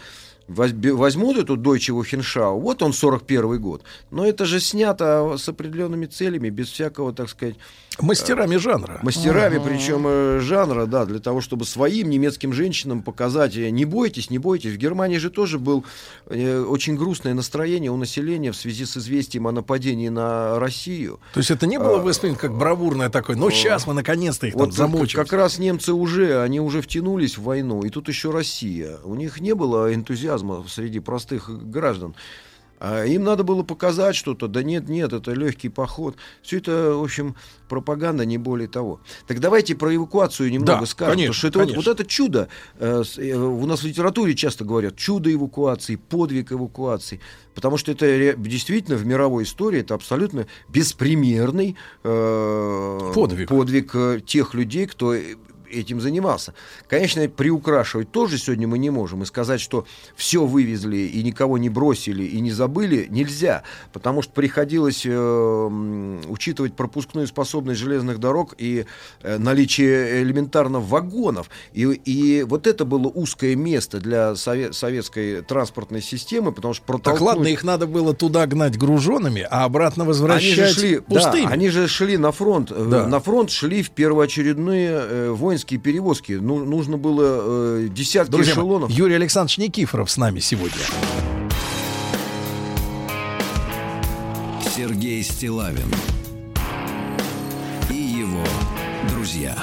возьмут эту Deutsche Wochenschau, вот он 41 год, но это же снято с определенными целями, без всякого, так сказать, Мастерами жанра. мастерами, причем э, жанра, да, для того, чтобы своим немецким женщинам показать, э, не бойтесь, не бойтесь. В Германии же тоже был э, очень грустное настроение у населения в связи с известием о нападении на Россию. То есть это не было воспринято как бравурное такое, ну сейчас мы наконец-то их там Вот замочим. как раз немцы уже, они уже втянулись в войну, и тут еще Россия. У них не было энтузиазма среди простых граждан. А им надо было показать что-то. Да нет, нет, это легкий поход. Все это, в общем, пропаганда, не более того. Так давайте про эвакуацию немного Да, скажем. конечно, потому что это вот, конечно. вот это чудо. э, э, у нас в литературе часто говорят чудо эвакуации, подвиг эвакуации. Потому что это действительно в мировой истории это абсолютно беспримерный э, Подвиг. подвиг э, тех людей, кто этим занимался. Конечно, приукрашивать тоже сегодня мы не можем. И сказать, что все вывезли и никого не бросили и не забыли, нельзя. Потому что приходилось э, учитывать пропускную способность железных дорог и э, наличие элементарно вагонов. И, и вот это было узкое место для сове- советской транспортной системы, потому что Так протолкнуть... ладно, их надо было туда гнать груженными, а обратно Они возвращать же шли, пустыми. да, они же шли на фронт. Э, Да. На фронт шли в первоочередные э, воинские перевозки. Ну, нужно было э, десятки Друзья мои, эшелонов. Юрий Александрович Никифоров с нами сегодня. Сергей Стилавин и его друзья.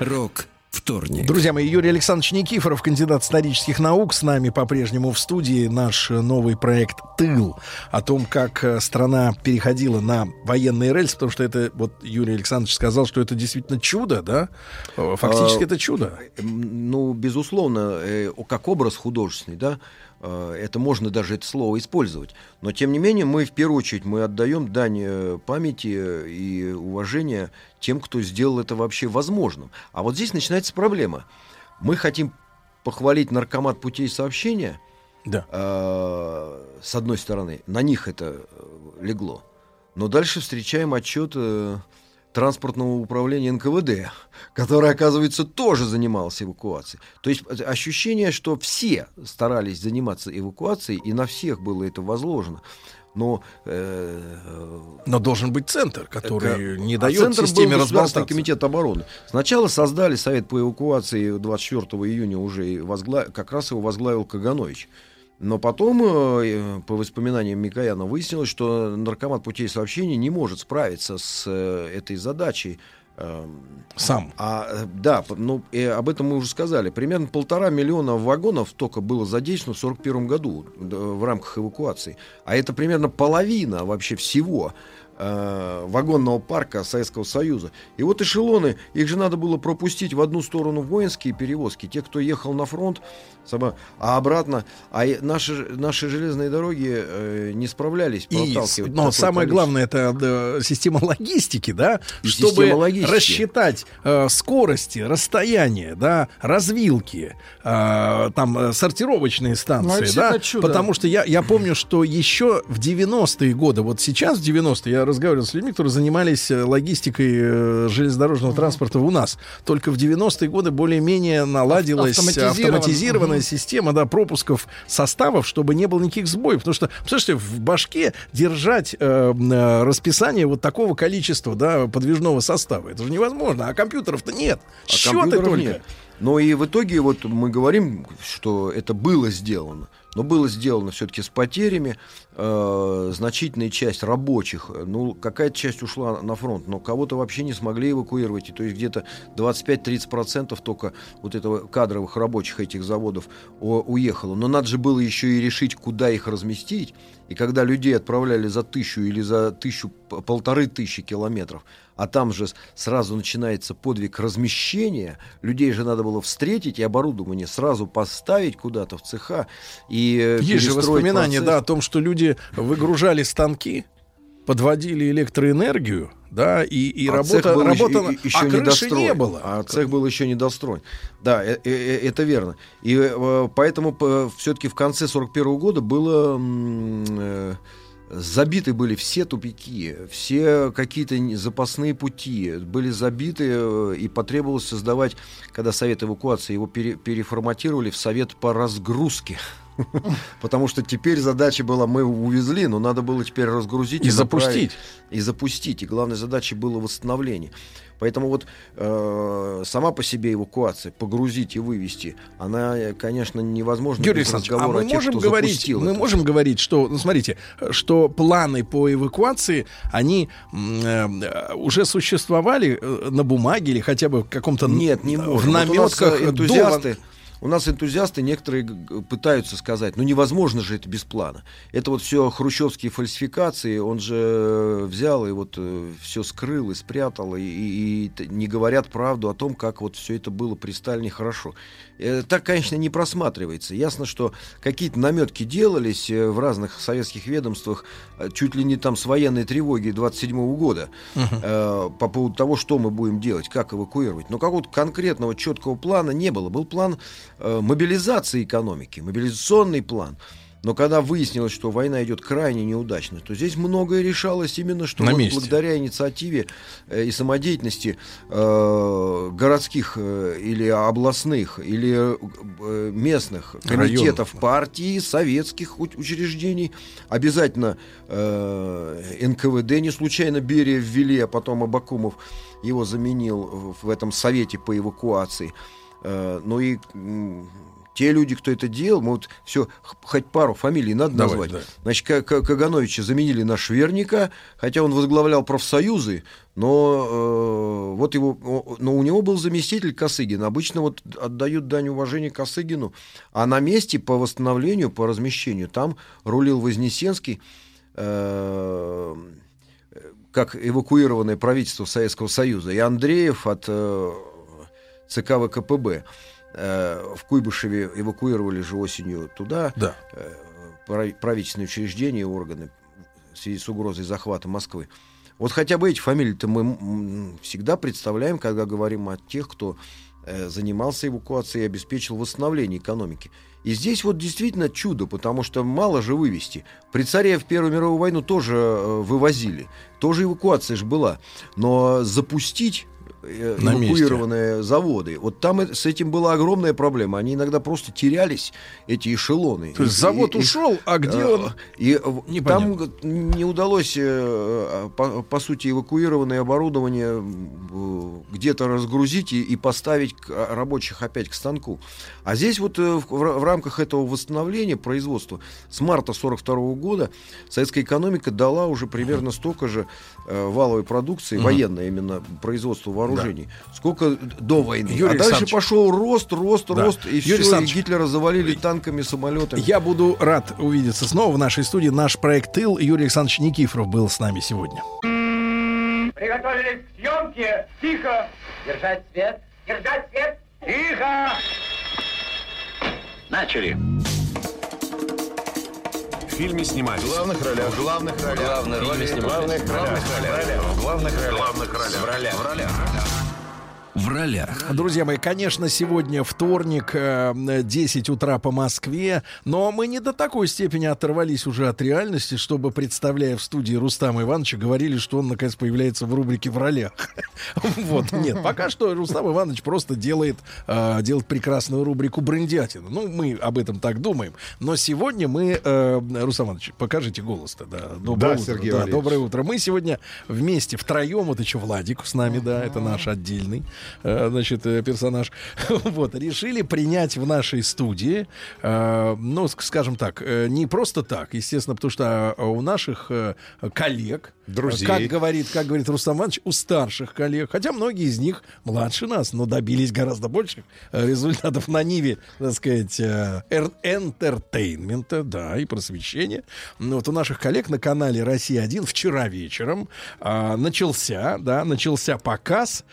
Рок вторник. Друзья мои, Юрий Александрович Никифоров, кандидат исторических наук, с нами по-прежнему в студии наш э, новый проект «Тыл» о том, как э, страна переходила на военные рельсы, потому что это, вот Юрий Александрович сказал, что это действительно чудо, да? Фактически А, это чудо. Ну, безусловно, э, как образ художественный, да, это можно даже это слово использовать. Но, тем не менее, мы в первую очередь мы отдаем дань э, памяти э, и уважения тем, кто сделал это вообще возможным. А вот здесь начинается проблема. Мы хотим похвалить наркомат путей сообщения, Да. э, с одной стороны, на них это э, легло. Но дальше встречаем отчет э, транспортного управления НКВД, которое, оказывается, тоже занималось эвакуацией. То есть э, ощущение, что все старались заниматься эвакуацией, и на всех было это возложено. Но э, Но должен быть центр, который не а дает центр был системе Государственный разболтаться. комитет обороны. Сначала создали Совет по эвакуации 24 июня уже и возгла... как раз его возглавил Каганович. Но потом, э, по воспоминаниям Микояна, выяснилось, что наркомат путей сообщения не может справиться с э, этой задачей. Эм, Сам. А, э, да, ну, и об этом мы уже сказали. Примерно полтора миллиона вагонов только было задействовано в 1941 году в рамках эвакуации. А это примерно половина вообще всего э, вагонного парка Советского Союза. И вот эшелоны, их же надо было пропустить в одну сторону воинские перевозки, те, кто ехал на фронт, сама- а обратно, а наши, наши железные дороги э, не справлялись И, но самое количество. главное это да, система логистики, да, И чтобы логистики. рассчитать э, скорости, расстояния, да, развилки, э, там э, сортировочные Ну, станции, да, действительно чудо. потому что я я помню, что еще в 90-е годы, вот сейчас в 90-е я разговаривал с людьми, которые занимались э, логистикой э, железнодорожного транспорта у нас, только в 90-е годы более-менее наладилась Автоматизировано. Автоматизированная система да, пропусков составов, чтобы не было никаких сбоев. Потому что, представляете, в башке держать э, э, расписание вот такого количества да, подвижного состава, это же невозможно. А компьютеров-то нет. А Счеты только. нет. Но и в итоге вот мы говорим, что это было сделано. Но было сделано все-таки с потерями. Э, значительная часть рабочих, ну, какая-то часть ушла на фронт, но кого-то вообще не смогли эвакуировать. И то есть где-то 25-30% только вот этого кадровых рабочих этих заводов о- уехало. Но надо же было еще и решить, куда их разместить. И когда людей отправляли за тысячу или за тысячу, полторы тысячи километров, а там же сразу начинается подвиг размещения, людей же надо было встретить и оборудование сразу поставить куда-то в цеха и э, Есть же воспоминания, процесс. да, о том, что люди выгружали станки, подводили электроэнергию, да, и, и А работа, цех был работа еще, еще а не достроен. не было. А цех был еще не достроен. Да, э- э- э- это верно. И э, поэтому все-таки в конце 41 года было э, забиты были все тупики, все какие-то запасные пути были забиты, и потребовалось создавать, когда совет эвакуации его пере- переформатировали в совет по разгрузке. Потому что теперь задача была, мы увезли, но надо было теперь разгрузить И направить, запустить. И запустить. И главной задачей было восстановление. Поэтому вот э, сама по себе эвакуация, погрузить и вывести, она, э, конечно, невозможна Юрий Александрович, а мы тех, можем говорить, мы это. можем говорить, что, ну смотрите, что планы по эвакуации, они э, уже существовали э, на бумаге или хотя бы в каком-то Нет, не в. Вот нас, наметках э, энтузиасты, у нас энтузиасты некоторые пытаются сказать, ну невозможно же это без плана. Это вот все хрущевские фальсификации, он же э, взял и вот все скрыл и спрятал, и, и- и не говорят правду о том, как вот все это было при Сталине хорошо. Э, Так, конечно, не просматривается. Ясно, что какие-то наметки делались э, в разных советских ведомствах, э, чуть ли не там с военной тревоги 27 года, э, по поводу того, что мы будем делать, как эвакуировать. Но какого-то конкретного четкого плана не было. Был план э, мобилизации экономики, мобилизационный план. Но когда выяснилось, что война идет крайне неудачно, то здесь многое решалось именно что вот благодаря инициативе э, и самодеятельности э, городских э, или областных или э, местных комитетов Районов. партии, советских учреждений, обязательно э, НКВД не случайно Берия ввели, а потом Абакумов его заменил в этом совете по эвакуации. Э, ну и те люди, кто это делал, мы вот все, хоть пару фамилий надо Давай, назвать. да. Значит, Кагановича заменили на Шверника, хотя он возглавлял профсоюзы, но э, вот его, но у него был заместитель Косыгин. Обычно вот отдают дань уважения Косыгину, а на месте по восстановлению, по размещению там рулил Вознесенский. э, как эвакуированное правительство Советского Союза, и Андреев от э, ЦК ВКПБ. Э, в Куйбышеве эвакуировали же осенью туда Да. э, прави- правительственные учреждения и органы в связи с угрозой захвата Москвы. Вот хотя бы эти фамилии-то мы всегда представляем, когда говорим о тех, кто э, занимался эвакуацией и обеспечил восстановление экономики. И здесь вот действительно чудо, потому что мало же вывести. При царе в Первую мировую войну тоже вывозили, тоже эвакуация же была. Но запустить э, месте. эвакуированные заводы. Вот там э- с этим была огромная проблема. Они иногда просто терялись, эти эшелоны. То есть И- завод и- и- ушел, а где Э, он? И Непонятно. там не удалось, по, по сути, эвакуированное оборудование где-то разгрузить и, и поставить рабочих опять к станку. А здесь вот э, в, в ра- в рамках этого восстановления производства с марта 42 года советская экономика дала уже примерно столько же э, валовой продукции, военной именно производства вооружений, сколько до войны. Юрий а дальше пошел рост, рост, Да. рост, и Юрий все, и. Гитлера завалили танками, самолетами. Я буду рад увидеться снова в нашей студии. Наш проект «Тыл» Юрий Александрович Никифоров был с нами сегодня. Приготовились к съемке. Тихо. Держать свет. Держать свет. Тихо. Начали. В фильме снимались. В главных ролях. В главных ролях. Главные роли снимались. В главных ролях. В главных ролях. В главных ролях. В ролях. В ролях. В ролях. Друзья мои, конечно, сегодня вторник, э, 10 утра по Москве, но мы не до такой степени оторвались уже от реальности, чтобы, представляя в студии Рустама Ивановича, говорили, что он, наконец, появляется в рубрике «В ролях». Вот, нет, пока что Рустам Иванович просто делает, э, делает прекрасную рубрику «Брендятина». Ну, мы об этом так думаем. Но сегодня мы... э, Рустам Иванович, покажите голос-то, да. Доброе Да, утро. Сергей да, Валерьевич. доброе утро. Мы сегодня вместе, втроем, вот еще Владик с нами, да, это наш отдельный, э, значит, э, персонаж. Вот, решили принять в нашей студии, э, ну, ск- скажем так, э, не просто так, естественно, потому что э, у наших э, коллег, Друзей. как говорит, как говорит Рустам Иванович, у старших коллег, хотя многие из них младше нас, но добились гораздо больших э, результатов на Ниве, так сказать, э, энтертейнмента, да, и просвещения. Ну, вот у наших коллег на канале «Россия-1» вчера вечером а, начался, да, начался показ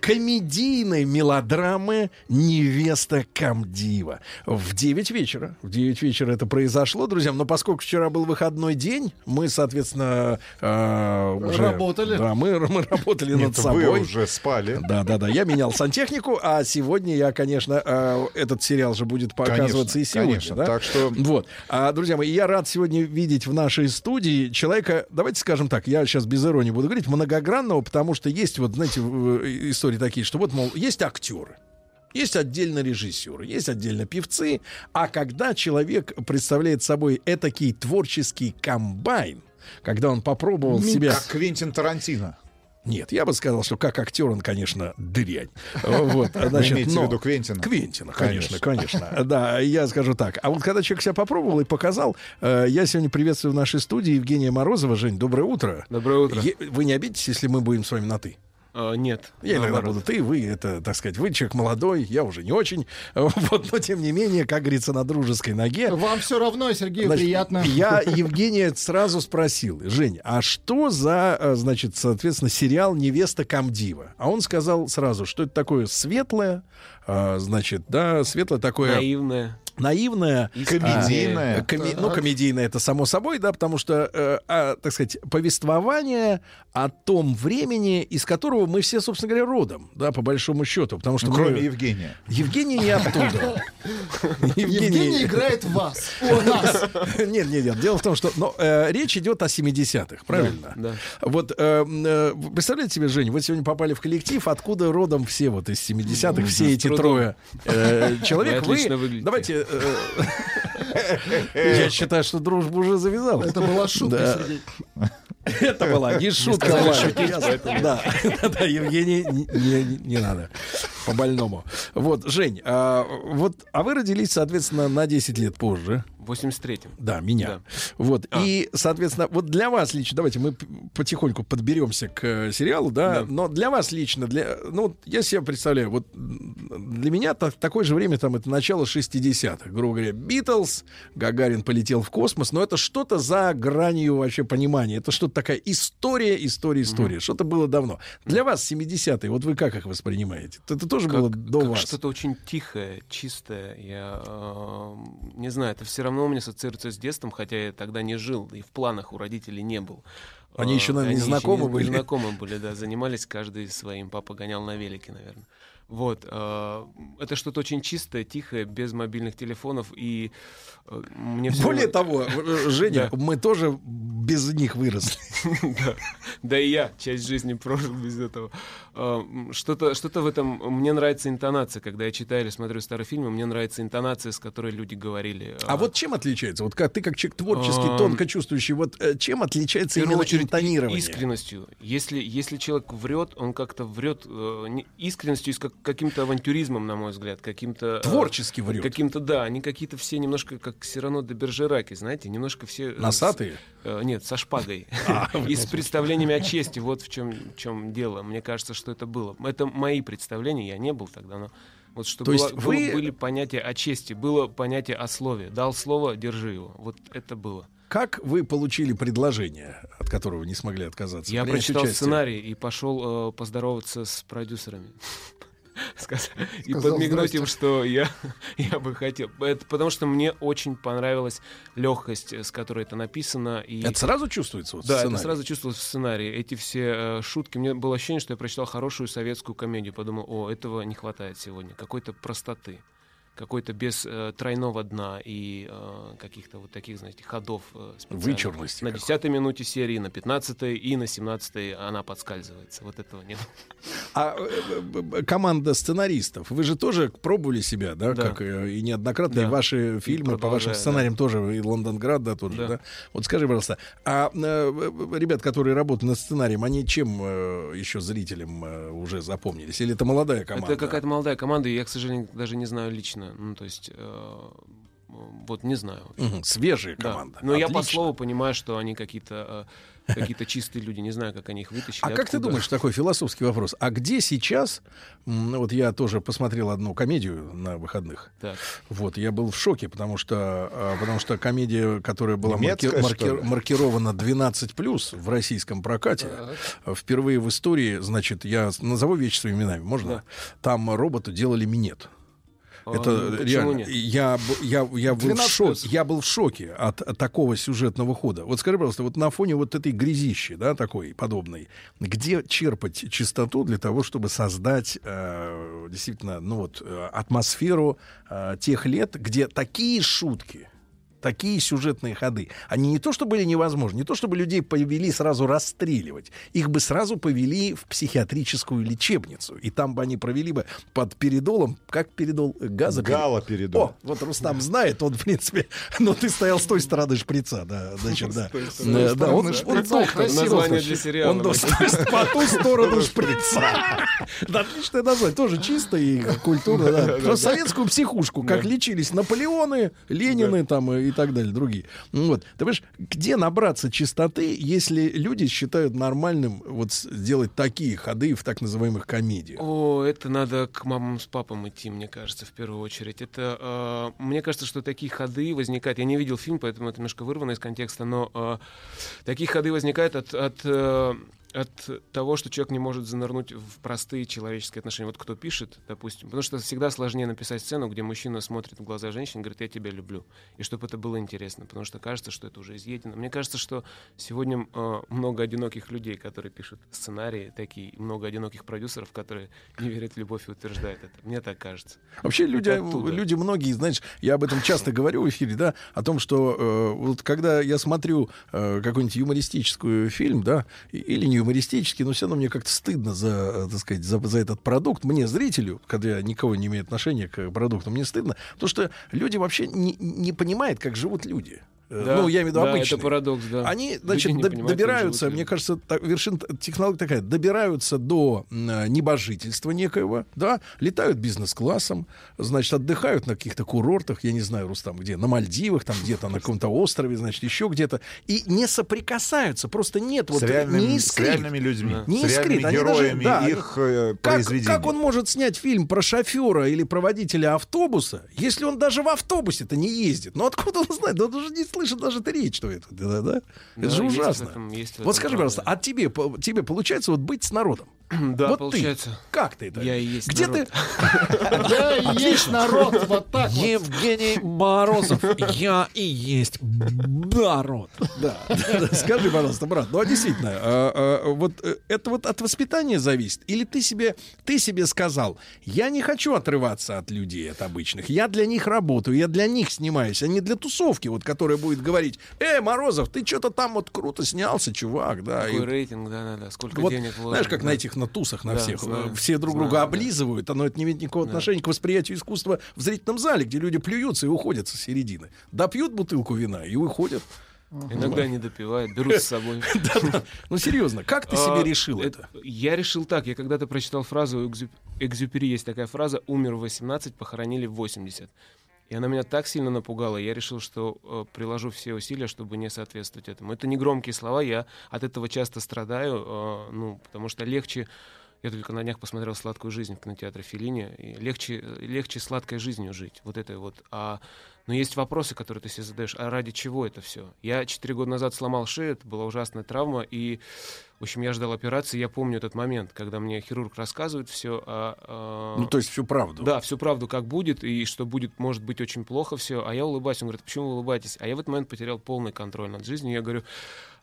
комедийной мелодрамы «Невеста Камдива». В 9 вечера. В 9 вечера это произошло, друзья. Но поскольку вчера был выходной день, мы, соответственно, э, уже... Работали. Да, мы, мы работали Нет, над собой. вы уже спали. Да, да, да. Я менял сантехнику, а сегодня я, конечно, э, этот сериал же будет показываться Конечно, и сегодня. конечно. да? Так что- Вот. А, друзья мои, я рад сегодня видеть в нашей студии человека, давайте скажем так, я сейчас без иронии буду говорить, многогранного, потому что есть вот, знаете, э, истории такие, что вот, мол, есть актеры. Есть отдельно режиссеры, есть отдельно певцы, а когда человек представляет собой этакий творческий комбайн, когда он попробовал себя... Как Квентин Тарантино. Нет, я бы сказал, что как актер он, конечно, дрянь. Вот, значит, имеете в но- виду Квентина? Квентина, конечно, конечно. Да, я скажу так. А вот когда человек себя попробовал и показал, э, я сегодня приветствую в нашей студии Евгения Морозова. Жень, доброе утро. Доброе утро. Е- Вы не обидитесь, если мы будем с вами на «ты»? А, нет. Я иногда наоборот. буду ты, вы, это, так сказать, вы человек молодой, я уже не очень. Вот, но тем не менее, как говорится, на дружеской ноге. Вам все равно, Сергею, Значит, приятно. Я Евгения сразу спросил, Жень, а что за, э, значит, соответственно, сериал «Невеста Камдива»? А он сказал сразу, что это такое светлое, э, значит, да, светлое такое... Наивная. Наивное, Комедийное. а, коме- ну, комедийное это само собой, да, потому что, э, а, так сказать, повествование о том времени, из которого мы все, собственно говоря, родом, да, по большому счету, потому что Ну, мы- кроме Евгения. Евгений не оттуда. Евгений играет вас. Нет, нет, нет. Дело в том, что но, э, речь идет о 70-х, правильно? Да. Вот э, э, представляете себе, Жень, вы сегодня попали в коллектив, откуда родом все вот из 70-х, все эти трое э, человек. Вы давайте, э, я считаю, что дружба уже завязалась. Это была шутка. Это была не шутка. Да, да, Евгений, не надо. По больному. Вот, Жень, а, вот, а вы родились, соответственно, на 10 лет позже. В 83-м. Да, меня. Да. Вот. А. И, соответственно, вот для вас лично, давайте мы потихоньку подберемся к э, сериалу, да, Да. но для вас лично, для, ну, я себе представляю, вот для меня та- такое же время, там, это начало 60-х, грубо говоря, Битлз, Гагарин полетел в космос, но это что-то за гранью вообще понимания, это что-то такая история, история, история, что-то было давно. Для вас 70-е, вот вы как их воспринимаете? Это тоже было до как вас? что-то очень тихое, чистое. Я э, не знаю, это все равно у меня ассоциируется с детством, хотя я тогда не жил и в планах у родителей не был. Они еще, наверное, не они еще знакомы были. Не знакомы были, да, занимались каждый своим. Папа гонял на велике, наверное. Вот, э, это что-то очень чистое, тихое, без мобильных телефонов, и мне всё Более того, э, Женя, Да. мы тоже без них выросли. да. да и я часть жизни прожил без этого. А, Что-то что в этом... Мне нравится интонация. Когда я читаю или смотрю старые фильмы, мне нравится интонация, с которой люди говорили. А вот чем отличается? Вот как ты как человек творческий, Ам. тонко чувствующий, вот э, чем отличается именно очередь, интонирование? искренностью. Если, если человек врет, он как-то врет э, искренностью и с как- каким-то авантюризмом, на мой взгляд, каким-то... э, Творчески врет. Каким-то, да, они какие-то все немножко как Сирано де Бержераки, знаете, немножко все... э, Носатые? с- э, нет, со шпагой. А, И с представлениями о чести. Вот в чем, чем дело. Мне кажется, что это было. Это мои представления, я не был тогда, но вот что То было, есть было- вы- были понятия о чести, было понятие о слове. Дал слово, держи его. Вот это было. Как вы получили предложение, от которого не смогли отказаться? Я прочитал участие? сценарий и пошел э, поздороваться с продюсерами. Сказ- И подмигнуть им, что я, я бы хотел. Это потому что мне очень понравилась легкость, с которой это написано. И... Это сразу чувствуется? Вот, Да, это сразу чувствовалось в сценарии. Эти все э, шутки. Мне было ощущение, что я прочитал хорошую советскую комедию. Подумал, о, этого не хватает сегодня. Какой-то простоты. Какой-то без э, тройного дна и э, каких-то вот таких, знаете, ходов э. Вычурности На какой-то. десятой минуте серии, на пятнадцатой и на семнадцатой она подскальзывается. Вот этого нет. А э, команда сценаристов, вы же тоже пробовали себя, да, Да. как э, и неоднократно, и Да. ваши фильмы по вашим сценариям тоже, и Лондонград, да, тоже, да. Да. Вот скажи, пожалуйста, а э, э, ребят, которые работают над сценарием, они чем э, еще зрителям э, уже запомнились? Или это молодая команда? Это какая-то молодая команда, и я, к сожалению, даже не знаю лично. Ну, то есть э, вот не знаю. Мгм, Свежая Да. команда. Но я по Отлично. слову понимаю, что они какие-то э, какие-то чистые люди. Не знаю, как они их вытащили. А как ты откуда. думаешь, такой философский вопрос? А где сейчас, ну, вот я тоже посмотрел одну комедию на выходных. Так. Вот, я был в шоке, потому что, а, потому что комедия, которая была марки- Немецкая, марки- маркирована 12+, в российском прокате, а, впервые в истории, значит, я назову вещи своими именами, можно? Там роботу делали минет. Это ну, реально. нет? Я, я, я, был в 12 шоке, плюс. я был в шоке от, от такого сюжетного хода. Вот скажи, пожалуйста, вот на фоне вот этой грязищи, да, такой подобной, где черпать чистоту для того, чтобы создать э, действительно, ну вот, э, атмосферу э, тех лет, где такие шутки, такие сюжетные ходы, они не то, что были невозможны, не то, чтобы людей повели сразу расстреливать, их бы сразу повели в психиатрическую лечебницу, и там бы они провели бы под передолом, как передол, газа? Галоперидол. О, вот Рустам знает, он, в принципе, но ты стоял с той стороны шприца, да, значит, да. Э, Да, он, доктор. Название для сериала. Он по ту сторону шприца. Да, отличное название, тоже чисто и культурно, да. Про советскую психушку, как лечились Наполеоны, Ленины там и так далее, другие. Ну Вот. Ты понимаешь, где набраться чистоты, если люди считают нормальным вот сделать такие ходы в так называемых комедиях? О, это надо к мамам с папам идти, мне кажется, в первую очередь. Это, э, мне кажется, что такие ходы возникают. Я не видел фильм, поэтому это немножко вырвано из контекста, но э, такие ходы возникают от, от, э, от того, что человек не может занырнуть в простые человеческие отношения. Вот кто пишет, допустим, потому что всегда сложнее написать сцену, где мужчина смотрит в глаза женщине и говорит, я тебя люблю. И чтобы это было интересно, потому что кажется, что это уже изъедено. Мне кажется, что сегодня э, много одиноких людей, которые пишут сценарии такие, много одиноких продюсеров, которые не верят в любовь и утверждают это. Мне так кажется. Вообще люди, люди многие, знаешь, я об этом часто говорю в эфире, да, о том, что э, вот когда я смотрю э, какой-нибудь юмористический фильм, да, или не юмористический, но все равно мне как-то стыдно за, э, так сказать, за, за этот продукт. Мне, зрителю, когда я никого не имею отношения к продукту, мне стыдно, потому что люди вообще не, не понимают, как живут люди. Э, Да, ну, я имею в виду да, обычные. это парадокс, да. Они, значит, как добираются, мне кажется, так, вершина технология такая, добираются до э, небожительства некоего, да, летают бизнес-классом, значит, отдыхают на каких-то курортах, я не знаю, Рустам, где, на Мальдивах, там где-то на каком-то острове, значит, еще где-то, и не соприкасаются, просто нет вот с, реальными, не с искрит. реальными людьми, Не с реальными искрит, они даже- героями да, их э, Как, как он может снять фильм про шофера или про водителя автобуса, если он даже в автобусе-то не ездит? Ну откуда он знает? Да он уже не слышит даже этой речь, что это. Да, да? это Да, же есть в ужасно. этом- вот скажи, правда. пожалуйста, а тебе, тебе получается вот быть с народом? Да, вот получается. ты. Как ты это? Я и есть Где народ. ты? Я и есть народ, вот так. Евгений Морозов, я и есть народ. Да. Да, Скажи, пожалуйста, брат, ну а действительно, а, а, вот э, это вот от воспитания зависит? Или ты себе, ты себе сказал, я не хочу отрываться от людей, от обычных, я для них работаю, я для них снимаюсь, а не для тусовки, вот, которая будет говорить, э, Морозов, ты что-то там вот круто снялся, чувак, да. Какой рейтинг, да-да-да. Сколько вот, денег вложено. знаешь, как на да. Этих на тусах, на Да, всех, знаю. э, все друг Знаю, друга да. облизывают, оно это не имеет никакого отношения к восприятию искусства в зрительном зале, где люди плюются и уходят со середины. Допьют бутылку вина и уходят. Иногда не допивают, берут с собой. Ну, серьезно, как ты себе А, решил это? Я решил так. Я когда-то прочитал фразу, у Экзю- Экзюпери есть такая фраза «умер в 18, похоронили в 80». И она меня так сильно напугала, я решил, что э, приложу все усилия, чтобы не соответствовать этому. Это не громкие слова, я от этого часто страдаю, э, ну, потому что легче... Я только на днях посмотрел «Сладкую жизнь» в кинотеатре Феллини, и легче, э, легче сладкой жизнью жить, вот это вот. А, но есть вопросы, которые ты себе задаешь, а ради чего это все? Я четыре года назад сломал шею, это была ужасная травма, и в общем, я ждал операции, я помню этот момент, когда мне хирург рассказывает все. А, Ну, то есть всю правду. Да, всю правду, как будет, и что будет, может быть, очень плохо все. А я улыбаюсь, он говорит, почему вы улыбаетесь? А я в этот момент потерял полный контроль над жизнью. Я говорю,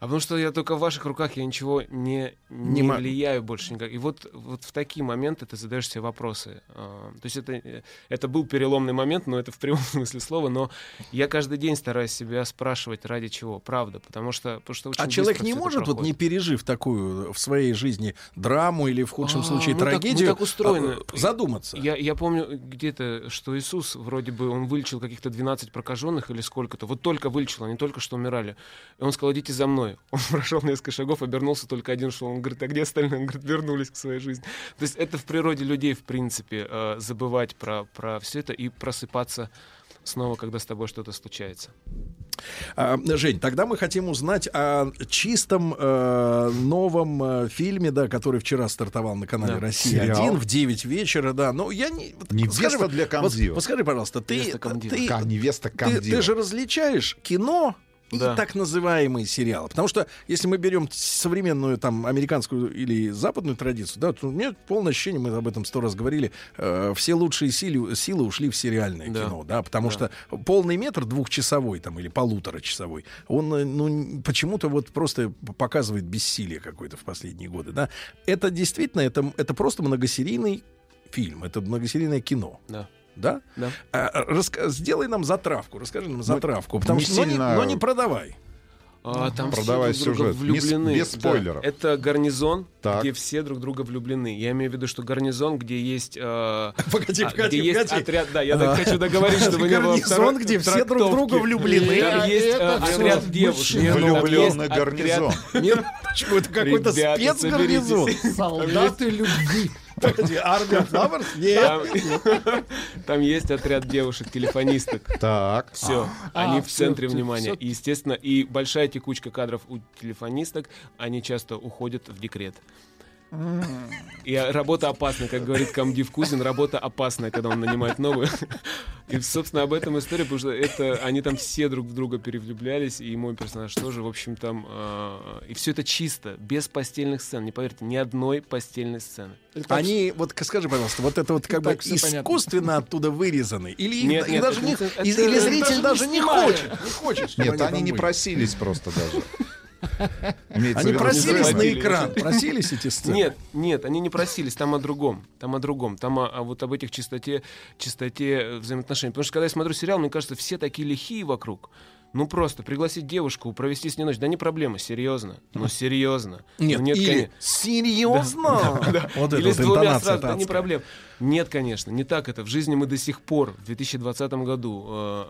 а потому что я только в ваших руках, я ничего не, не, Не влияю больше никак. И вот, вот в такие моменты ты задаешь себе вопросы. А, То есть это, это был переломный момент, но это в прямом смысле слова, но я каждый день стараюсь себя спрашивать, ради чего, правда, потому что, потому что А человек не может, вот не пережив такую в своей жизни драму или в худшем А, случае мы так- мы трагедию, так устроены. а, задуматься? Я, я помню где-то, что Иисус вроде бы, он вылечил каких-то 12 прокаженных или сколько-то. Вот только вылечил, они только что умирали. И он сказал, идите за мной. Он прошел несколько шагов, обернулся только один, что он говорит, а где остальные? Он говорит, вернулись к своей жизни. То есть это в природе людей, в принципе, э, забывать про, про все это и просыпаться снова когда с тобой что-то случается. А, Жень, тогда мы хотим узнать о чистом э, новом э, фильме, да, который вчера стартовал на канале Да. Россия Сериал. 1 в 9 вечера, да. Но я не. вот Невеста скажи, для вот- Камдива. Вот, скажи, пожалуйста, ты, Невеста Камдива. ты, Ка- невеста ты, Камдива. ты же различаешь кино и Да. так называемые сериалы. Потому что если мы берем современную там американскую или западную традицию, да, то у меня полное ощущение, мы об этом сто раз говорили, э, все лучшие силы, силы ушли в сериальное Да. кино, да, потому Да. что полный метр двухчасовой там или полуторачасовой, он э, ну почему-то вот просто показывает бессилие какое-то в последние годы, да. Это действительно это это просто многосерийный фильм, это многосерийное кино. Да. Да? Да. А, раска- сделай нам затравку, расскажи нам затравку, потому не что но не- сильно- но не продавай. А, там Продавай все друг друга сюжет. Не с- влюблены. без Да. спойлеров. Это гарнизон, Так. где все друг друга влюблены. Я имею в виду, что гарнизон, где есть... э, Погоди, а, погоди, где есть погоди. отряд... Да, я А. так хочу договорить, чтобы не было Гарнизон, где все друг друга влюблены. Там есть э, отряд девушек. Есть Влюбленный гарнизон. Минуточку, это какой-то спецгарнизон. Солдаты любви. Погоди, армия Флаверс? Нет. Там, есть отряд девушек-телефонисток. Так. Все, А, они в центре внимания. И, естественно, и большая текучка кадров у телефонисток, они часто уходят в декрет. И работа опасна, как говорит Камдив Кузин, работа опасная, когда он нанимает новую. И, собственно, об этом история, потому что это, они там все друг в друга перевлюблялись, и мой персонаж тоже, в общем, там... э, и все это чисто, без постельных сцен. Не поверьте, ни одной постельной сцены. Они, вот скажи, пожалуйста, вот это вот как бы искусственно оттуда вырезаны? Или Нет, нет, даже это- не, это- или это зритель даже не хочет? Не хочет, чтобы Нет, они не просились просто даже. Они просились на экран? Просились эти сцены? Нет, нет, они не просились, там о другом. Там о другом. Там о, о вот об этих чистоте, чистоте взаимоотношений. Потому что когда я смотрю сериал, мне кажется, все такие лихие вокруг. Ну просто пригласить девушку, провести с ней ночь. Да не проблема, серьезно. Ну серьезно. Нет, ну, нет или коне- серьезно? Вот Или это с вот двумя сразу, да не адская. проблем. Нет, конечно, не так это. В жизни мы до сих пор, в 2020 году, э,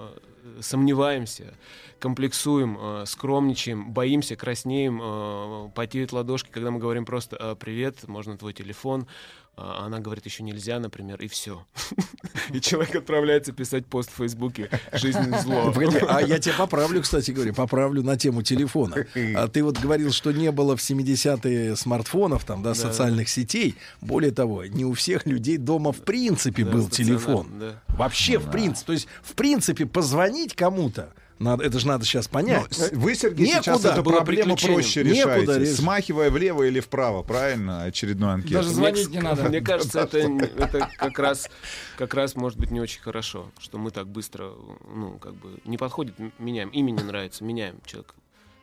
сомневаемся, комплексуем, э, скромничаем, боимся, краснеем, э, потеют ладошки, когда мы говорим просто э, «Привет, можно твой телефон?» А она говорит «Еще нельзя», например, и все. И человек отправляется писать пост в Фейсбуке «Жизнь зло». Погоди, а я тебя поправлю, кстати говоря, поправлю на тему телефона. А ты вот говорил, что не было в 70-е смартфонов, там, да, социальных сетей. Более того, не у всех людей дома в принципе Да, был телефон. да. Вообще, в принципе. То есть, в принципе, позвонить кому-то, надо, это же надо сейчас понять. Ну, Вы, Сергей, сейчас Некуда. эту Было проблему проще Некуда решаете, решить. смахивая влево или вправо, правильно? Очередной анкет. Даже звонить не надо. Мне кажется, это, это как раз, как раз может быть не очень хорошо, что мы так быстро, ну, как бы не подходит, меняем. Имя не нравится, меняем человека,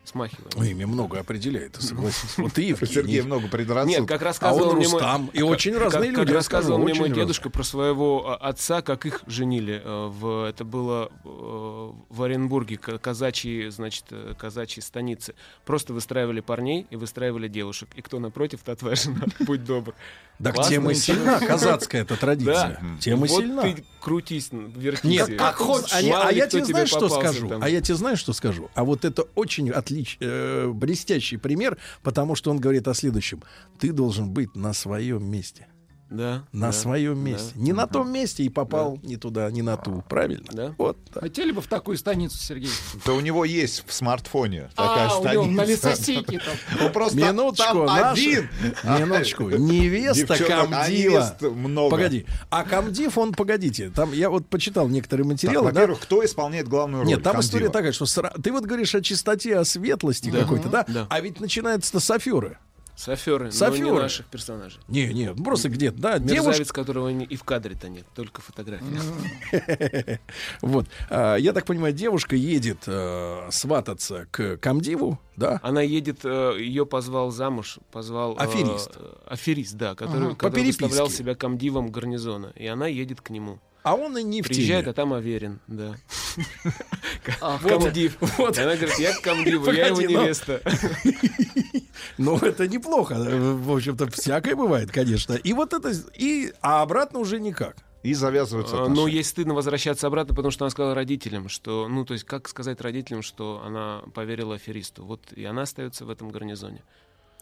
смахиваем. Ну, имя многое определяет, согласись. Вот Сергея Евгений. много предрассудков. Нет, как А рассказывал он мне мой, Рустам. И очень разные как, люди. как рассказывал мне мой очень дедушка про своего а, отца, как их женили э, в это было э, в Оренбурге ка- казачьи, значит, э, казачьи станицы. Просто выстраивали парней и выстраивали девушек. И кто напротив, та твоя жена. Будь добр. Так Классно, тем и интересно. сильна казацкая эта традиция. Да. Тем и вот сильна. ты крутись, вертись. Нет, как хочешь. А, а я кто тебе знаешь, что скажу? там. А я тебе знаешь, что скажу? А вот это очень отлич, э, блестящий пример, потому что он говорит о следующем. Ты должен быть на своем месте. Да. На да, своем да. месте. Не на том месте и попал не туда, не на ту. Правильно? Да. Вот. так. Хотели бы в такую станицу, Сергей? Да у него есть в смартфоне такая А, у него на станица. лесосеке там. Он просто Минуточку, там один. Минуточку. Невеста а Камдива. много. Погоди. А Камдив, он, погодите, там я вот почитал некоторые материалы. да? во-первых, кто исполняет главную роль? Нет, там история такая, что ты вот говоришь о чистоте, о светлости Да. какой-то, да? Да. А ведь начинается-то с аферы. Саферы, но Саферы. не наших персонажей. Не, не, просто где-то, да, Мерзавец, девушка. которого не- и в кадре-то нет, только фотография. Вот, а, я так понимаю, девушка едет э, свататься к Камдиву, да? Она едет, ее позвал замуж, позвал... э, Аферист. аферист, да, который, выставлял переписке. себя комдивом гарнизона. И она едет к нему. А он и не в Приезжает, теме. а там Аверин, да. А, Комдив. Она говорит, я к комдиву, я его но- невеста. Ну, это неплохо. В общем-то, всякое бывает, конечно. И вот это... И, а обратно уже никак. И завязываются А, Но отношения. ей стыдно возвращаться обратно, потому что она сказала родителям, что, ну, то есть, как сказать родителям, что она поверила аферисту. Вот и она остается в этом гарнизоне.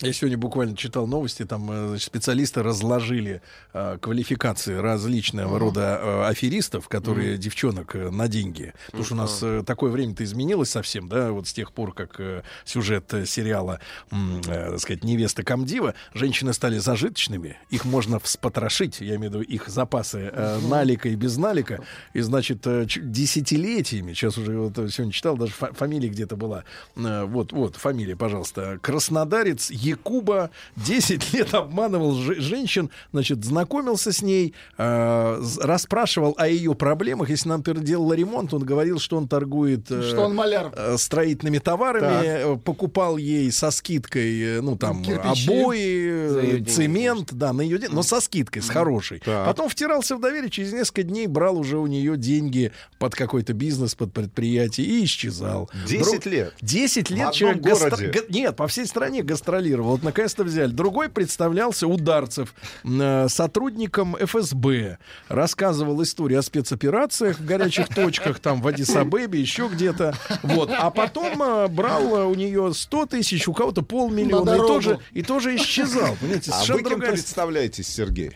Я сегодня буквально читал новости, там э, значит, специалисты разложили э, квалификации различного Мгм. рода э, аферистов, которые Мгм. девчонок э, на деньги. Потому что у нас э, такое время-то изменилось совсем, да, вот с тех пор, как э, сюжет э, сериала, э, так сказать, «Невеста Камдива», женщины стали зажиточными, их можно вспотрошить, я имею в виду их запасы э, налика и без налика, и, значит, э, десятилетиями, сейчас уже вот сегодня читал, даже фа- фамилия где-то была, э, вот, вот, фамилия, пожалуйста, Краснодарец Якуба 10 лет обманывал же- женщин, значит, знакомился с ней, э, расспрашивал о ее проблемах. Если нам делала ремонт, он говорил, что он торгует э, Что он маляр. э, строительными товарами, Так. э, покупал ей со скидкой, э, ну там Кирпичи. обои, э, цемент, да, на ее день, но со скидкой, с хорошей. Так. Потом втирался в доверие, через несколько дней брал уже у нее деньги под какой-то бизнес, под предприятие и исчезал. 10 лет. 10 В лет одном человек гастро- городе? га- Нет, по всей стране гастролировал. Вот наконец-то взяли. Другой представлялся Ударцев э, сотрудником ФСБ. Рассказывал историю о спецоперациях в горячих точках, там в Адисабебе, еще где-то. Вот. А потом э, брал э, у нее 100 тысяч, у кого-то полмиллиона. На И тоже, и тоже исчезал. Понимаете, А вы кем другая представляетесь, Сергей?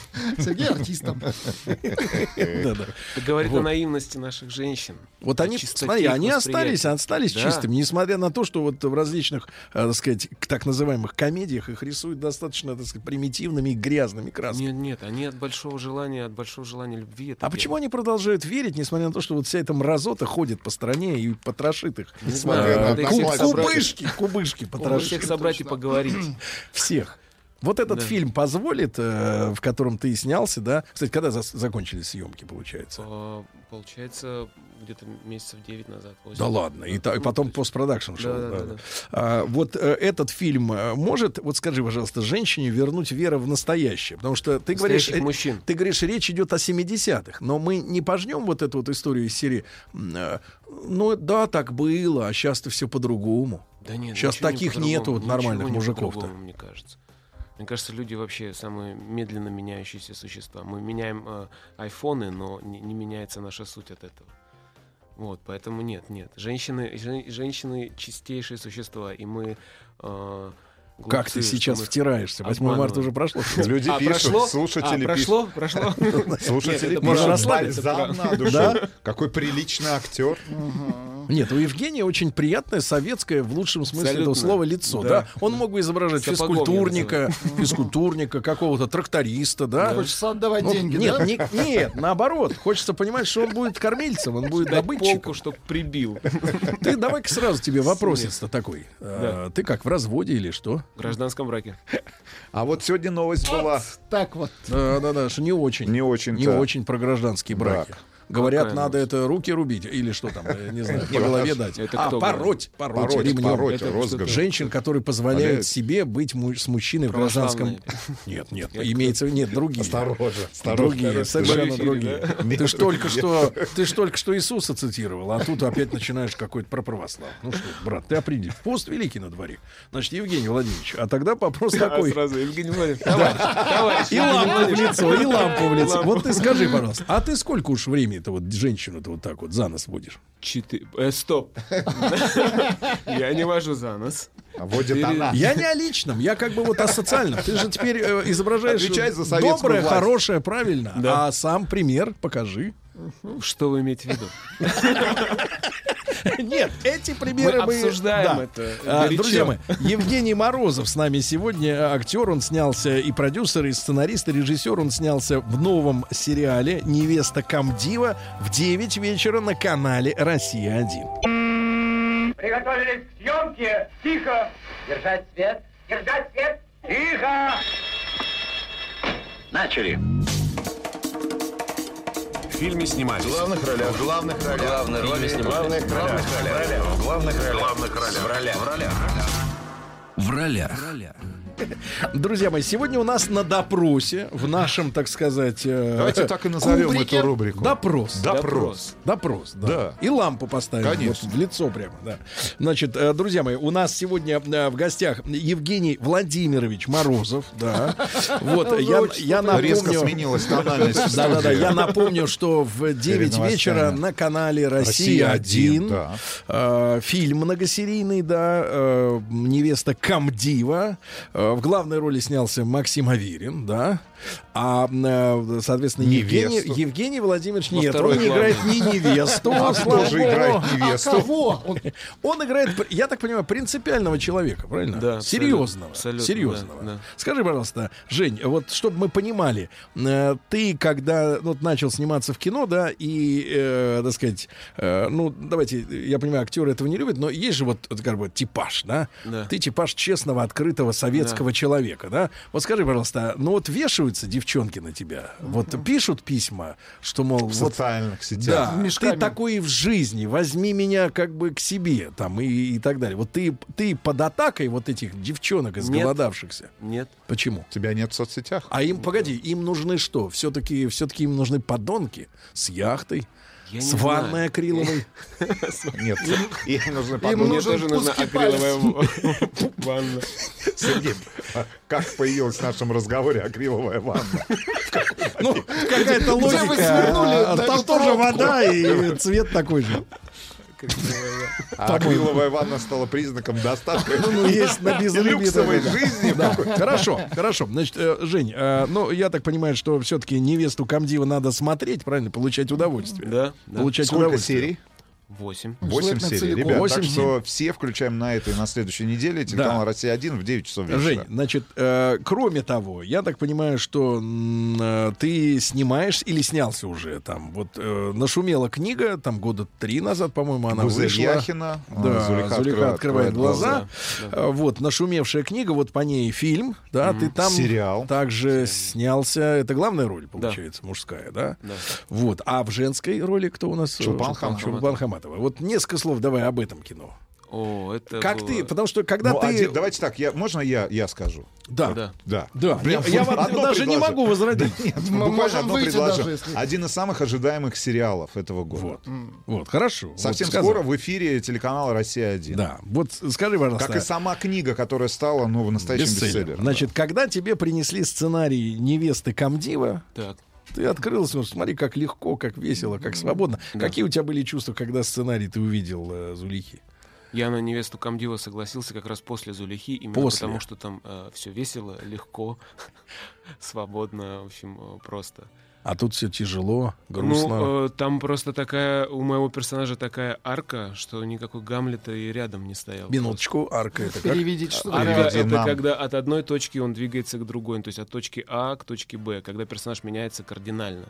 Сергей артистом. Говорит о наивности наших женщин. Вот они, смотри, они остались, остались чистыми, несмотря на то, что вот в различных, э, так сказать, так называемых комедиях их рисуют достаточно, так сказать, примитивными и грязными красками. Нет, нет, они от большого желания, от большого желания любви. А почему они продолжают верить, несмотря на то, что вот вся эта мразота ходит по стране и потрошит их? Несмотря на. Кубышки, кубышки потрошит. всех собрать и поговорить. Всех. Вот этот Да. фильм позволит, э, в котором ты снялся, да? Кстати, когда зас- закончились съемки, получается? А, Получается, где-то месяцев 9 назад. восемь. Да ладно, и, та- и потом постпродакшн шел. Да, да, да, да. А, вот э, этот фильм э, может, вот скажи, пожалуйста, женщине вернуть веру в настоящее? Потому что ты говоришь, э, мужчин. ты говоришь, речь идет о 70-х, но мы не пожнем вот эту вот историю из серии. э, Ну да, так было, а сейчас-то все по-другому. Да нет, Сейчас не таких по-другому, нету вот нормальных не мужиков-то. Мне кажется. Мне кажется, люди вообще самые медленно меняющиеся существа. Мы меняем э, айфоны, но не, не меняется наша суть от этого. Вот, поэтому нет, нет. Женщины, жен- женщины чистейшие существа, и мы. э, Как ты глупцы, сейчас втираешься? 8 марта уже прошло. Люди А, пишут, прошло? слушатели А, прошло? Прошло? Слушатели Нет, это можно пишут, расслабиться? Какой приличный актер. Нет, у Евгения очень приятное советское, в лучшем смысле этого Абсолютно. слова, лицо. Да. Да. Он мог бы изображать Сапогом физкультурника, физкультурника, какого-то тракториста, да? Хочется отдавать Ну, деньги, нет, да? не- нет, наоборот. Хочется понимать, что он будет кормильцем, он будет Дать добытчиком. полку, чтоб прибил. Ты давай-ка сразу тебе вопросец-то такой. А, Ты как, в разводе или что? В гражданском браке. А вот сегодня новость была Так вот. Да-да-да, что не очень. не очень Не очень про гражданские браки. Брак. Говорят, Какая надо новость? это руки рубить или что там, я не знаю, по голове дать. А, пороть, пороть, ремнем. Женщин, которые позволяют себе быть с мужчиной в гражданском... Нет, нет, имеется... Нет, другие. Осторожно, Другие, совершенно другие. Ты ж только что, ты ж только что Иисуса цитировал, а тут опять начинаешь какой-то про православ. Ну что, брат, ты определи. Пост великий на дворе. Значит, Евгений Владимирович, а тогда вопрос такой. сразу Евгений Владимирович, товарищ, И лампу в лицо, и лампу в лицо. Вот ты скажи, пожалуйста, а ты сколько уж времени-то вот женщину-то вот так вот за нос водишь? Четыре. Э, стоп. Я не вожу за нос. А водит она. Я не о личном, я как бы вот о социальном. Ты же теперь э, изображаешь доброе, хорошее, правильно. А сам пример покажи. Что вы имеете в виду? Нет, эти примеры мы... обсуждаем это. А. Друзья мои, Евгений Морозов с нами сегодня, актер, он снялся и продюсер, и сценарист, и режиссер, он снялся в новом сериале «Невеста Камдива» в 9 вечера на канале «Россия-1». Приготовились к съемке. Тихо. Держать свет. Держать свет. Тихо. Начали. В фильме снимались. В главных ролях. В главных ролях. Главные роли снимались. В главных ролях. В главных ролях. В главных ролях. В ролях. В ролях. В ролях. Друзья мои, сегодня у нас на допросе, в нашем, так сказать... э, Давайте так и назовем кубрике, эту рубрику. Допрос. Допрос. Допрос, да. Да. И лампу поставим Конечно. вот в лицо прямо, да. Значит, э, друзья мои, у нас сегодня э, в гостях Евгений Владимирович Морозов, да. Вот, я, я напомню... Резко сменилась тональность Да-да-да, я напомню, что в 9 новостями. вечера на канале «Россия-1», «Россия-1» да. фильм многосерийный, да, «Невеста Камдива». В главной роли снялся Максим Аверин, да. А, э, соответственно, Евгений, Невесту. Евгений Владимирович, Во нет, он не играет ни невесту, А же богу. играет невесту? А кого? Он Он играет, я так понимаю, принципиального человека, правильно? Да, Серьезного. абсолютно, серьезного. да, да. Скажи, пожалуйста, Жень, вот чтобы мы понимали, э, ты когда ну, вот, начал сниматься в кино, да, и, э, так сказать, э, ну, давайте, я понимаю, актеры этого не любят, но есть же вот, вот как бы типаж, да? Да. Ты типаж честного, открытого советского человека, да? Вот скажи, пожалуйста, ну вот вешаются девчонки на тебя, вот пишут письма, что, мол, В вот социальных сетях. да, Мешками. ты такой и в жизни, возьми меня как бы к себе, там, и, и так далее. Вот ты, ты под атакой вот этих девчонок изголодавшихся. Нет. Почему? Тебя нет в соцсетях? А им, погоди, им нужны что? Все-таки все-таки им нужны подонки с яхтой, с не ванной акриловой. Нет. Им нужны подруги. Мне тоже нужна акриловая ванна. Сергей, а как появилась в нашем разговоре акриловая ванна? Ну, какая-то логика. Там тоже вода и цвет такой же. А акриловая ванна стала признаком достатка. Ну, ну, есть на безлимитовой, люксовой да. жизни. Да, хорошо, хорошо. Значит, э, Жень, э, ну, я так понимаю, что все-таки невесту Камдива надо смотреть, правильно, получать удовольствие. Да, да. Получать Сколько удовольствие. серий? Восемь. Восемь Желательно серий. целиком. Ребят, Восемь так что все включаем на этой, на следующей неделе. Телеканал «Россия-1» в 9 часов вечера. Жень, значит, э, кроме того, я так понимаю, что э, ты снимаешь или снялся уже там. Вот э, нашумела книга, там года три назад, по-моему, она Гузель вышла. Яхина, Да, Зулейха Зулейха, открывает открывает глаза. Да, да. Э, Вот, нашумевшая книга, вот по ней фильм, да, ты там Сериал. также снялся. Это главная роль, получается, мужская, да? Да. Вот. А в женской роли кто у нас? Чулпан Э, Хаматова. Чулпан Хаматова. Вот несколько слов давай об этом кино. О, это Как было- ты, потому что когда Ну, ты... один- давайте так, я, можно я, я скажу? Да. Да. Да. Да, Прям я, я вам даже не предложу. могу возразить. Нет, Мы буквально можем одно выйти предложу. даже, если- Один из самых ожидаемых сериалов этого года. Вот. Вот, хорошо. Совсем Вот сказал. скоро в эфире телеканала «Россия-1». Да. Вот скажи, пожалуйста. Как и сама книга, которая стала ну, настоящим бестселлер. бестселлером. Значит, когда тебе принесли сценарий невесты Камдива, Так. Ты открылся, ну, смотри, как легко, как весело, как свободно. Да. Какие у тебя были чувства, когда сценарий ты увидел э, Зулихи? Я на невесту Камдива согласился как раз после Зулихи, именно После. потому что там все весело, легко, свободно, в общем, э, просто. А тут все тяжело, грустно. Ну, э, там просто такая, у моего персонажа такая арка, что никакой Гамлета и рядом не стоял. Минуточку, арка это как? переведите, что Арка Переведи это нам. когда от одной точки он двигается к другой, то есть от точки А к точке Б, когда персонаж меняется кардинально.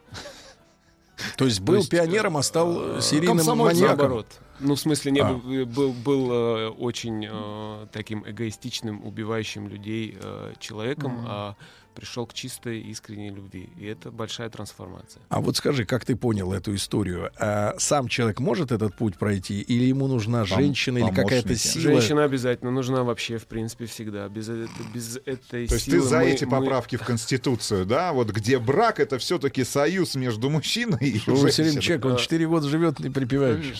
То есть был есть, пионером, а стал э, серийным маньяком. Наоборот. Ну, в смысле, не А. был, э, был, был, э, очень э, таким эгоистичным, убивающим людей э, человеком, а пришел к чистой, искренней любви. И это большая трансформация. А вот скажи, как ты понял эту историю? А сам человек может этот путь пройти, или ему нужна женщина или какая-то сила? Женщина обязательно нужна вообще, в принципе, всегда. Без, э- без этой То есть силы ты за мы- эти мы- поправки в Конституцию, да? Вот где брак это все-таки союз между мужчиной и женщиной. человек, он 4 года живет не припеваючи.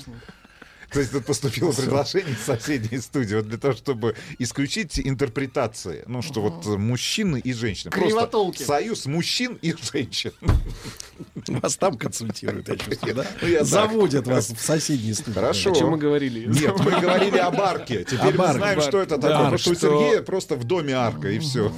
То есть тут поступило предложение из соседней студии вот для того, чтобы исключить интерпретации. Ну, что вот мужчины и женщины. Кривотолки. Просто союз мужчин и женщин. Вас там консультируют, я чувствую, да? Ну. Заводят вас в соседние студии. Хорошо. О чем мы говорили? Нет, мы говорили об арке. Теперь Об мы знаем, что это да, такое. Потому что у Сергея просто в доме арка, и все.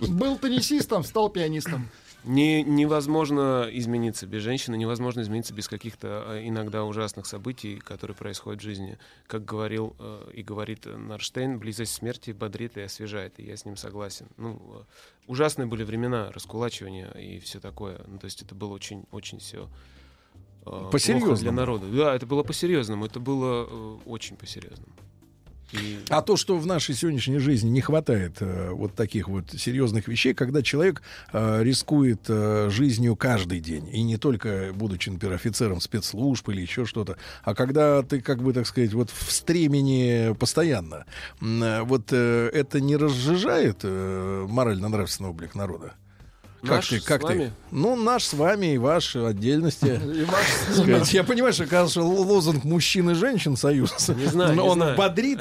Был теннисистом, стал пианистом. Не, невозможно измениться без женщины, невозможно измениться без каких-то э, иногда ужасных событий, которые происходят в жизни. Как говорил э, и говорит Нарштейн, близость смерти бодрит и освежает, и я с ним согласен. Ну, э, ужасные были времена раскулачивания и все такое. Ну, то есть это было очень, очень все По-серьезному. для народа. Да, это было по-серьезному, это было э, очень по-серьезному. А то, что в нашей сегодняшней жизни не хватает э, вот таких вот серьезных вещей, когда человек э, рискует э, жизнью каждый день, и не только будучи, например, офицером спецслужб или еще что-то, а когда ты, как бы, так сказать, вот в стремени постоянно, э, вот э, это не разжижает э, морально-нравственный облик народа? Как Наш ты, как ты? Ну, наш с вами и ваш в отдельности. И ваш Так сказать. Я понимаю, что, конечно, лозунг мужчин и женщин союз. Не знаю, не он знаю. бодрит.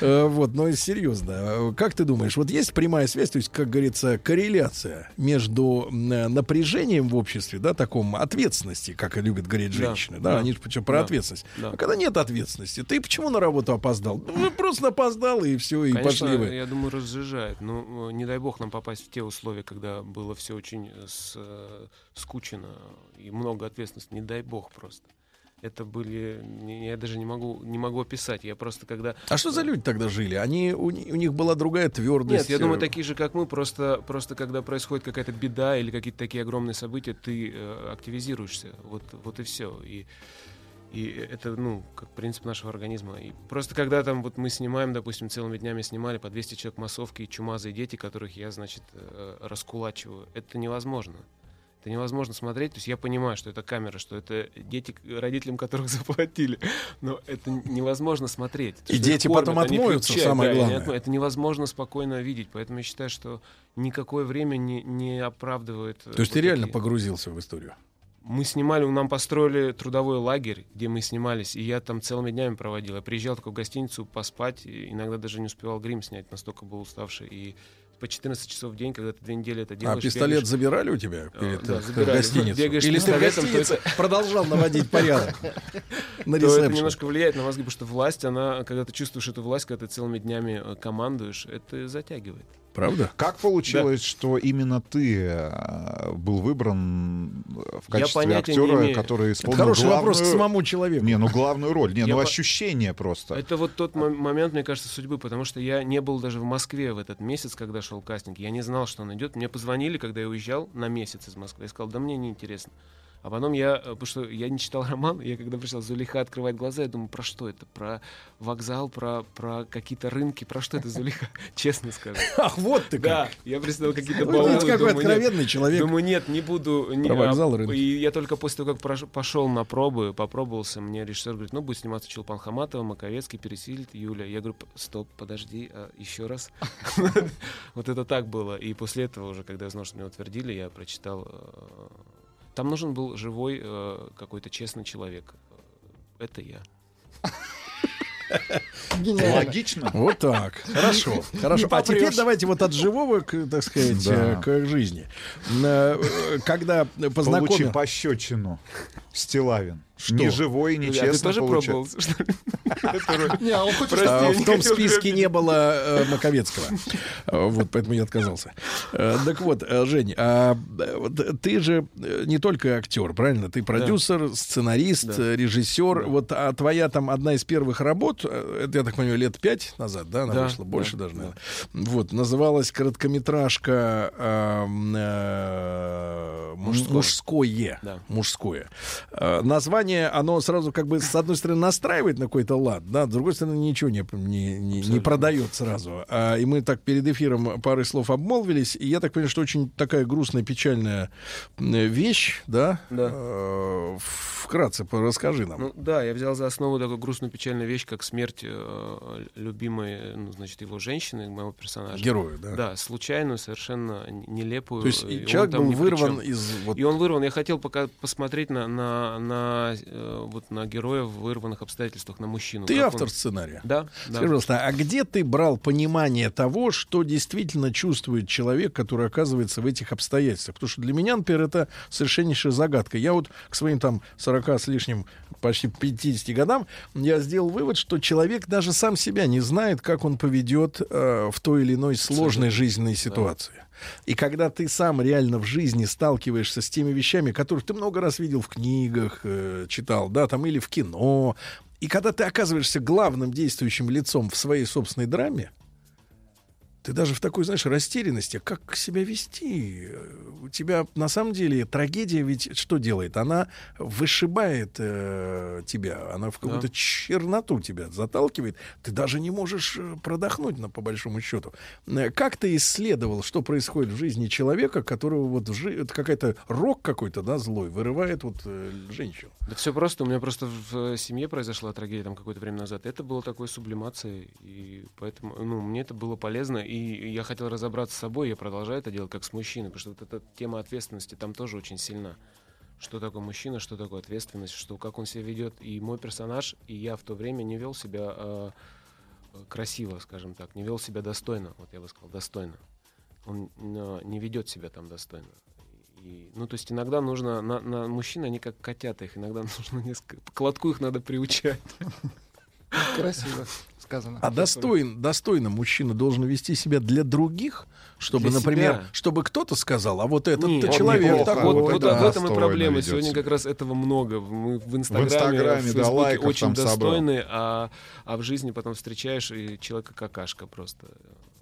Э, Вот, но серьезно. Как ты думаешь, вот есть прямая связь, то есть, как говорится, корреляция между э, напряжением в обществе, да, таком ответственности, как и любят говорить женщины, да, да, они же причем про да, ответственность. да. А когда нет ответственности, ты почему на работу опоздал? Ну, просто опоздал, и все, и Конечно, пошли вы. я думаю, разжижает. Но э, не дай бог нам попасть в те условия, когда было все очень э, с- э, скучно и много ответственности. Не дай бог просто. Это были... Я даже не могу, не могу описать. Я просто когда... А что за люди тогда жили? Они, у, у них была другая твердость. Нет, я думаю, э, такие же, как мы, просто, просто когда происходит какая-то беда или какие-то такие огромные события, ты э, активизируешься. Вот, вот и все. И, и это, ну, как принцип нашего организма. И просто когда там вот мы снимаем, допустим, целыми днями снимали по 200 человек массовки и чумазые дети, которых я, значит, э, раскулачиваю, это невозможно. Это невозможно смотреть. То есть я понимаю, что это камера, что это дети, родителям которых заплатили. Но это невозможно смотреть. И дети кормят, потом отмоются, кричат, самое да, главное. отмо- Это невозможно спокойно видеть. Поэтому я считаю, что никакое время не, не оправдывает. э, То есть вот ты реально такие- погрузился в историю? Мы снимали, нам построили трудовой лагерь, где мы снимались, и я там целыми днями проводил. Я приезжал только в гостиницу поспать, и иногда даже не успевал грим снять, настолько был уставший. И по 14 часов в день, когда ты две недели это А делаешь... пистолет бегаешь- забирали у тебя перед да, э, забирали. гостиницей? Бегаешь Или ты в гостинице продолжал наводить порядок на то это немножко влияет на мозги, потому что власть, она, когда ты чувствуешь эту власть, когда ты целыми днями э, командуешь, это затягивает. Правда? Как получилось, что именно ты э, был выбран э, в качестве актера, имею. который Это исполнил хороший главную... вопрос к самому человеку. Не, ну главную роль. Не, Я ну по- ощущение просто. Это вот тот мо- момент, мне кажется, судьбы, потому что я не был даже в Москве в этот месяц, когда шел кастинг. Я не знал, что он идет. Мне позвонили, когда я уезжал на месяц из Москвы. Я сказал, да мне не интересно. А потом я, э, потому что я не читал роман, я когда пришел, Зулиха открывает глаза, я думаю, про что это? Про вокзал, про, про какие-то рынки, про что это Зулиха? Честно скажу. Ах, вот ты Да, как. я представил какие-то Вы баулы. какой думаю, нет. откровенный человек. Думаю, нет, не буду. Про вокзал, а, рынки. И я только после того, как пошел на пробы, попробовался, мне режиссер говорит, ну, будет сниматься Чулпан Хаматова, Маковецкий, Пересильд, Юля. Я говорю, «П- стоп, подожди, а еще раз. Вот это так было. И после этого уже, когда я знал, что меня утвердили, я прочитал... Там нужен был живой э, какой-то честный человек. Это я. Гениально. Логично. Вот так. Хорошо. Хорошо. А теперь давайте вот от живого, к, так сказать, Да. э, к жизни. Э, э, Когда Получи познакомил... пощечину. Стилавин. Что? Ни живой, ни А ты честно тоже пробовал? Не, а в не том списке не было э, Маковецкого. А, Вот, поэтому я отказался. Э, Так вот, э, Жень, а э, ты же э, не только актер, правильно? Ты продюсер, сценарист, э, режиссер. Вот, а твоя там одна из первых работ, э, это, я так понимаю, лет пять назад, да, она вышла, больше да, даже, да. наверное. Вот, называлась короткометражка эм, э, Мужское. «Мужское». Да. Название, оно сразу как бы с одной стороны настраивает на какой-то лад, да, с другой стороны ничего не, не, не, не продает сразу. А, и мы так перед эфиром парой слов обмолвились, и я так понимаю, что очень такая грустная, печальная вещь, да? Да. Э, Вкратце расскажи нам. Ну да, я взял за основу такую грустную печальную вещь, как смерть э, любимой, ну, значит, его женщины, моего персонажа. Герою, да. Да, случайную, совершенно нелепую. То есть и человек был вырван из... Вот, И он вырван. Я хотел пока посмотреть на, на, на, э, вот на героя в вырванных обстоятельствах, на мужчину. ты автор он- сценария. Да, да. Скажи, пожалуйста, а где ты брал понимание того, что действительно чувствует человек, который оказывается в этих обстоятельствах? Потому что для меня, например, это совершеннейшая загадка. Я вот к своим там 40 с лишним, почти 50 годам, я сделал вывод, что человек даже сам себя не знает, как он поведет э, в той или иной сложной жизненной ситуации. И когда ты сам реально в жизни сталкиваешься с теми вещами, которых ты много раз видел в книгах, э, читал, да, там или в кино, и когда ты оказываешься главным действующим лицом в своей собственной драме, ты даже в такой, знаешь, растерянности, как себя вести? У тебя на самом деле трагедия ведь что делает? Она вышибает э, тебя, она в какую-то Да. черноту тебя заталкивает. Ты даже не можешь э, продохнуть, на, по большому счету. Э, Как ты исследовал, что происходит в жизни человека, которого вот жи- какая-то рок какой-то, да, злой, вырывает вот э, женщину? Да все просто. У меня просто в э, семье произошла трагедия там какое-то время назад. Это было такой сублимацией, и поэтому, ну, мне это было полезно, и я хотел разобраться с собой, я продолжаю это делать как с мужчиной, потому что вот эта тема ответственности там тоже очень сильна. Что такое мужчина, что такое ответственность, что как он себя ведет. И мой персонаж, и я в то время не вел себя э, красиво, скажем так, не вел себя достойно, вот я бы сказал, достойно. Он э, не ведет себя там достойно. И, ну, то есть иногда нужно, на, на мужчин, они как котята, их иногда нужно несколько, к лотку их надо приучать. Красиво сказано. А достоин, достойно мужчина должен вести себя для других, чтобы, Для например, себя. чтобы кто-то сказал, а вот этот Нет, человек неплохо. такой. Вот, Вот вот да. в этом и проблема. ведет Сегодня как раз этого много. Мы в Инстаграме, Инстаграме, в да, Фейсбуке лайков очень собрал. достойны, а, а в жизни потом встречаешь и человека какашка просто.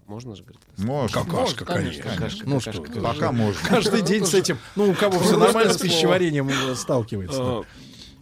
Можно же говорить? Можно. Какашка, конечно. Какашка, Ну какашка. что, Пока можно. каждый день с этим, ну у кого все нормально с пищеварением э, сталкивается.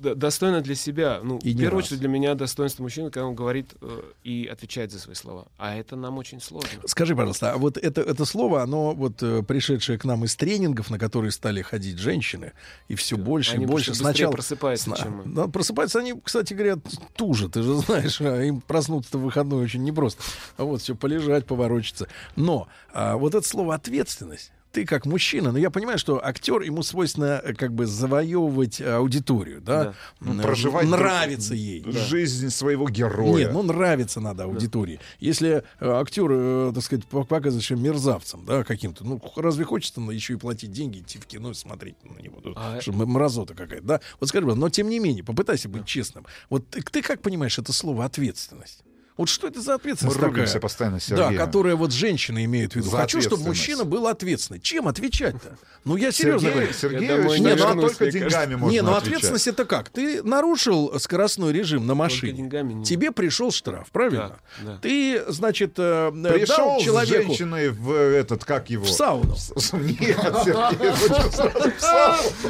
Достойно для себя. Ну, И в первую раз. очередь для меня достоинство мужчины, когда он говорит э, и отвечает за свои слова. А это нам очень сложно. Скажи, пожалуйста, а вот это, это слово, оно вот э, пришедшее к нам из тренингов, на которые стали ходить женщины, и все больше Они и больше сначала... просыпаются, сна- чем мы. да, просыпаются они, кстати говоря, туже, ты же знаешь, а им проснуться в выходной очень непросто. А вот все полежать, поворочиться. Но а, вот это слово ответственность. Ты как мужчина, но я понимаю, что актер ему свойственно э, как бы завоевывать аудиторию, да, Да. Ну, проживать нравится ей. Жизнь своего героя. Нет, ну нравится надо аудитории. Если э, актер, э, так сказать, по- показывает себя мерзавцем, да, каким-то, ну разве хочется еще и платить деньги, идти в кино и смотреть на него? А- что, м- мразота какая-то, да? Вот скажи, но тем не менее, попытайся быть честным. Вот ты, ты как понимаешь это слово ответственность? Вот что это за Мы ответственность рубимся такая? постоянно, Да, Сергей. которая вот женщина имеет в виду. За Хочу, чтобы мужчина был ответственный. Чем отвечать-то? Ну, я серьезно Сергей, говорю. Сергей, Я очень- не ну, а только деньгами кажется. можно не, ну отвечать. ответственность это как? Ты нарушил скоростной режим на машине. деньгами не- Тебе пришел штраф, правильно? Да, да. Ты, значит, э, Пришел дал с человеку женщиной в этот, как его? в сауну. Нет, Сергей?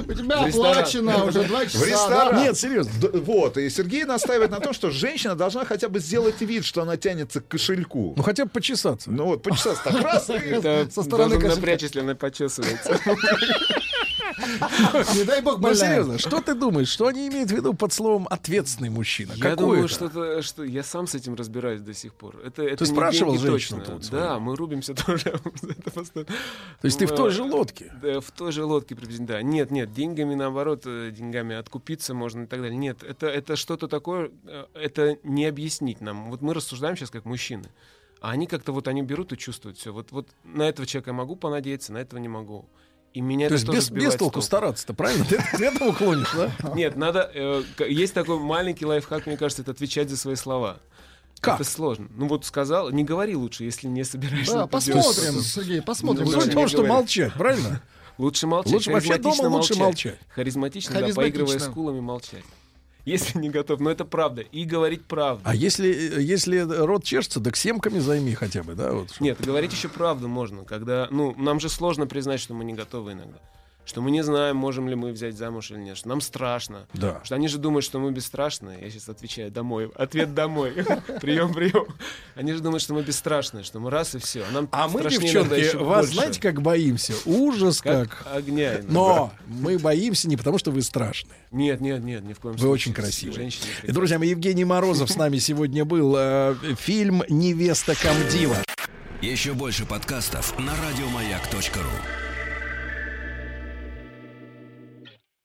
У тебя оплачено уже два часа. В ресторан. да? Нет, серьезно. Вот, и Сергей настаивает на том, что женщина должна хотя бы сделать вид, что она тянется к кошельку. Ну хотя бы почесаться. Ну вот, почесаться так раз, и Со стороны кошелька. напрячь, если она почесывается. Не дай бог Ну больная. серьезно, что ты думаешь, что они имеют в виду под словом ответственный мужчина? Я думаю, что, что я сам с этим разбираюсь до сих пор. Это, это не спрашивал женщину точно. тут? Да, мы рубимся тоже. То есть ты в той же лодке? Да, в той же лодке приблизительно. Да. Нет, нет, деньгами наоборот, э, деньгами откупиться можно и так далее. Нет, это, это что-то такое, э, это не объяснить нам. Вот мы рассуждаем сейчас как мужчины. А они как-то вот они берут и чувствуют все. Вот, вот на этого человека я могу понадеяться, на этого не могу. И меня То это есть без, без толку стараться-то, правильно? Ты к этому клонишь, да? Нет, надо. э, есть такой маленький лайфхак, мне кажется, это отвечать за свои слова. Как? Это сложно. Ну вот сказал, не говори лучше, если не собираешься. Да, делать. посмотрим, Сергей, посмотрим. Ну, Суть в том, что молчать, правильно? Лучше молчать. Лучше вообще дома лучше молчать. Харизматично, да, поигрывая скулами, молчать. Если не готов, но это правда. И говорить правду. А если, если рот чешется, так семками займи хотя бы, да? Вот, Нет, говорить еще правду можно, когда, ну, нам же сложно признать, что мы не готовы иногда. Что мы не знаем, можем ли мы взять замуж или нет. Что нам страшно. Да. Что они же думают, что мы бесстрашные. Я сейчас отвечаю домой. Ответ домой. Прием, прием. Они же думают, что мы бесстрашные, что мы раз и все. А, нам А мы, девчонки, вас больше. знаете, как боимся? Ужас как. Как огня. иногда. Но мы боимся не потому, что вы страшные. Нет, нет, нет, ни в коем Вы случае. очень красивые. Женщины И, друзья мои, Евгений Морозов с нами сегодня был. Э, Фильм «Невеста Камдива». Еще больше подкастов на радиомаяк.ру.